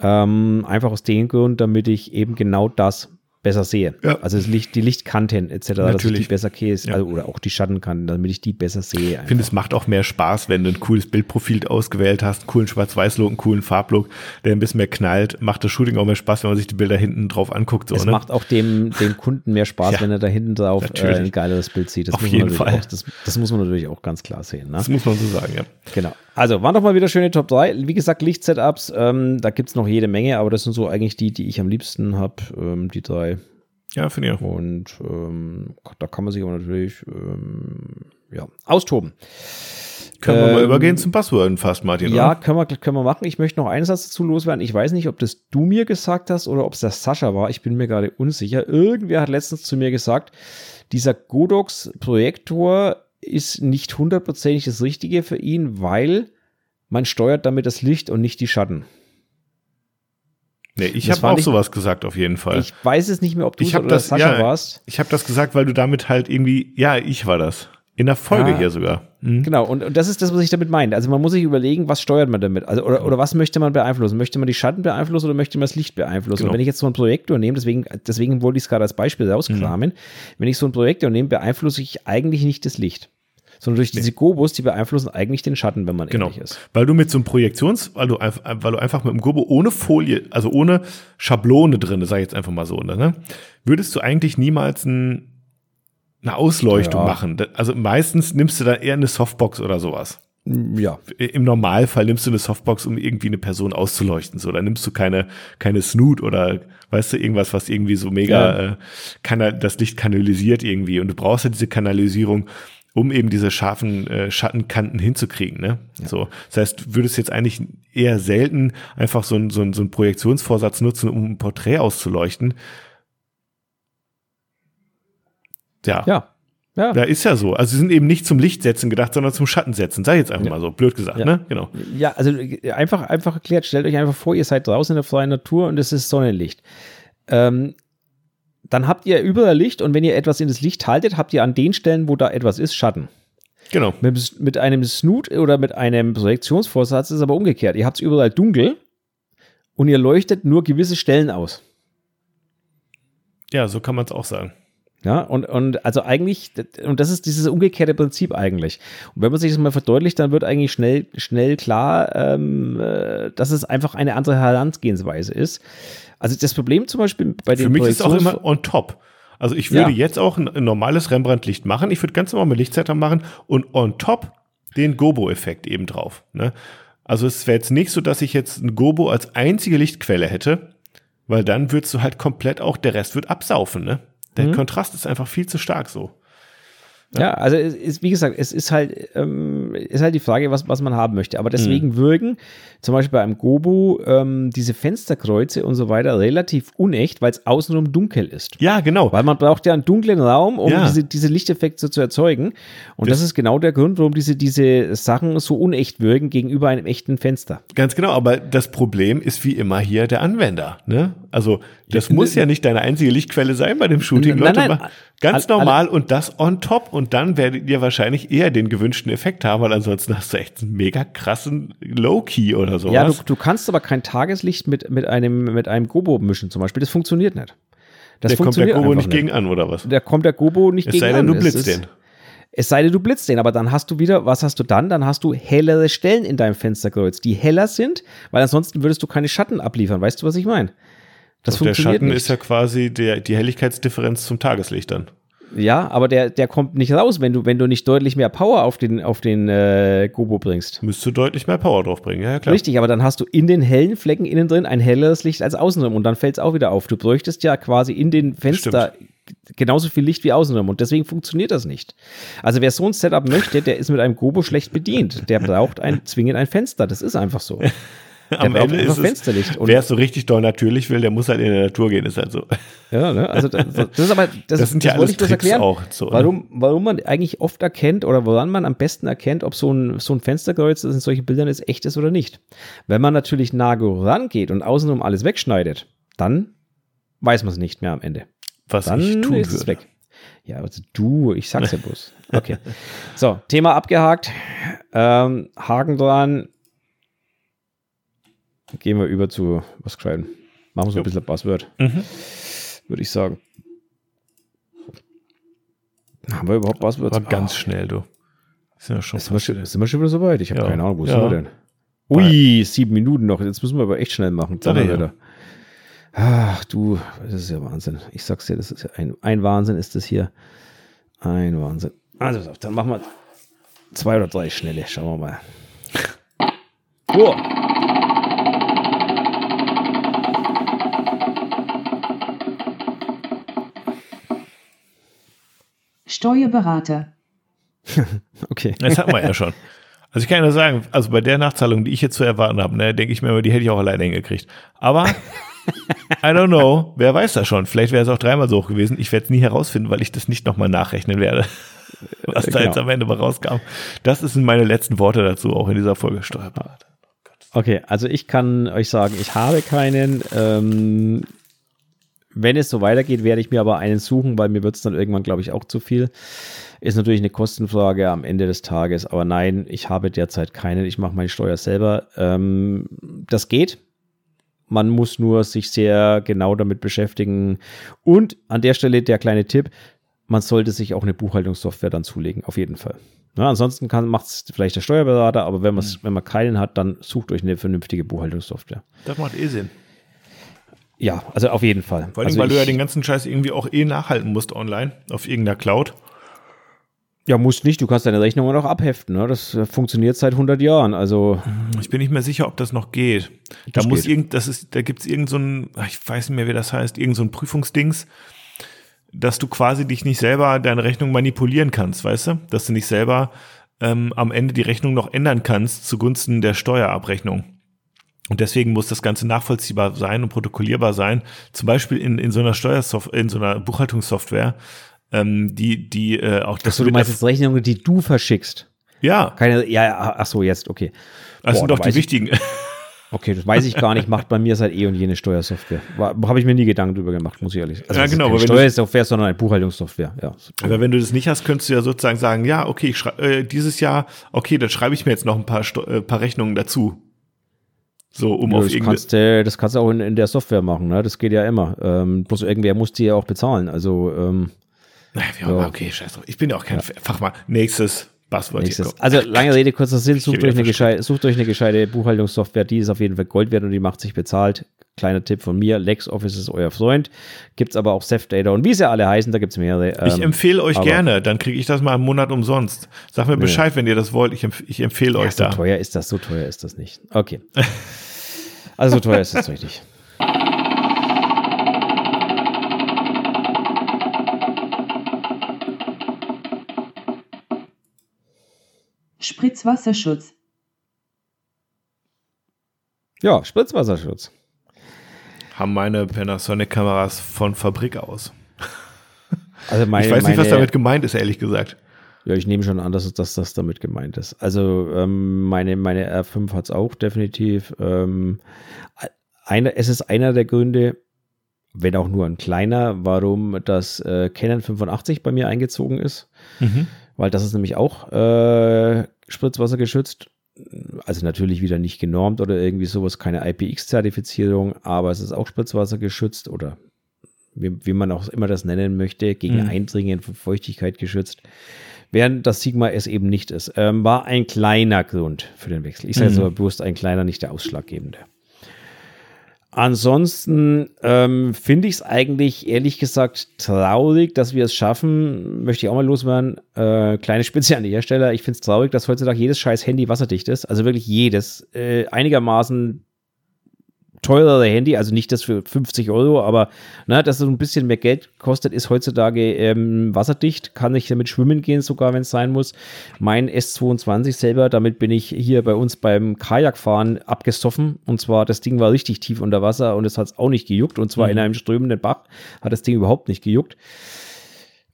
Ähm, einfach aus dem Grund, damit ich eben genau das besser sehe. Ja. Also das Licht, die Lichtkanten etc., dass ich Natürlich. die besser sehe, Ja. also, oder auch die Schattenkanten, damit ich die besser sehe. Ich finde, es macht auch mehr Spaß, wenn du ein cooles Bildprofil ausgewählt hast, einen coolen Schwarz-Weiß-Look, einen coolen Farblook, der ein bisschen mehr knallt, macht das Shooting auch mehr Spaß, wenn man sich die Bilder hinten drauf anguckt. So, es ne? macht auch dem, dem Kunden mehr Spaß, Ja, wenn er da hinten drauf äh, natürlich. ein geileres Bild sieht. Das Auf muss jeden man natürlich Fall. Auch, das, das muss man natürlich auch ganz klar sehen. Ne? das muss man so sagen, ja. Genau. Also, waren doch mal wieder schöne Top 3. Wie gesagt, Lichtsetups, ähm, da gibt es noch jede Menge, aber das sind so eigentlich die, die ich am liebsten habe, ähm, die drei. Ja, finde ich auch. Und ähm, da kann man sich aber natürlich ähm, ja, austoben. Können wir mal Ähm, übergehen zum Passwörden fast, Martin, Ja, oder? können wir, können wir machen. Ich möchte noch einen Satz dazu loswerden. Ich weiß nicht, ob das du mir gesagt hast oder ob es der Sascha war. Ich bin mir gerade unsicher. Irgendwer hat letztens zu mir gesagt, dieser Godox-Projektor ist nicht hundertprozentig das Richtige für ihn, weil man steuert damit das Licht und nicht die Schatten. Nee, ich habe auch ich- sowas gesagt, auf jeden Fall. Ich weiß es nicht mehr, ob du Ich oder das- Sascha ja, warst. Ich habe das gesagt, weil du damit halt irgendwie, ja, ich war das. In der Folge Ah. hier sogar. Mhm. Genau, und, und das ist das, was ich damit meine. Also man muss sich überlegen, was steuert man damit? Also, oder, oder was möchte man beeinflussen? Möchte man die Schatten beeinflussen oder möchte man das Licht beeinflussen? Genau. Und wenn ich jetzt so ein Projektor nehme, deswegen, deswegen wollte ich es gerade als Beispiel rauskramen, Mhm. wenn ich so ein Projektor nehme, beeinflusse ich eigentlich nicht das Licht. Sondern durch diese Gobos, die beeinflussen eigentlich den Schatten, wenn man Genau. ehrlich ist. Weil du mit so einem Projektions, weil du, einf- weil du einfach mit dem Gobo ohne Folie, also ohne Schablone drin, sag ich jetzt einfach mal so, ne, würdest du eigentlich niemals ein, eine Ausleuchtung Ja. machen. Also meistens nimmst du da eher eine Softbox oder sowas. Ja. Im Normalfall nimmst du eine Softbox, um irgendwie eine Person auszuleuchten. So, da nimmst du keine, keine Snoot oder weißt du, irgendwas, was irgendwie so mega Ja. äh, kanal, das Licht kanalisiert irgendwie. Und du brauchst ja diese Kanalisierung, um eben diese scharfen äh, Schattenkanten hinzukriegen. Ne? So, das heißt, du würdest jetzt eigentlich eher selten einfach so ein, so ein, so ein Projektionsvorsatz nutzen, um ein Porträt auszuleuchten. Ja, Ja. Ja. da ist ja so. Also sie sind eben nicht zum Lichtsetzen gedacht, sondern zum Schattensetzen. Sag ich jetzt einfach mal so, blöd gesagt, Ja. ne? Genau. Ja, also einfach, einfach erklärt, stellt euch einfach vor, ihr seid draußen in der freien Natur und es ist Sonnenlicht. Ähm, dann habt ihr überall Licht und wenn ihr etwas in das Licht haltet, habt ihr an den Stellen, wo da etwas ist, Schatten. Genau. Mit, mit einem Snoot oder mit einem Projektionsvorsatz ist es aber umgekehrt. Ihr habt es überall dunkel und ihr leuchtet nur gewisse Stellen aus. Ja, so kann man es auch sagen. Ja, und, und also eigentlich, und das ist dieses umgekehrte Prinzip eigentlich. Und wenn man sich das mal verdeutlicht, dann wird eigentlich schnell, schnell klar, ähm, äh, dass es einfach eine andere Herangehensweise ist. Also das Problem zum Beispiel bei den Für mich ist es auch immer on top. Also ich würde Ja. jetzt auch ein, ein normales Rembrandt-Licht machen. Ich würde ganz normal mit Lichtsetter machen und on top den Gobo-Effekt eben drauf. Ne? Also es wäre jetzt nicht so, dass ich jetzt ein Gobo als einzige Lichtquelle hätte, weil dann würdest du halt komplett auch, der Rest wird absaufen. Ne? Der Mhm. Kontrast ist einfach viel zu stark so. Ja, also es ist, wie gesagt, es ist halt, ähm, ist halt die Frage, was, was man haben möchte. Aber deswegen Mhm. wirken zum Beispiel bei einem Gobo ähm, diese Fensterkreuze und so weiter relativ unecht, weil es außenrum dunkel ist. Ja, genau. Weil man braucht ja einen dunklen Raum, um Ja. diese, diese Lichteffekte zu erzeugen. Und das, Das- ist genau der Grund, warum diese, diese Sachen so unecht wirken gegenüber einem echten Fenster. Ganz genau, aber das Problem ist wie immer hier der Anwender. Ne? Also das muss ja nicht deine einzige Lichtquelle sein bei dem Shooting. Nein, Leute, nein, machen ganz normal und das on top und dann werdet ihr wahrscheinlich eher den gewünschten Effekt haben, weil ansonsten hast du echt einen mega krassen Low-Key oder sowas. Ja, du, du kannst aber kein Tageslicht mit, mit, einem, mit einem Gobo mischen zum Beispiel. Das funktioniert nicht. Das der kommt der Gobo einfach nicht gegen an, oder was? Da kommt der Gobo nicht Es gegen sei denn, an. du Es blitzt den. Es sei denn, du blitzt den, aber dann hast du wieder, was hast du dann? Dann hast du hellere Stellen in deinem Fensterkreuz, die heller sind, weil ansonsten würdest du keine Schatten abliefern. Weißt du, was ich meine? Das Doch der funktioniert Schatten nicht. ist ja quasi der, die Helligkeitsdifferenz zum Tageslicht dann. Ja, aber der, der kommt nicht raus, wenn du, wenn du nicht deutlich mehr Power auf den, auf den äh, Gobo bringst. Müsstest du deutlich mehr Power drauf bringen, ja, klar. Richtig, aber dann hast du in den hellen Flecken innen drin ein helleres Licht als außenrum und dann fällt es auch wieder auf. Du bräuchtest ja quasi in den Fenster genauso viel Licht wie außenrum und deswegen funktioniert das nicht. Also wer so ein Setup möchte, der ist mit einem Gobo schlecht bedient. Der braucht ein, zwingend ein Fenster. Das ist einfach so. Am Ende ist es, Fensterlicht. Und- wer es so richtig doll natürlich will, der muss halt in der Natur gehen, ist halt so. Ja, ne? Also das, das ist aber das, Das sind ja wollte alles Tricks erklären, auch, so, ne? warum, warum man eigentlich oft erkennt oder woran man am besten erkennt, ob so ein, so ein Fensterkreuz, das in solchen Bildern ist, echt ist oder nicht. Wenn man natürlich nah rangeht und außenrum alles wegschneidet, dann weiß man es nicht mehr am Ende. Was Dann ich tun ist es würde. weg. Ja, also du, ich sag's ja bloß. Okay. So, Thema abgehakt. Ähm, Haken dran. Gehen wir über zu was schreiben. Machen wir so ein bisschen Buzzword. Mhm. Würde ich sagen. Haben wir überhaupt was? War ganz schnell, du. Sind wir, schon sind, wir schon, sind wir schon wieder so weit? Ich habe ja. keine Ahnung, wo ja. sind wir denn? Ui, sieben Minuten noch. Jetzt müssen wir aber echt schnell machen. Ja. Ach du, das ist ja Wahnsinn. Ich sag's dir, das ist ja ein, ein Wahnsinn ist das hier. Ein Wahnsinn. Also, dann machen wir zwei oder drei schnelle. Schauen wir mal. Oh. Steuerberater. okay. Das hatten wir ja schon. Also ich kann ja sagen, also bei der Nachzahlung, die ich jetzt zu erwarten habe, ne, denke ich mir immer, die hätte ich auch alleine hingekriegt. Aber I don't know, wer weiß das schon. Vielleicht wäre es auch dreimal so hoch gewesen. Ich werde es nie herausfinden, weil ich das nicht nochmal nachrechnen werde, was da genau. jetzt am Ende mal rauskam. Das sind meine letzten Worte dazu, auch in dieser Folge Steuerberater. Okay, also ich kann euch sagen, ich habe keinen. Ähm, wenn es so weitergeht, werde ich mir aber einen suchen, weil mir wird es dann irgendwann, glaube ich, auch zu viel. Ist natürlich eine Kostenfrage am Ende des Tages, aber nein, ich habe derzeit keinen. Ich mache meine Steuer selber. Ähm, das geht. Man muss nur sich sehr genau damit beschäftigen. Und an der Stelle der kleine Tipp, man sollte sich auch eine Buchhaltungssoftware dann zulegen, auf jeden Fall. Ja, ansonsten macht es vielleicht der Steuerberater, aber wenn, mhm. wenn man keinen hat, dann sucht euch eine vernünftige Buchhaltungssoftware. Das macht eh Sinn. Ja, also auf jeden Fall. Vor allem, also weil ich, du ja den ganzen Scheiß irgendwie auch eh nachhalten musst online auf irgendeiner Cloud. Ja, musst nicht. Du kannst deine Rechnungen auch abheften. Ne? Das funktioniert seit 100 Jahren. Also ich bin nicht mehr sicher, ob das noch geht. Da muss geht. irgend, das ist, da gibt's irgend so ein, ich weiß nicht mehr, wie das heißt, irgend so ein Prüfungsdings, dass du quasi dich nicht selber deine Rechnung manipulieren kannst, weißt du? Dass du nicht selber ähm, am Ende die Rechnung noch ändern kannst zugunsten der Steuerabrechnung. Und deswegen muss das Ganze nachvollziehbar sein und protokollierbar sein. Zum Beispiel in, in so einer Steuersoftware, in so einer Buchhaltungssoftware, ähm, die, die äh, auch das. Achso, du meinst jetzt Rechnungen, die du verschickst. Ja. Keine, ja, ach so, jetzt, okay. Das Boah, sind doch die wichtigen. Okay, das weiß ich gar nicht, macht bei mir seit eh und jene Steuersoftware. Habe ich mir nie Gedanken drüber gemacht, muss ich ehrlich sagen. Also ja, genau. Keine Steuersoftware, sondern eine Buchhaltungssoftware, ja. Aber wenn du das nicht hast, könntest du ja sozusagen sagen, ja, okay, ich äh, dieses Jahr, okay, dann schreibe ich mir jetzt noch ein paar, Sto äh, paar Rechnungen dazu. So, um ja, auf das kannst, du, das kannst du auch in, in der Software machen, ne? Das geht ja immer. Ähm, bloß irgendwer muss die ja auch bezahlen. Also, ähm, naja, okay, scheiß drauf. Ich bin ja auch kein ja. Fachmann. Nächstes Buzzword. Nächstes. Also lange Rede, kurzer Sinn, sucht euch, eine gescheite, sucht euch eine gescheite Buchhaltungssoftware, die ist auf jeden Fall Gold wert und die macht sich bezahlt. Kleiner Tipp von mir, LexOffice ist euer Freund. Gibt es aber auch Data und wie sie alle heißen, da gibt es mehrere. Ähm, ich empfehle euch gerne, dann kriege ich das mal im Monat umsonst. Sag mir Bescheid, wenn ihr das wollt. Ich, empf ich empfehle ja, euch so da. So teuer ist das, so teuer ist das nicht. Okay. Also so teuer ist das richtig. Spritzwasserschutz. Ja, Spritzwasserschutz. Haben meine Panasonic-Kameras von Fabrik aus. Also meine, ich weiß nicht, meine, was damit gemeint ist, ehrlich gesagt. Ja, ich nehme schon an, dass, dass das damit gemeint ist. Also ähm, meine, meine R5 hat es auch definitiv. Ähm, eine, es ist einer der Gründe, wenn auch nur ein kleiner, warum das äh, Canon 85 bei mir eingezogen ist. Mhm. Weil das ist nämlich auch äh, Spritzwasser geschützt. Also natürlich wieder nicht genormt oder irgendwie sowas, keine IPX-Zertifizierung, aber es ist auch Spritzwasser geschützt oder wie, wie, man auch immer das nennen möchte, gegen mhm. Eindringen von Feuchtigkeit geschützt. Während das Sigma es eben nicht ist. Ähm, war ein kleiner Grund für den Wechsel. Ich sage mhm. jetzt aber bewusst ein kleiner, nicht der ausschlaggebende. Ansonsten ähm, finde ich es eigentlich ehrlich gesagt traurig, dass wir es schaffen, möchte ich auch mal loswerden, äh, kleine Spitze an die Hersteller. Ich finde es traurig, dass heutzutage jedes scheiß Handy wasserdicht ist, also wirklich jedes, äh, einigermaßen teurere Handy, also nicht das für 50 Euro, aber ne, dass es ein bisschen mehr Geld kostet, ist heutzutage ähm, wasserdicht, kann ich damit schwimmen gehen, sogar wenn es sein muss. Mein S22 selber, damit bin ich hier bei uns beim Kajakfahren abgesoffen und zwar das Ding war richtig tief unter Wasser und es hat es auch nicht gejuckt und zwar mhm. in einem strömenden Bach hat das Ding überhaupt nicht gejuckt.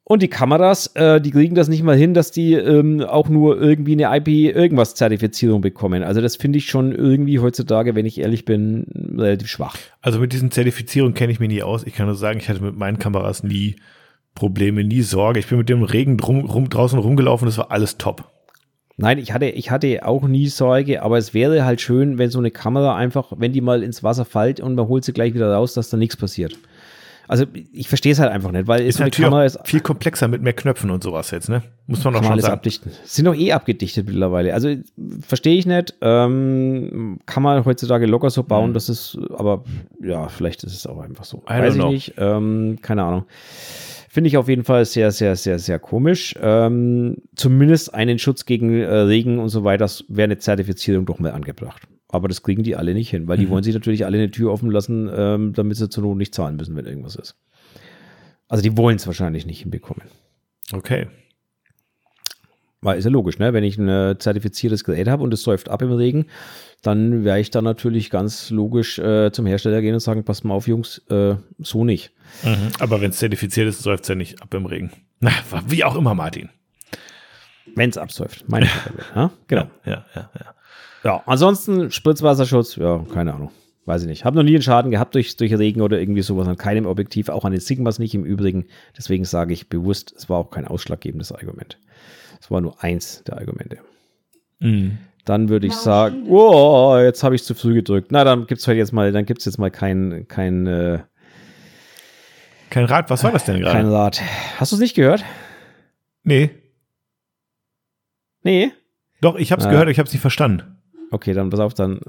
Und die Kameras, äh, die kriegen das nicht mal hin, dass die ähm, auch nur irgendwie eine IP-Irgendwas-Zertifizierung bekommen. Also das finde ich schon irgendwie heutzutage, wenn ich ehrlich bin, relativ schwach. Also mit diesen Zertifizierungen kenne ich mich nie aus. Ich kann nur sagen, ich hatte mit meinen Kameras nie Probleme, nie Sorge. Ich bin mit dem Regen drum, rum, draußen rumgelaufen, das war alles top. Nein, ich hatte, ich hatte auch nie Sorge, aber es wäre halt schön, wenn so eine Kamera einfach, wenn die mal ins Wasser fällt und man holt sie gleich wieder raus, dass da nichts passiert. Also ich verstehe es halt einfach nicht, weil Ist natürlich Kamera ist viel komplexer mit mehr Knöpfen und sowas jetzt, ne? Muss man doch schon alles sagen. abdichten. Sind doch eh abgedichtet mittlerweile. Also verstehe ich nicht. Ähm, kann man heutzutage locker so bauen, das ist, aber ja, vielleicht ist es auch einfach so. Mhm. I Weiß ich know. nicht. Ähm, keine Ahnung. Finde ich auf jeden Fall sehr, sehr, sehr, sehr komisch. Ähm, zumindest einen Schutz gegen äh, Regen und so weiter das wäre eine Zertifizierung doch mal angebracht. Aber das kriegen die alle nicht hin, weil die Mhm. wollen sich natürlich alle eine Tür offen lassen, ähm, damit sie zur Not nicht zahlen müssen, wenn irgendwas ist. Also die wollen es wahrscheinlich nicht hinbekommen. Okay. Weil ist ja logisch, ne? Wenn ich ein äh, zertifiziertes Gerät habe und es säuft ab im Regen, dann werde ich dann natürlich ganz logisch äh, zum Hersteller gehen und sagen, passt mal auf, Jungs, äh, so nicht. Mhm. Aber wenn es zertifiziert ist, säuft es ja nicht ab im Regen. Na, wie auch immer, Martin. Wenn es absäuft. Meine Frage, ja? Genau. Ja, ja, ja. Ja, ansonsten Spritzwasserschutz, ja, keine Ahnung. Weiß ich nicht. Habe noch nie einen Schaden gehabt durch, durch Regen oder irgendwie sowas an keinem Objektiv, auch an den Sigmas nicht im Übrigen. Deswegen sage ich bewusst, es war auch kein ausschlaggebendes Argument. Es war nur eins der Argumente. Mhm. Dann würde ich sagen, oh, jetzt habe ich zu früh gedrückt. Na, dann gibt's halt jetzt mal, dann gibt's jetzt mal kein, kein, äh, Kein Rad, was war das denn kein gerade? Rad. Hast du es nicht gehört? Nee. Nee. Doch, ich hab's Ah. gehört, ich hab's nicht verstanden. Okay, dann pass auf, dann.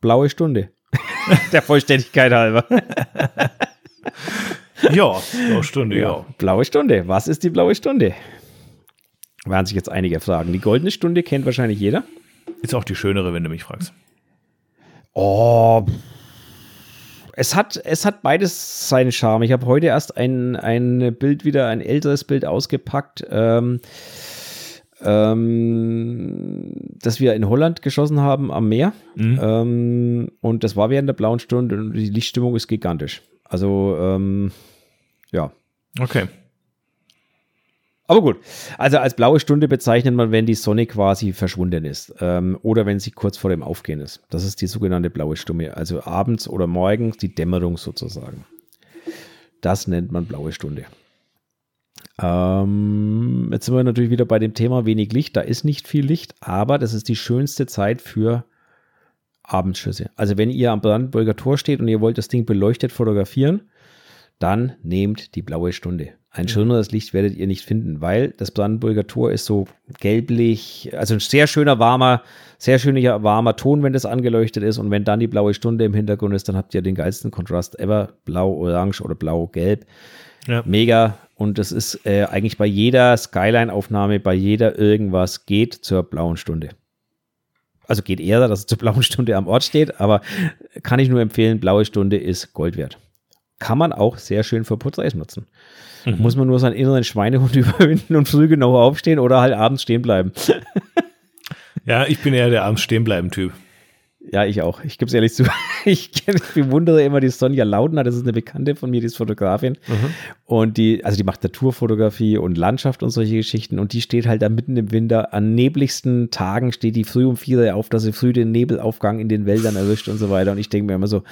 Blaue Stunde. Der Vollständigkeit halber. Ja, oh, Stunde, ja. Blaue Stunde. Was ist die blaue Stunde? Werden sich jetzt einige fragen. Die goldene Stunde kennt wahrscheinlich jeder. Ist auch die schönere, wenn du mich fragst. Oh. Es hat, es hat beides seinen Charme. Ich habe heute erst ein, ein Bild wieder, ein älteres Bild ausgepackt, ähm, ähm, das wir in Holland geschossen haben am Meer. Mhm. Ähm, und das war während der blauen Stunde und die Lichtstimmung ist gigantisch. Also, ähm, ja. Okay. Aber gut, also als blaue Stunde bezeichnet man, wenn die Sonne quasi verschwunden ist ähm, oder wenn sie kurz vor dem Aufgehen ist. Das ist die sogenannte blaue Stunde, also abends oder morgens die Dämmerung sozusagen. Das nennt man blaue Stunde. Ähm, jetzt sind wir natürlich wieder bei dem Thema wenig Licht. Da ist nicht viel Licht, aber das ist die schönste Zeit für Abendschüsse. Also wenn ihr am Brandenburger Tor steht und ihr wollt das Ding beleuchtet fotografieren, dann nehmt die blaue Stunde. Ein schöneres Licht werdet ihr nicht finden, weil das Brandenburger Tor ist so gelblich, also ein sehr schöner warmer, sehr schöner warmer Ton, wenn das angeleuchtet ist und wenn dann die blaue Stunde im Hintergrund ist, dann habt ihr den geilsten Kontrast ever, blau-orange oder blau-gelb. Ja. Mega und das ist äh, eigentlich bei jeder Skyline-Aufnahme, bei jeder irgendwas geht zur blauen Stunde. Also geht eher, dass es zur blauen Stunde am Ort steht, aber kann ich nur empfehlen, blaue Stunde ist Gold wert. Kann man auch sehr schön für Porträts nutzen. Muss man nur seinen inneren Schweinehund überwinden und früh genug aufstehen oder halt abends stehen bleiben. Ja, ich bin eher der abends stehen bleiben Typ. Ja, ich auch. Ich gebe es ehrlich zu. Ich, kenn- ich bewundere immer die Sonja Laudner, das ist eine Bekannte von mir, die ist Fotografin. Und die, also die macht Naturfotografie und Landschaft und solche Geschichten. Und die steht halt da mitten im Winter, an nebligsten Tagen steht die früh um vier auf, dass sie früh den Nebelaufgang in den Wäldern erwischt und so weiter. Und ich denke mir immer so,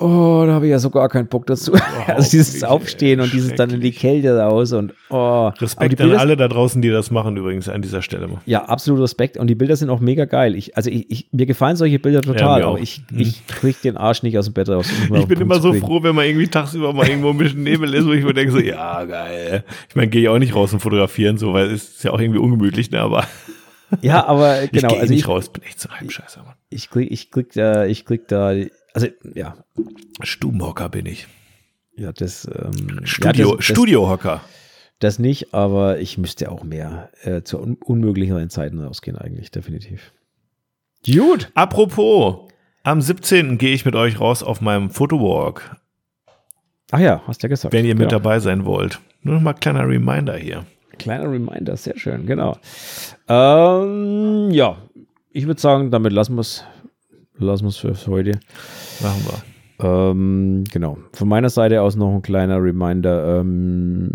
oh, da habe ich ja so gar keinen Bock dazu. also dieses Aufstehen und dieses dann in die Kälte raus und oh. Respekt an Bilder- alle da draußen, die das machen übrigens an dieser Stelle. ja, absolut Respekt. Und die Bilder sind auch mega geil. Ich, also ich, ich, mir gefallen solche Bilder total, mir aber auch. Mhm. ich, ich krieg den Arsch nicht aus dem Bett raus. um Ich bin immer so zu froh, wenn man irgendwie tagsüber mal irgendwo ein bisschen Nebel ist, wo ich mir denke so, ja, geil. Ich meine, gehe ich auch nicht raus und fotografieren, so, weil es ist ja auch irgendwie ungemütlich, ne, aber Ja, aber ich genau, gehe also nicht ich, raus, bin echt so ein Scheißer, Mann. ich krieg, ich krieg da, ich krieg da, also ja, Stubenhocker bin ich. ja, das, ähm, Studio, ja, das, Studiohocker. Das, das nicht, aber ich müsste auch mehr äh, zu un unmöglicheren Zeiten rausgehen eigentlich, definitiv. Gut. Apropos, am 17. gehe ich mit euch raus auf meinem Fotowalk, Ach ja, hast ja gesagt. wenn ihr mit genau. dabei sein wollt. Nur noch mal kleiner Reminder hier. Kleiner Reminder, sehr schön, genau. Ähm, ja, ich würde sagen, damit lassen wir es lassen wir's für heute. Machen wir. Ähm, genau. Von meiner Seite aus noch ein kleiner Reminder. Ähm,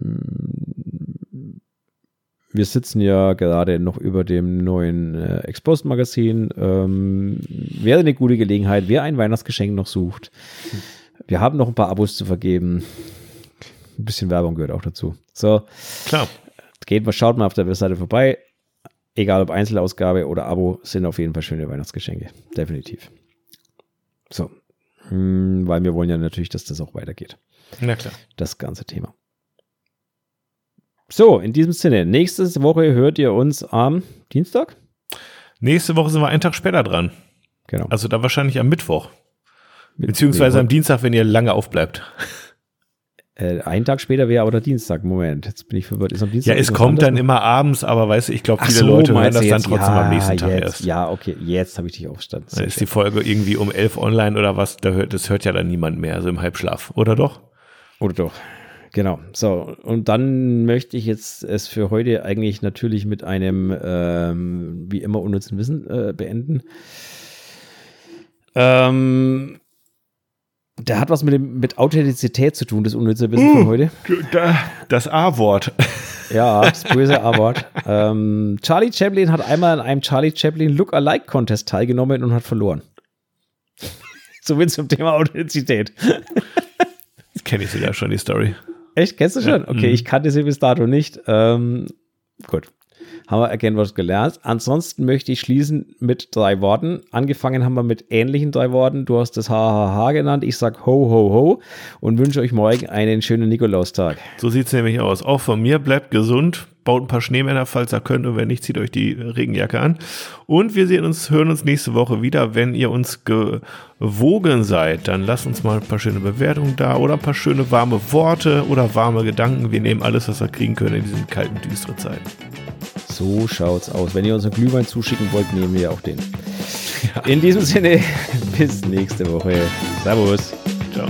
wir sitzen ja gerade noch über dem neuen äh, Exposed-Magazin. Ähm, wäre eine gute Gelegenheit, wer ein Weihnachtsgeschenk noch sucht. Wir haben noch ein paar Abos zu vergeben. Ein bisschen Werbung gehört auch dazu. So, Klar. geht mal, schaut mal auf der Webseite vorbei. egal ob Einzelausgabe oder Abo, sind auf jeden Fall schöne Weihnachtsgeschenke. Definitiv. So. Hm, weil wir wollen ja natürlich, dass das auch weitergeht. Na klar. Das ganze Thema. So, in diesem Sinne, nächste Woche hört ihr uns am Dienstag? Nächste Woche sind wir einen Tag später dran. Genau. Also dann wahrscheinlich am Mittwoch. Beziehungsweise am Dienstag, wenn ihr lange aufbleibt. Äh, einen Tag später wäre aber der Dienstag. Moment, jetzt bin ich verwirrt. Ist am Dienstag Ja, es kommt dann noch? immer abends, aber weißt du, ich glaube, viele so, Leute hören das dann trotzdem ja, am nächsten Tag jetzt, erst. Ja, okay, jetzt habe ich dich aufgestanden. Dann ist die Folge irgendwie um elf online oder was, da hört, das hört ja dann niemand mehr, also im Halbschlaf, oder doch? Oder doch. Genau. So, und dann möchte ich jetzt es für heute eigentlich natürlich mit einem, ähm, wie immer, unnützen Wissen äh, beenden. Ähm, der hat was mit, dem, mit Authentizität zu tun, das unnütze Wissen Uh. für heute. Das A-Wort. Ja, das böse A-Wort. ähm, Charlie Chaplin hat einmal an einem Charlie Chaplin Look-alike Contest teilgenommen und hat verloren. so viel zum Thema Authentizität. Kenne ich sogar schon, die Story. Echt? Kennst du schon? Okay, mhm. ich kannte sie bis dato nicht. Ähm, gut. Haben wir erkennen was gelernt. Ansonsten möchte ich schließen mit drei Worten. Angefangen haben wir mit ähnlichen drei Worten. Du hast das HHH genannt. Ich sag ho, ho, ho und wünsche euch morgen einen schönen Nikolaustag. So sieht's nämlich aus. Auch von mir, bleibt gesund, baut ein paar Schneemänner, falls ihr könnt, und wenn nicht, zieht euch die Regenjacke an. Und wir sehen uns, hören uns nächste Woche wieder. Wenn ihr uns gewogen seid, dann lasst uns mal ein paar schöne Bewertungen da oder ein paar schöne warme Worte oder warme Gedanken. Wir nehmen alles, was wir kriegen können in diesen kalten, düsteren Zeiten. So schaut's aus. Wenn ihr uns einen Glühwein zuschicken wollt, nehmen wir auch den. In diesem Sinne, bis nächste Woche. Servus. Ciao.